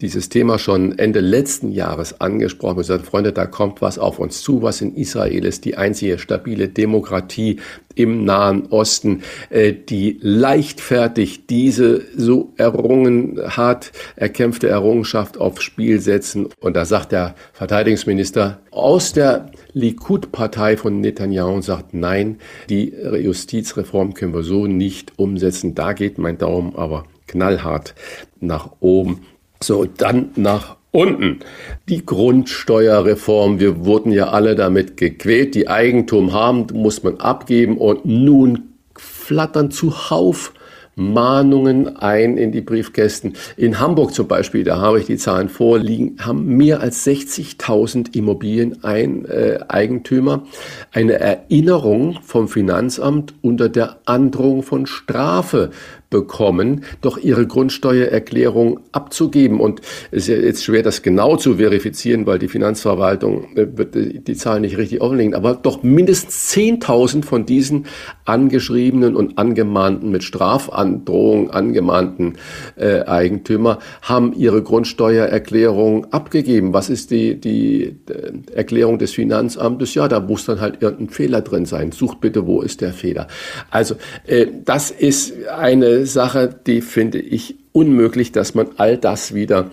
dieses Thema schon Ende letzten Jahres angesprochen und gesagt, Freunde, da kommt was auf uns zu, was in Israel ist, die einzige stabile Demokratie im Nahen Osten, äh, die leichtfertig diese so errungen, hart erkämpfte Errungenschaft aufs Spiel setzen. Und da sagt der Verteidigungsminister aus der Likud-Partei von Netanyahu und sagt, nein, die Justizreform können wir so nicht umsetzen. Da geht mein Daumen aber knallhart nach oben. So, dann nach unten. Die Grundsteuerreform, wir wurden ja alle damit gequält, die Eigentum haben, muss man abgeben. Und nun flattern zuhauf Mahnungen ein in die Briefkästen. In Hamburg zum Beispiel, da habe ich die Zahlen vorliegen, haben mehr als 60.000 Immobilien-Eigentümer äh, eine Erinnerung vom Finanzamt unter der Androhung von Strafe bekommen, doch ihre Grundsteuererklärung abzugeben. Und es ist jetzt schwer, das genau zu verifizieren, weil die Finanzverwaltung äh, wird die Zahlen nicht richtig offenlegen. Aber doch mindestens 10.000 von diesen angeschriebenen und angemahnten, mit Strafandrohung angemahnten äh, Eigentümer haben ihre Grundsteuererklärung abgegeben. Was ist die, die äh, Erklärung des Finanzamtes? Ja, da muss dann halt irgendein Fehler drin sein. Sucht bitte, wo ist der Fehler? Also, äh, das ist eine Sache, die finde ich unmöglich, dass man all das wieder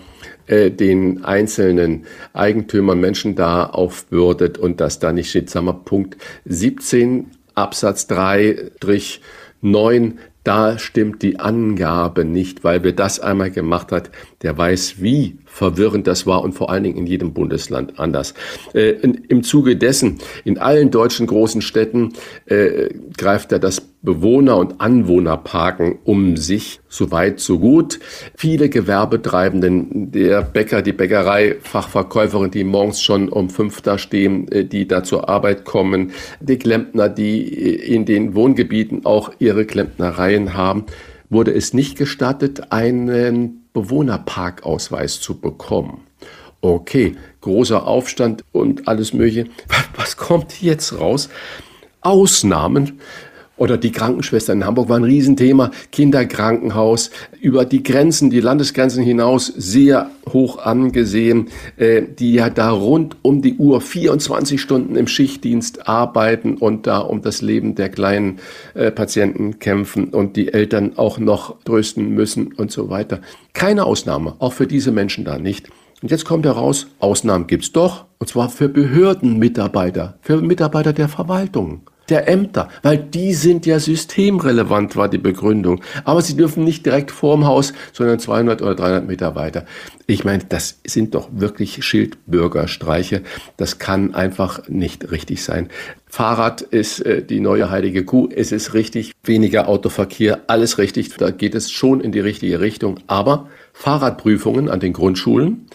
äh, den einzelnen Eigentümern, Menschen da aufbürdet und dass da nicht steht, sagen wir, Punkt 17 Absatz 3 9 da stimmt die Angabe nicht, weil wer das einmal gemacht hat, der weiß, wie verwirrend das war und vor allen Dingen in jedem Bundesland anders. Äh, in, Im Zuge dessen, in allen deutschen großen Städten äh, greift er das Bewohner- und Anwohnerparken um sich, so weit, so gut. Viele Gewerbetreibenden, der Bäcker, die Bäckerei, Fachverkäuferin, die morgens schon um fünf da stehen, äh, die da zur Arbeit kommen, die Klempner, die in den Wohngebieten auch ihre Klempnereien haben, wurde es nicht gestattet, einen Bewohnerparkausweis zu bekommen. Okay, großer Aufstand und alles Mögliche. Was kommt jetzt raus? Ausnahmen oder die Krankenschwester in Hamburg war ein Riesenthema. Kinderkrankenhaus über die Grenzen, die Landesgrenzen hinaus sehr hoch angesehen, äh, die ja da rund um die Uhr 24 Stunden im Schichtdienst arbeiten und da um das Leben der kleinen äh, Patienten kämpfen und die Eltern auch noch trösten müssen und so weiter. Keine Ausnahme, auch für diese Menschen da nicht. Und jetzt kommt heraus, Ausnahmen gibt's doch, und zwar für Behördenmitarbeiter, für Mitarbeiter der Verwaltung der Ämter, weil die sind ja systemrelevant, war die Begründung. Aber sie dürfen nicht direkt vorm Haus, sondern 200 oder 300 Meter weiter. Ich meine, das sind doch wirklich Schildbürgerstreiche. Das kann einfach nicht richtig sein. Fahrrad ist äh, die neue heilige Kuh. Es ist richtig, weniger Autoverkehr, alles richtig. Da geht es schon in die richtige Richtung. Aber Fahrradprüfungen an den Grundschulen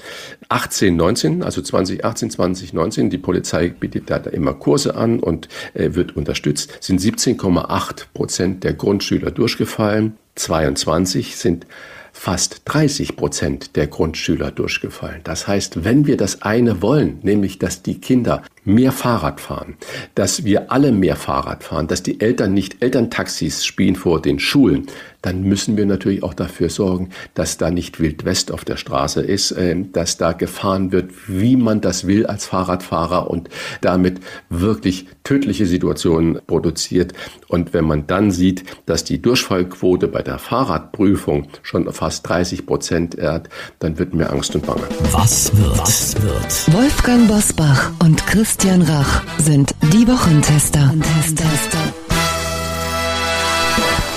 18, 19, also 2018, 2019, die Polizei bietet da immer Kurse an und äh, wird unterstützt, sind 17,8 Prozent der Grundschüler durchgefallen. 22 sind fast 30 Prozent der Grundschüler durchgefallen. Das heißt, wenn wir das eine wollen, nämlich dass die Kinder mehr Fahrrad fahren, dass wir alle mehr Fahrrad fahren, dass die Eltern nicht Elterntaxis spielen vor den Schulen, dann müssen wir natürlich auch dafür sorgen, dass da nicht Wild West auf der Straße ist, äh, dass da gefahren wird, wie man das will als Fahrradfahrer und damit wirklich tödliche Situationen produziert. Und wenn man dann sieht, dass die Durchfallquote bei der Fahrradprüfung schon fast 30 Prozent hat, dann wird mir Angst und Bange. Was wird? Was wird? Wolfgang Bosbach und Christian Rach sind die Wochentester.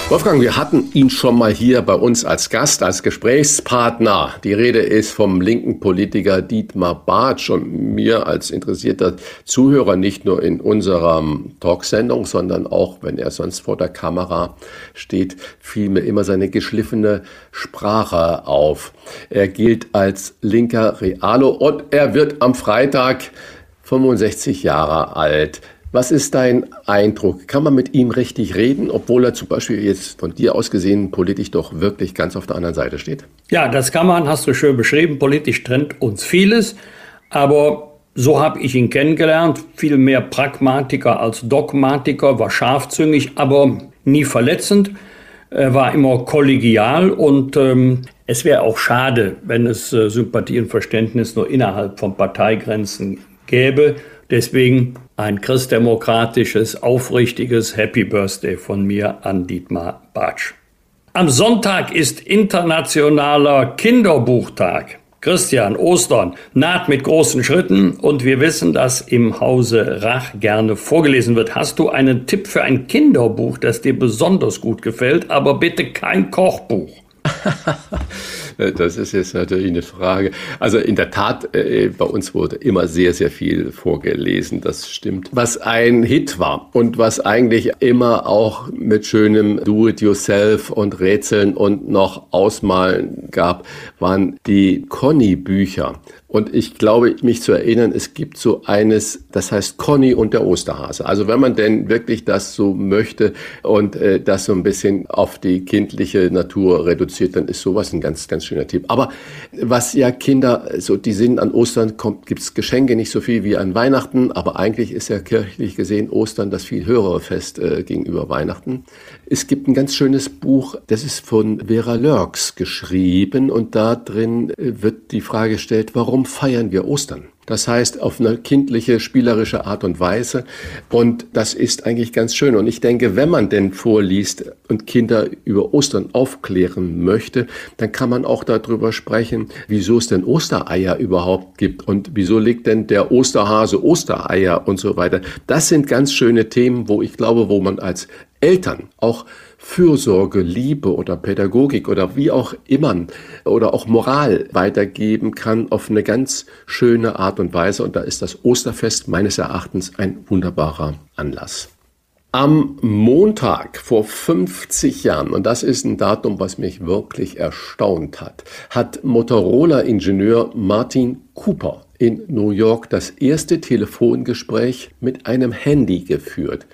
Wolfgang, wir hatten ihn schon mal hier bei uns als Gast, als Gesprächspartner. Die Rede ist vom linken Politiker Dietmar Bartsch und mir als interessierter Zuhörer nicht nur in unserer Talksendung, sondern auch, wenn er sonst vor der Kamera steht, fiel mir immer seine geschliffene Sprache auf. Er gilt als linker Realo und er wird am Freitag 65 Jahre alt. Was ist dein Eindruck? Kann man mit ihm richtig reden, obwohl er zum Beispiel jetzt von dir aus gesehen politisch doch wirklich ganz auf der anderen Seite steht? Ja, das kann man, hast du schön beschrieben. Politisch trennt uns vieles, aber so habe ich ihn kennengelernt. Viel mehr Pragmatiker als Dogmatiker, war scharfzüngig, aber nie verletzend. Er war immer kollegial und ähm, es wäre auch schade, wenn es äh, Sympathie und Verständnis nur innerhalb von Parteigrenzen gäbe. Deswegen ein christdemokratisches, aufrichtiges Happy Birthday von mir an Dietmar Bartsch. Am Sonntag ist internationaler Kinderbuchtag. Christian, Ostern naht mit großen Schritten und wir wissen, dass im Hause Rach gerne vorgelesen wird. Hast du einen Tipp für ein Kinderbuch, das dir besonders gut gefällt, aber bitte kein Kochbuch? Das ist jetzt natürlich eine Frage. Also in der Tat, äh, bei uns wurde immer sehr, sehr viel vorgelesen. Das stimmt. Was ein Hit war und was eigentlich immer auch mit schönem Do-it-yourself und Rätseln und noch Ausmalen gab, waren die Conny-Bücher. Und ich glaube, mich zu erinnern, es gibt so eines, das heißt Conny und der Osterhase. Also wenn man denn wirklich das so möchte und äh, das so ein bisschen auf die kindliche Natur reduziert, dann ist sowas ein ganz, ganz schöner Tipp. Aber was ja Kinder, so die sind an Ostern, kommt, gibt's Geschenke nicht so viel wie an Weihnachten, aber eigentlich ist ja kirchlich gesehen Ostern das viel höhere Fest äh, gegenüber Weihnachten. Es gibt ein ganz schönes Buch, das ist von Vera Lörks geschrieben und da drin äh, wird die Frage gestellt, warum warum feiern wir Ostern? Das heißt, auf eine kindliche, spielerische Art und Weise. Und das ist eigentlich ganz schön. Und ich denke, wenn man denn vorliest und Kinder über Ostern aufklären möchte, dann kann man auch darüber sprechen, wieso es denn Ostereier überhaupt gibt und wieso legt denn der Osterhase Ostereier und so weiter. Das sind ganz schöne Themen, wo ich glaube, wo man als Eltern auch Fürsorge, Liebe oder Pädagogik oder wie auch immer oder auch Moral weitergeben kann auf eine ganz schöne Art und Weise. Und da ist das Osterfest meines Erachtens ein wunderbarer Anlass. Am Montag vor 50 Jahren, und das ist ein Datum, was mich wirklich erstaunt hat, hat Motorola-Ingenieur Martin Cooper in New York das erste Telefongespräch mit einem Handy geführt.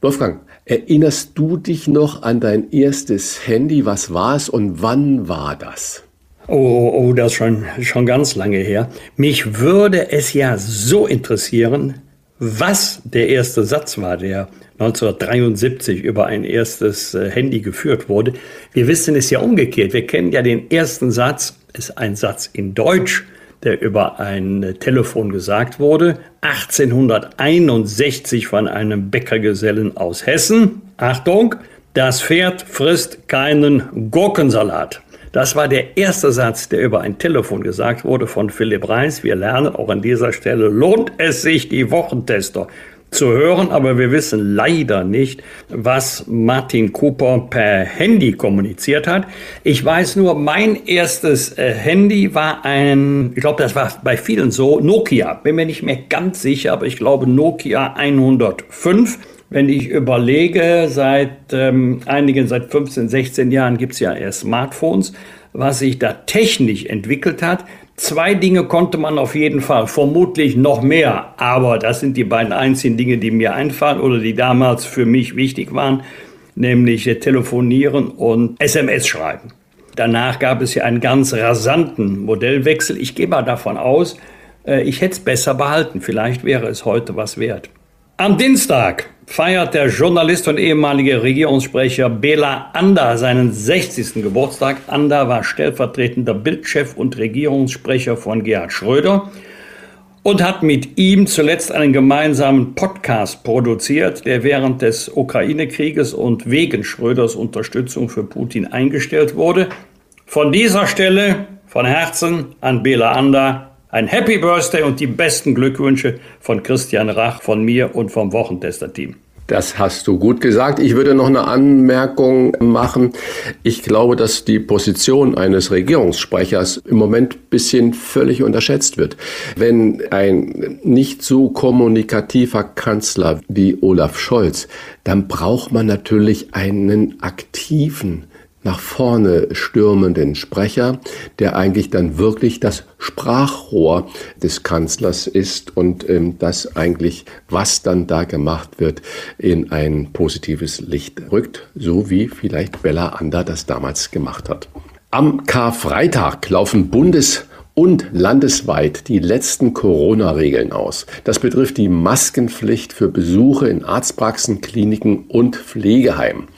Wolfgang, Erinnerst du dich noch an dein erstes Handy? Was war es und wann war das? Oh, oh, das ist schon, schon ganz lange her. Mich würde es ja so interessieren, was der erste Satz war, der 1973 über ein erstes äh, Handy geführt wurde. Wir wissen es ja umgekehrt. Wir kennen ja den ersten Satz, ist ein Satz in Deutsch, der über ein Telefon gesagt wurde. 1861 von einem Bäckergesellen aus Hessen. Achtung, das Pferd frisst keinen Gurkensalat. Das war der erste Satz, der über ein Telefon gesagt wurde von Philipp Reis. Wir lernen auch an dieser Stelle, lohnt es sich, die Wochentester zu hören, aber wir wissen leider nicht, was Martin Cooper per Handy kommuniziert hat. Ich weiß nur, mein erstes äh, Handy war ein, ich glaube, das war bei vielen so, Nokia. Bin mir nicht mehr ganz sicher, aber ich glaube Nokia 105. Wenn ich überlege, seit ähm, einigen, seit 15, 16 Jahren gibt es ja erst Smartphones, was sich da technisch entwickelt hat. Zwei Dinge konnte man auf jeden Fall, vermutlich noch mehr, aber das sind die beiden einzigen Dinge, die mir einfallen oder die damals für mich wichtig waren, nämlich telefonieren und SMS schreiben. Danach gab es ja einen ganz rasanten Modellwechsel. Ich gehe mal davon aus, äh, ich hätte es besser behalten. Vielleicht wäre es heute was wert. Am Dienstag feiert der Journalist und ehemalige Regierungssprecher Bela Ander seinen 60. Geburtstag. Ander war stellvertretender Bildchef und Regierungssprecher von Gerhard Schröder und hat mit ihm zuletzt einen gemeinsamen Podcast produziert, der während des Ukraine-Krieges und wegen Schröders Unterstützung für Putin eingestellt wurde. Von dieser Stelle von Herzen an Bela Ander ein Happy Birthday und die besten Glückwünsche von Christian Rach, von mir und vom Wochentester-Team. Das hast du gut gesagt. Ich würde noch eine Anmerkung machen. Ich glaube, dass die Position eines Regierungssprechers im Moment ein bisschen völlig unterschätzt wird. Wenn ein nicht so kommunikativer Kanzler wie Olaf Scholz, dann braucht man natürlich einen aktiven nach vorne stürmenden Sprecher, der eigentlich dann wirklich das Sprachrohr des Kanzlers ist und ähm, das eigentlich, was dann da gemacht wird, in ein positives Licht rückt, so wie vielleicht Bella Ander das damals gemacht hat. Am Karfreitag laufen Bundes- und landesweit die letzten Corona-Regeln aus. Das betrifft die Maskenpflicht für Besuche in Arztpraxen, Kliniken und Pflegeheimen.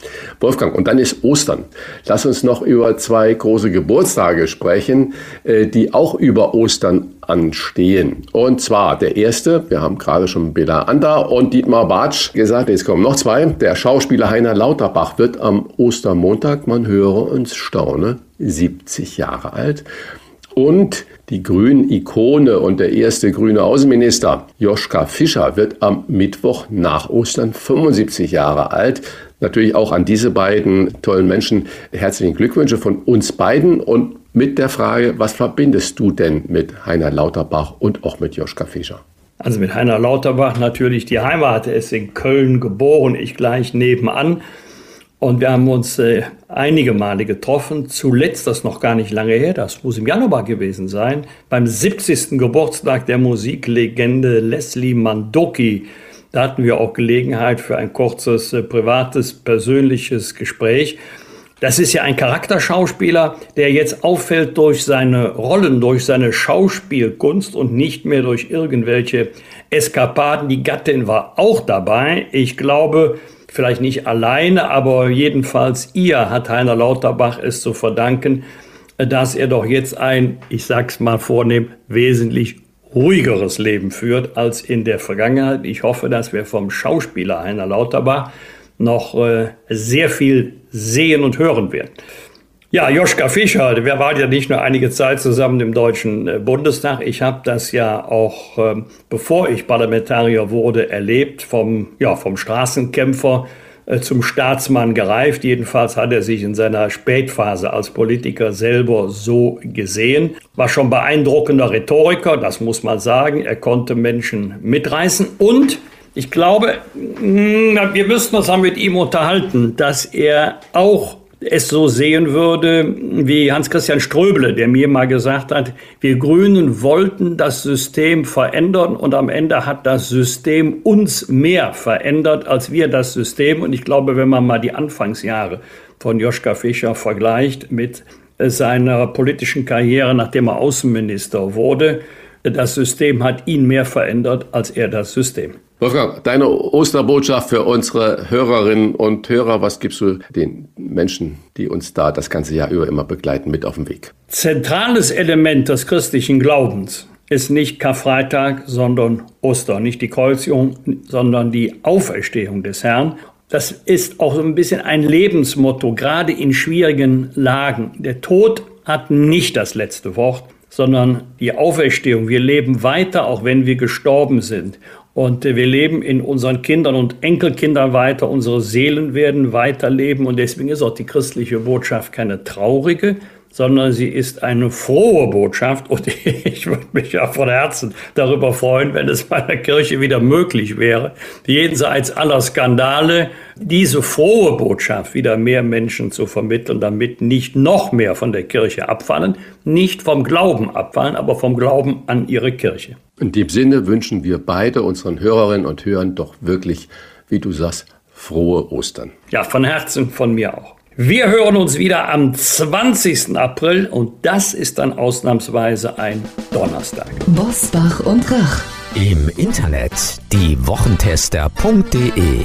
Wolfgang, und dann ist Ostern. Lass uns noch über zwei große Geburtstage sprechen, äh, die auch über Ostern anstehen. Und zwar der erste, wir haben gerade schon Bela Anda und Dietmar Bartsch gesagt, jetzt kommen noch zwei. Der Schauspieler Heiner Lauterbach wird am Ostermontag, man höre uns staune, 70 Jahre alt. Und die Grünen-Ikone und der erste grüne Außenminister Joschka Fischer wird am Mittwoch nach Ostern 75 Jahre alt. Natürlich auch an diese beiden tollen Menschen herzlichen Glückwünsche von uns beiden und mit der Frage, was verbindest du denn mit Heiner Lauterbach und auch mit Joschka Fischer? Also mit Heiner Lauterbach natürlich die Heimat. Er ist in Köln geboren, ich gleich nebenan. Und wir haben uns äh, einige Male getroffen. Zuletzt, das noch gar nicht lange her, das muss im Januar gewesen sein, beim 70. Geburtstag der Musiklegende Leslie Mandoki. Da hatten wir auch Gelegenheit für ein kurzes, äh, privates, persönliches Gespräch. Das ist ja ein Charakterschauspieler, der jetzt auffällt durch seine Rollen, durch seine Schauspielkunst und nicht mehr durch irgendwelche Eskapaden. Die Gattin war auch dabei. Ich glaube, vielleicht nicht alleine, aber jedenfalls ihr hat Heiner Lauterbach es zu verdanken, dass er doch jetzt ein, ich sag's mal vornehm, wesentlich ruhigeres Leben führt als in der Vergangenheit. Ich hoffe, dass wir vom Schauspieler Heiner Lauterbach noch äh, sehr viel sehen und hören werden. Ja, Joschka Fischer, wir waren ja nicht nur einige Zeit zusammen im Deutschen äh, Bundestag. Ich habe das ja auch, ähm, bevor ich Parlamentarier wurde, erlebt, vom, ja, vom Straßenkämpfer äh, zum Staatsmann gereift. Jedenfalls hat er sich in seiner Spätphase als Politiker selber so gesehen. War schon beeindruckender Rhetoriker, das muss man sagen. Er konnte Menschen mitreißen und ich glaube, mm, wir müssten uns mit ihm unterhalten, dass er auch es so sehen würde wie Hans-Christian Ströble, der mir mal gesagt hat, wir Grünen wollten das System verändern und am Ende hat das System uns mehr verändert als wir das System. Und ich glaube, wenn man mal die Anfangsjahre von Joschka Fischer vergleicht mit seiner politischen Karriere, nachdem er Außenminister wurde, das System hat ihn mehr verändert als er das System. Wolfgang, deine Osterbotschaft für unsere Hörerinnen und Hörer, was gibst du den Menschen, die uns da das ganze Jahr über immer begleiten, mit auf den Weg? Zentrales Element des christlichen Glaubens ist nicht Karfreitag, sondern Ostern. Nicht die Kreuzigung, sondern die Auferstehung des Herrn. Das ist auch so ein bisschen ein Lebensmotto, gerade in schwierigen Lagen. Der Tod hat nicht das letzte Wort, sondern die Auferstehung. Wir leben weiter, auch wenn wir gestorben sind. Und wir leben in unseren Kindern und Enkelkindern weiter. Unsere Seelen werden weiterleben. Und deswegen ist auch die christliche Botschaft keine traurige, sondern sie ist eine frohe Botschaft. Und ich würde mich ja von Herzen darüber freuen, wenn es meiner Kirche wieder möglich wäre, jenseits aller Skandale, diese frohe Botschaft wieder mehr Menschen zu vermitteln, damit nicht noch mehr von der Kirche abfallen, nicht vom Glauben abfallen, aber vom Glauben an ihre Kirche. In dem Sinne wünschen wir beide unseren Hörerinnen und Hörern doch wirklich, wie du sagst, frohe Ostern. Ja, von Herzen von mir auch. Wir hören uns wieder am 20. April und das ist dann ausnahmsweise ein Donnerstag. Bosbach und Rach. Im Internet diewochentester.de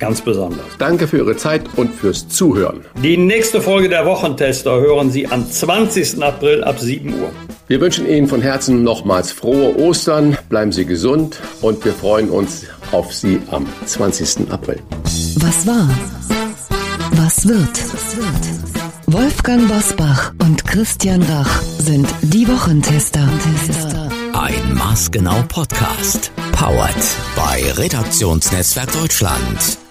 ganz besonders. Danke für Ihre Zeit und fürs Zuhören. Die nächste Folge der Wochentester hören Sie am 20. April ab 7 Uhr. Wir wünschen Ihnen von Herzen nochmals frohe Ostern, bleiben Sie gesund und wir freuen uns auf Sie am 20. April. Was war? Was wird? Wolfgang Bosbach und Christian Rach sind die Wochentester. Ein maßgenau Podcast. Powered bei Redaktionsnetzwerk Deutschland